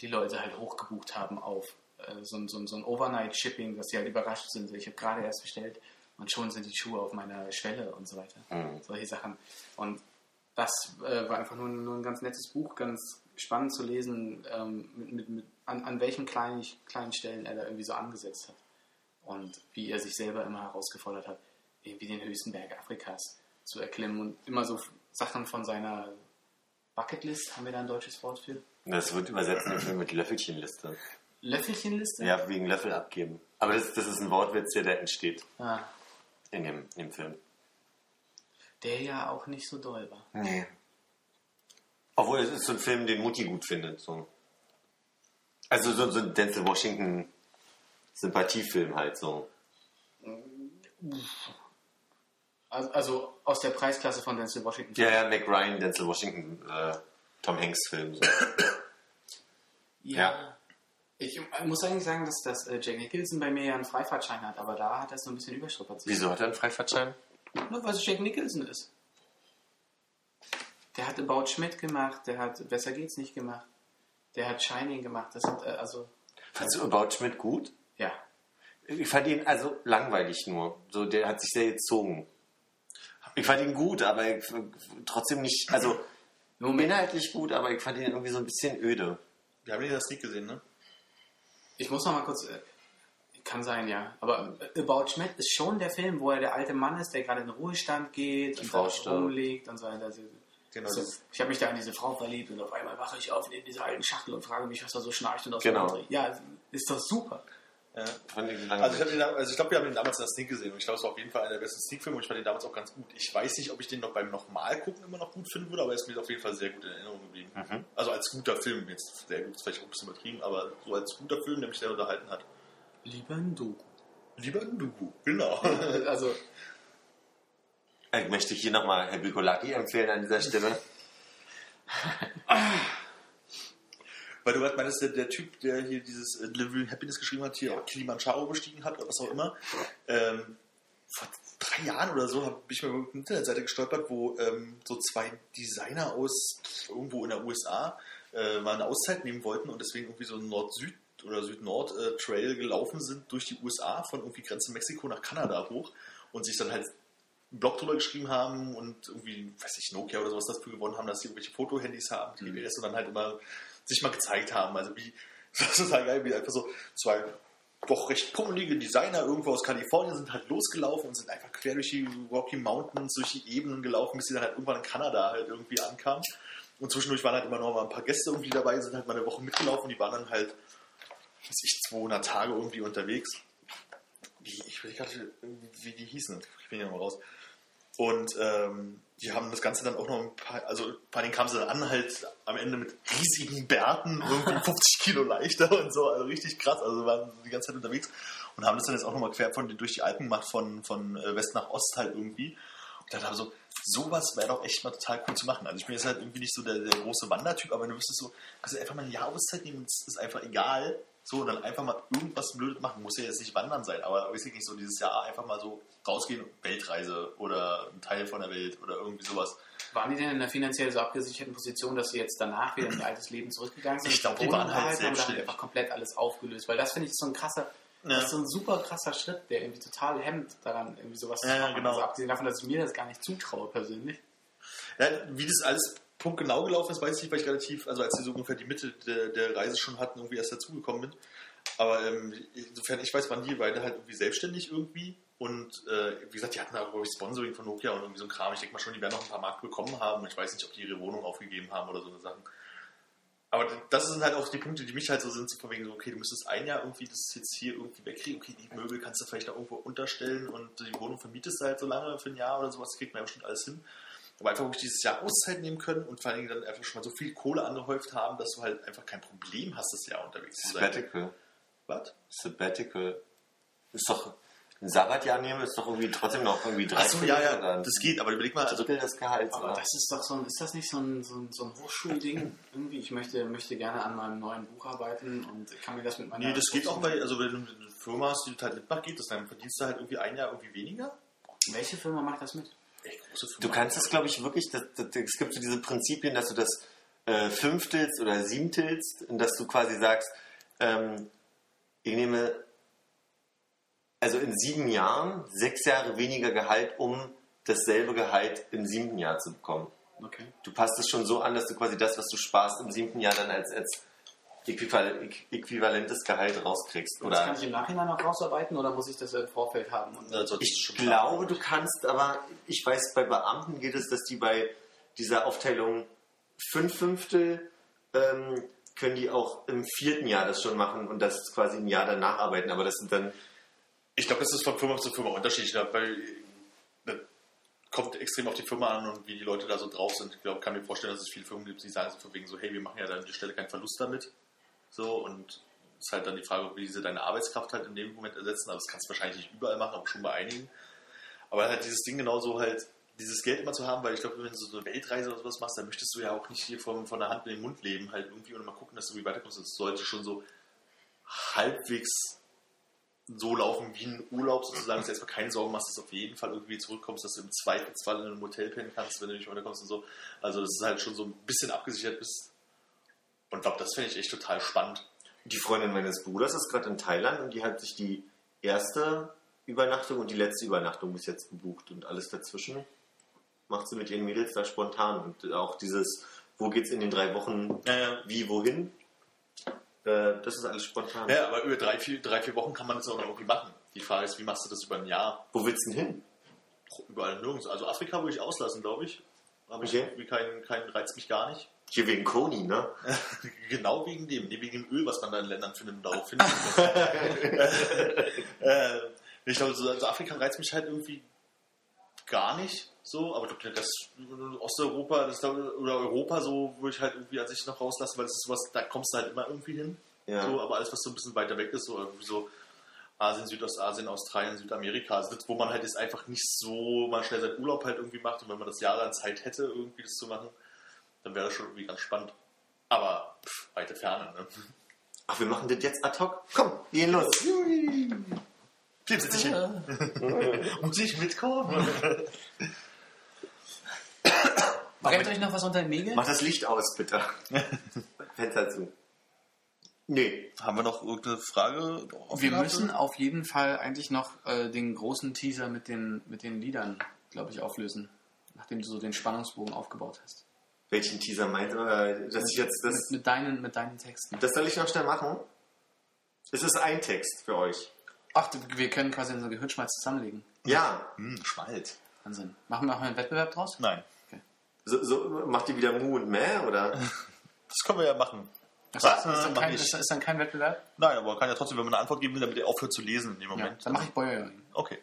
die Leute halt hochgebucht haben auf so, ein- so, ein- so ein Overnight-Shipping, dass sie halt überrascht sind. Ich habe gerade erst bestellt und schon sind die Schuhe auf meiner Schwelle und so weiter. Mhm. Solche Sachen. Und das äh, war einfach nur, nur ein ganz nettes Buch, ganz spannend zu lesen, ähm, mit, mit, mit, an, an welchen kleinen, kleinen Stellen er da irgendwie so angesetzt hat. Und wie er sich selber immer herausgefordert hat, irgendwie den höchsten Berg Afrikas zu erklimmen und immer so Sachen von seiner Bucketlist, haben wir da ein deutsches Wort für? Das wird übersetzt mit Löffelchenliste. Löffelchenliste? Ja, wegen Löffel abgeben. Aber das, das ist ein Wortwitz, der da entsteht Ah, in dem, dem Film. der ja auch nicht so doll war. Nee. Obwohl, es ist so ein Film, den Mutti gut findet. So. Also so, so ein Denzel Washington Sympathiefilm halt so. Also, also aus der Preisklasse von Denzel Washington. Ja, ja, Mac Ryan, Denzel Washington, äh, Tom Hanks Film. So. Ja. Ich muss eigentlich sagen, dass, dass äh, Jack Nicholson bei mir ja einen Freifahrtschein hat, aber da hat er es so ein bisschen überstrapaziert. Wieso hat er einen Freifahrtschein? Nur weil es Jack Nicholson ist. Der hat About Schmidt gemacht, der hat Besser geht's nicht gemacht, der hat Shining gemacht. Das sind äh, also Fandst du About Schmidt gut? ja. Ich fand ihn also langweilig nur. So, der hat sich sehr gezogen. Ich fand ihn gut, aber ich, trotzdem nicht, also Moment, inhaltlich gut, aber ich fand ihn irgendwie so ein bisschen öde. Wir haben den das nicht gesehen, ne? Ich muss noch mal kurz. Äh, kann sein, ja. Aber äh, About Schmidt ist schon der Film, wo er der alte Mann ist, der gerade in den Ruhestand geht und Frau da rumliegt und so weiter. Genau. So, ich habe mich da in diese Frau verliebt und auf einmal wache ich auf in dieser alten Schachtel und frage mich, was da so schnarcht und aus Genau. Ja, ist doch super. Ja. Fand ihn Also ich, den, also ich glaube, wir haben den damals in der Sneak gesehen und ich glaube, es war auf jeden Fall einer der besten Sneak-Filme und ich fand den damals auch ganz gut. Ich weiß nicht, ob ich den noch beim nochmal gucken immer noch gut finden würde, aber er ist mir auf jeden Fall sehr gut in Erinnerung geblieben. Mhm. Also als guter Film, jetzt sehr gut, ist vielleicht auch ein bisschen übertrieben, aber so als guter Film, der mich sehr unterhalten hat. Lieber ein Doku. Lieber ein Dugu, genau. Also, Ich möchte hier nochmal Go Lucky empfehlen an dieser Stelle. (laughs) Weil du gerade meinst, der, der Typ, der hier dieses äh, Delivering Happiness geschrieben hat, hier auch Kilimanjaro bestiegen hat oder was auch immer. Ähm, vor drei Jahren oder so habe ich mal über eine Internetseite gestolpert, wo ähm, so zwei Designer aus irgendwo in der USA äh, mal eine Auszeit nehmen wollten und deswegen irgendwie so Nord-Süd- oder Süd-Nord-Trail gelaufen sind durch die USA von irgendwie Grenze Mexiko nach Kanada hoch und sich dann halt einen Blog drüber geschrieben haben und irgendwie, weiß ich, Nokia oder sowas dafür gewonnen haben, dass sie irgendwelche Fotohandys haben, GPS und dann halt immer sich mal gezeigt haben. Also wie, (laughs) das ist total geil, wie einfach so zwei doch recht pummelige Designer irgendwo aus Kalifornien sind halt losgelaufen und sind einfach quer durch die Rocky Mountains, durch die Ebenen gelaufen, bis sie dann halt irgendwann in Kanada halt irgendwie ankamen. Und zwischendurch waren halt immer noch mal ein paar Gäste irgendwie dabei, sind halt mal eine Woche mitgelaufen, die waren dann halt, weiß ich, 200 Tage irgendwie unterwegs. Wie, ich weiß gerade, wie die hießen, ich bin ja mal raus. Und ähm, die haben das Ganze dann auch noch ein paar, also vor allem kamen sie dann an, halt am Ende mit riesigen Bärten, irgendwie (laughs) 50 Kilo leichter und so, also richtig krass, also waren die ganze Zeit unterwegs und haben das dann jetzt auch nochmal quer von, durch die Alpen gemacht, von, von äh, West nach Ost halt irgendwie. Und dann haben so, sowas wäre doch echt mal total cool zu machen. Also ich bin jetzt halt irgendwie nicht so der, der große Wandertyp, aber wenn du wüsstest so, kannst du einfach mal eine Jahreszeit nehmen, es ist einfach egal, so, und dann einfach mal irgendwas Blödes machen. Muss ja jetzt nicht wandern sein, aber weiß ich nicht, so dieses Jahr einfach mal so rausgehen, Weltreise oder ein Teil von der Welt oder irgendwie sowas. waren die denn in einer finanziell so abgesicherten Position, dass sie jetzt danach wieder in ihr altes Leben zurückgegangen sind? Ich glaub, die waren halt selbstständig. einfach komplett alles aufgelöst. Weil das finde ich so ein krasser, Ja. das ist so ein super krasser Schritt, der irgendwie total hemmt daran, irgendwie sowas Ja, zu machen. genau. Also abgesehen davon, dass ich mir das gar nicht zutraue persönlich. Ja, wie das alles punktgenau gelaufen ist, weiß ich nicht, weil ich relativ, also als sie so ungefähr die Mitte der, der Reise schon hatten, irgendwie erst dazugekommen bin. Aber ähm, insofern ich weiß, waren die beide halt irgendwie selbstständig irgendwie. Und äh, wie gesagt, die hatten auch, Sponsoring von Nokia und irgendwie so ein Kram. Ich denke mal schon, die werden noch ein paar Mark bekommen haben. Ich weiß nicht, ob die ihre Wohnung aufgegeben haben oder so eine Sachen. Aber das sind halt auch die Punkte, die mich halt so sind, so von wegen so, okay, du müsstest ein Jahr irgendwie das jetzt hier irgendwie wegkriegen. Okay, die Möbel kannst du vielleicht da irgendwo unterstellen und die Wohnung vermietest du halt so lange für ein Jahr oder sowas, das kriegt man ja bestimmt alles hin. Aber einfach wirklich dieses Jahr Auszeit nehmen können und vor allen Dingen dann einfach schon mal so viel Kohle angehäuft haben, dass du halt einfach kein Problem hast, das Jahr unterwegs zu sein. Sabbatical. Was? Sabbatical. Ist doch ein Sabbatjahr nehmen, ist doch irgendwie trotzdem noch irgendwie drei Achso, ja, ja, ein das geht, aber überleg mal, also des Gehalts. Aber das ist doch so ein, ist das nicht so ein, so ein, so ein Hochschulding? (laughs) Irgendwie, ich möchte, möchte gerne an meinem neuen Buch arbeiten und kann mir das mit meiner. nee, das geht auch bei, also wenn du eine Firma hast, die das halt mitmacht, geht das, dann verdienst du halt irgendwie ein Jahr irgendwie weniger. Welche Firma macht das mit? Du kannst es, glaube ich, wirklich, das, das, es gibt so diese Prinzipien, dass du das äh, fünftelst oder siebtelst und dass du quasi sagst, ähm, ich nehme also in sieben Jahren sechs Jahre weniger Gehalt, um dasselbe Gehalt im siebten Jahr zu bekommen. Okay. Du passt es schon so an, dass du quasi das, was du sparst, im siebten Jahr dann als, als äquivalentes Gehalt rauskriegst. Das Oder kann ich im Nachhinein noch rausarbeiten oder muss ich das im Vorfeld haben? Du Ich schon glaube, du kannst, aber ich weiß, bei Beamten geht es, dass die bei dieser Aufteilung fünf Fünftel ähm, können die auch im vierten Jahr das schon machen und das quasi im Jahr danach arbeiten. Aber das sind dann, Ich glaube, das ist von Firma zu Firma unterschiedlich, ne? weil das kommt extrem auf die Firma an und wie die Leute da so drauf sind. Ich glaube, kann mir vorstellen, dass es viele Firmen gibt, die sagen so von wegen so, hey, wir machen ja dann an der Stelle keinen Verlust damit. So und es ist halt dann die Frage, wie sie deine Arbeitskraft halt in dem Moment ersetzen. Aber das kannst du wahrscheinlich nicht überall machen, aber schon bei einigen. Aber halt dieses Ding genauso halt, dieses Geld immer zu haben, weil ich glaube, wenn du so eine Weltreise oder sowas machst, dann möchtest du ja auch nicht hier von, von der Hand in den Mund leben, halt irgendwie und mal gucken, dass du irgendwie weiterkommst. Das sollte schon so halbwegs so laufen wie ein Urlaub sozusagen, dass du erstmal keine Sorgen machst, dass du auf jeden Fall irgendwie zurückkommst, dass du im Zweifelsfall in einem Hotel pennen kannst, wenn du nicht weiterkommst und so. Also, dass du halt schon so ein bisschen abgesichert bist. Und ich glaube, das finde ich echt total spannend. die Freundin meines Bruders ist gerade in Thailand und die hat sich die erste Übernachtung und die letzte Übernachtung bis jetzt gebucht und alles dazwischen macht sie mit ihren Mädels da spontan und auch dieses, wo geht's in den drei Wochen, ja. wie, wohin, äh, das ist alles spontan. Ja, aber über drei vier, drei, vier Wochen kann man das auch noch irgendwie machen. Die Frage ist, wie machst du das über ein Jahr? Wo willst du denn hin? Überall nirgends. Also Afrika würde ich auslassen, glaube ich. Aber ich Okay. irgendwie keinen kein reizt mich gar nicht. Hier wegen Koni, ne? (laughs) genau wegen dem, nee, wegen dem Öl, was man da in Ländern findet und darauf findet. (laughs) äh, ich glaube, so, also Afrika reizt mich halt irgendwie gar nicht so, aber das Osteuropa das, glaub ich, oder Europa so würde ich halt irgendwie an sich noch rauslassen, weil das ist sowas, da kommst du halt immer irgendwie hin. Ja. So, aber alles, was so ein bisschen weiter weg ist, so irgendwie so Asien, Südostasien, Australien, Südamerika, also das, wo man halt jetzt einfach nicht so mal schnell seinen Urlaub halt irgendwie macht und wenn man das Jahr dann Zeit hätte, irgendwie das zu machen, dann wäre das schon irgendwie ganz spannend. Aber pff, weite Ferne, ne? Ach, wir machen das jetzt ad hoc? Komm, wir gehen los. Jetzt sitze ich hin. Muss (laughs) ich mitkommen? (coughs) Brennt euch noch was unter den Nägeln? Mach das Licht aus, bitte. (laughs) Fenster zu. Nee. Haben wir noch irgendeine Frage? Wir gehabt? müssen auf jeden Fall eigentlich noch äh, den großen Teaser mit den, mit den Liedern, glaube ich, auflösen. Nachdem du so den Spannungsbogen aufgebaut hast. Welchen Teaser meint äh, dass ich jetzt das, Mit, mit, deinen, mit deinen Texten. das soll ich noch schnell machen? Es ist ein Text für euch. Ach, wir können quasi unser Gehirnschmalz zusammenlegen. Ja. Hm, Schmalz. Wahnsinn. Machen wir, wir einen Wettbewerb draus? Nein. So, so macht ihr wieder Mu und Mäh oder? (laughs) Das können wir ja machen. Das Was? ist, ist, dann Mach kein, ist, ist dann kein Wettbewerb? Nein, aber man kann ja trotzdem, wenn man eine Antwort geben will, damit er aufhört zu lesen in dem Ja, Moment. dann mache ich Bäuerin. Okay.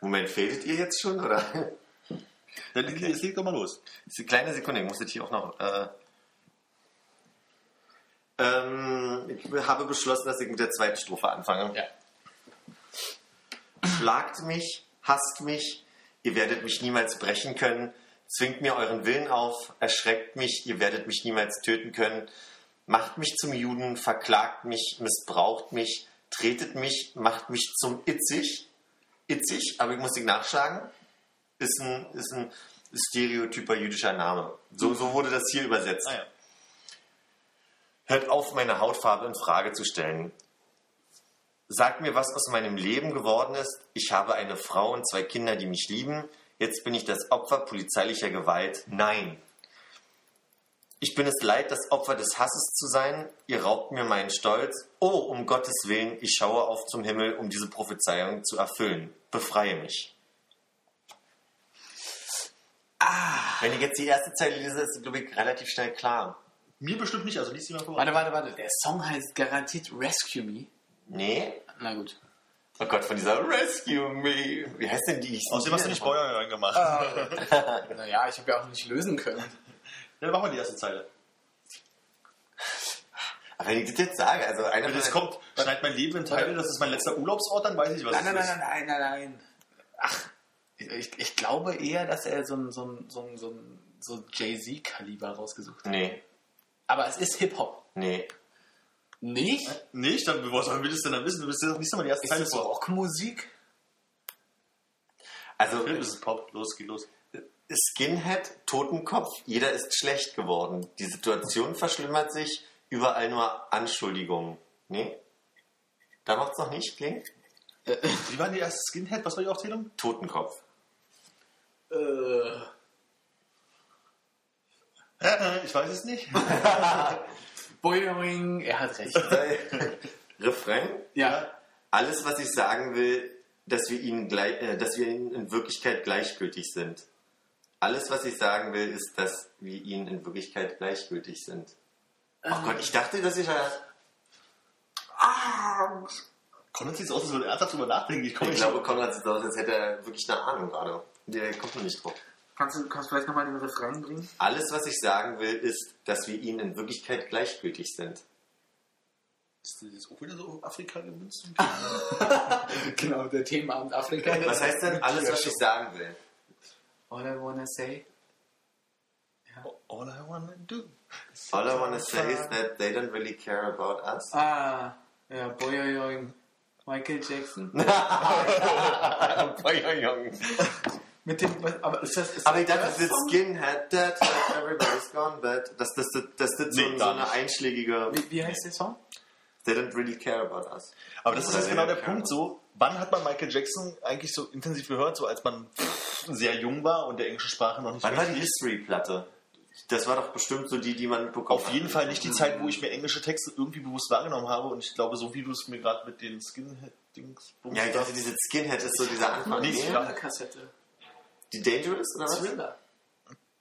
Moment, fädet ihr jetzt schon oder? (laughs) Dann jetzt leg doch mal los. Kleine Sekunde, ich muss das hier auch noch. Äh, ähm, ich habe beschlossen, dass ich mit der zweiten Strophe anfange. Ja. Schlagt mich, hasst mich, ihr werdet mich niemals brechen können, zwingt mir euren Willen auf, erschreckt mich, ihr werdet mich niemals töten können, macht mich zum Juden, verklagt mich, missbraucht mich, tretet mich, macht mich zum Itzig. Itzig, aber ich muss dich nachschlagen, ist ein, ist ein stereotyper jüdischer Name. So, so wurde das hier übersetzt. Ah, ja. Hört auf, meine Hautfarbe in Frage zu stellen. Sagt mir, was aus meinem Leben geworden ist. Ich habe eine Frau und zwei Kinder, die mich lieben. Jetzt bin ich das Opfer polizeilicher Gewalt. Nein. Ich bin es leid, das Opfer des Hasses zu sein. Ihr raubt mir meinen Stolz. Oh, um Gottes Willen, ich schaue auf zum Himmel, um diese Prophezeiung zu erfüllen. Befreie mich. Wenn ich jetzt die erste Zeile lese, ist, glaube ich, relativ schnell klar. Mir bestimmt nicht, also liest die mal vor. Warte, warte, warte. Der Song heißt garantiert Rescue Me. Nee, Na gut. Oh Gott, von dieser Rescue Me. Wie heißt denn die? Außerdem hast du nicht Bäuer reingemacht. (laughs) Naja, ich habe ja auch nicht lösen können. Dann machen wir die erste Zeile. Aber wenn ich das jetzt sage, also einer Wenn das kommt, schneid mein Leben in Teile, das ist mein letzter Urlaubsort, dann weiß ich, was Nein, nein, es nein, nein, nein, nein, nein. Ach, ich, ich glaube eher, dass er so ein, so ein, so ein, so ein so Jay-Z-Kaliber rausgesucht hat. Nee, Aber es ist Hip-Hop. nee. Nicht? Nicht? Dann, was soll das denn dann wissen? Du bist ja noch nicht mal die erste Ist Zeile das vor. Rockmusik? Also Film ist Pop. Los, geht los. Skinhead, Totenkopf, jeder ist schlecht geworden. Die Situation verschlimmert sich, überall nur Anschuldigungen. Nee? Da macht's noch nicht, klingt? Wie war die erste Skinhead? Was war die Aufzählung? Totenkopf. Äh, Ich weiß es nicht. (laughs) Boing, er hat recht. (laughs) Refrain? Ja. Alles, was ich sagen will, dass wir ihnen, gleich, äh, dass wir ihnen in Wirklichkeit gleichgültig sind. Alles, was ich sagen will, ist, dass wir ihnen in Wirklichkeit gleichgültig sind. Oh Gott, ich dachte, dass ich ja. Konrad sieht so aus, als würde er ernsthaft drüber nachdenken. Ich komme Ich glaube, Konrad sieht aus, als hätte er wirklich eine Ahnung gerade. Der kommt noch nicht drauf. Kannst du, kannst du vielleicht nochmal den Refrain bringen? Alles, was ich sagen will, ist, dass wir ihnen in Wirklichkeit gleichgültig sind. Ist das jetzt auch wieder so Afrika gemünzt? (laughs) Genau, der Themenabend Afrika. Was heißt denn alles, was ich sagen will? All I wanna say. All I wanna do. All I wanna say is that they don't really care about us. Ah, ja, Boing, Michael Jackson. (laughs) (laughs) Mit dem, aber ist das, ist Aber ich das dachte, das? Skinhead, that everybody's gone bad. Das, das, das, das ist so, Nee, so eine einschlägige. Wie, wie heißt der Song? They don't really care about us. Aber das ist jetzt genau der Punkt so. Wann hat man Michael Jackson eigentlich so intensiv gehört, so als man sehr jung war und der englischen Sprache noch nicht Wann war die? History-Platte? Das war doch bestimmt so die, die man mitbekommen Auf jeden Fall nicht die Zeit, wo ich mir englische Texte irgendwie bewusst wahrgenommen habe. Und ich glaube, so wie du es mir gerade mit den Skinhead-Dings Ja, ich dachte, diese Skinhead ist so dieser Anfang. Nee. Kassette. Die Dangerous, oder was? Thriller.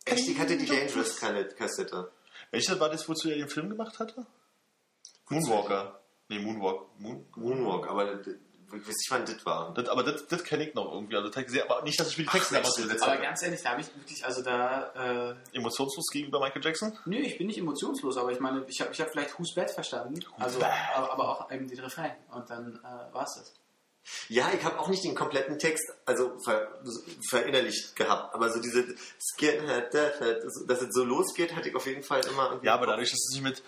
Echt, ich hatte die Dangerous-Kassette. Welche war das, wozu er den Film gemacht hatte? Moonwalker. Nee, Moonwalk. Moon, Moonwalk, aber ich weiß nicht, wann das war. das, aber das, das kenne ich noch irgendwie. Also, das aber nicht, dass ich mir die Texte damals gesetzt Aber ganz ehrlich, da habe ich wirklich, also da, äh, Emotionslos gegenüber Michael Jackson? nö, ich bin nicht emotionslos, aber ich meine, ich habe ich hab vielleicht Who's Bad verstanden, also, Bad. aber, aber auch eben den Refrain und dann äh, war es das. Ja, ich habe auch nicht den kompletten Text also ver, verinnerlicht gehabt, aber so diese Skinhead, dass es so losgeht, hatte ich auf jeden Fall immer. Ja, aber dadurch, dass es nicht mit.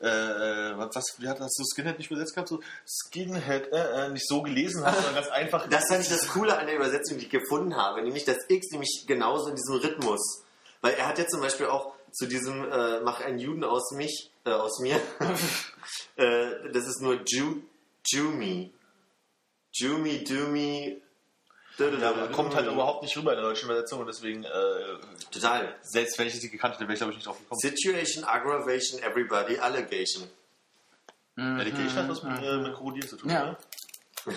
Äh, was, was, wie hat das so Skinhead nicht übersetzt gehabt? So Skinhead äh, äh, nicht so gelesen hast, sondern ganz einfach. Das fand ich das Coole an der Übersetzung, die ich gefunden habe, nämlich das X, nämlich genauso in diesem Rhythmus. Weil er hat ja zum Beispiel auch zu diesem äh, Mach einen Juden aus mich, äh, aus mir, (laughs) äh, das ist nur Ju, Jumi. Jumi, Dumi. ja, aber kommt halt überhaupt nicht rüber in der deutschen Übersetzung und deswegen, äh, Total. selbst wenn ich nicht gekannt hätte, wäre ich glaube ich nicht drauf gekommen. Situation, Aggravation, Everybody, Allegation. Dedication hat was mit, äh, mit Krokodil zu tun, Ja. ne? (laughs)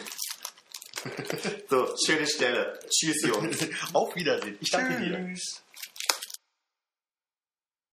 So, schöne Stelle. Tschüss, Jungs. (laughs) Auf Wiedersehen. Ich danke dir. Tschüss.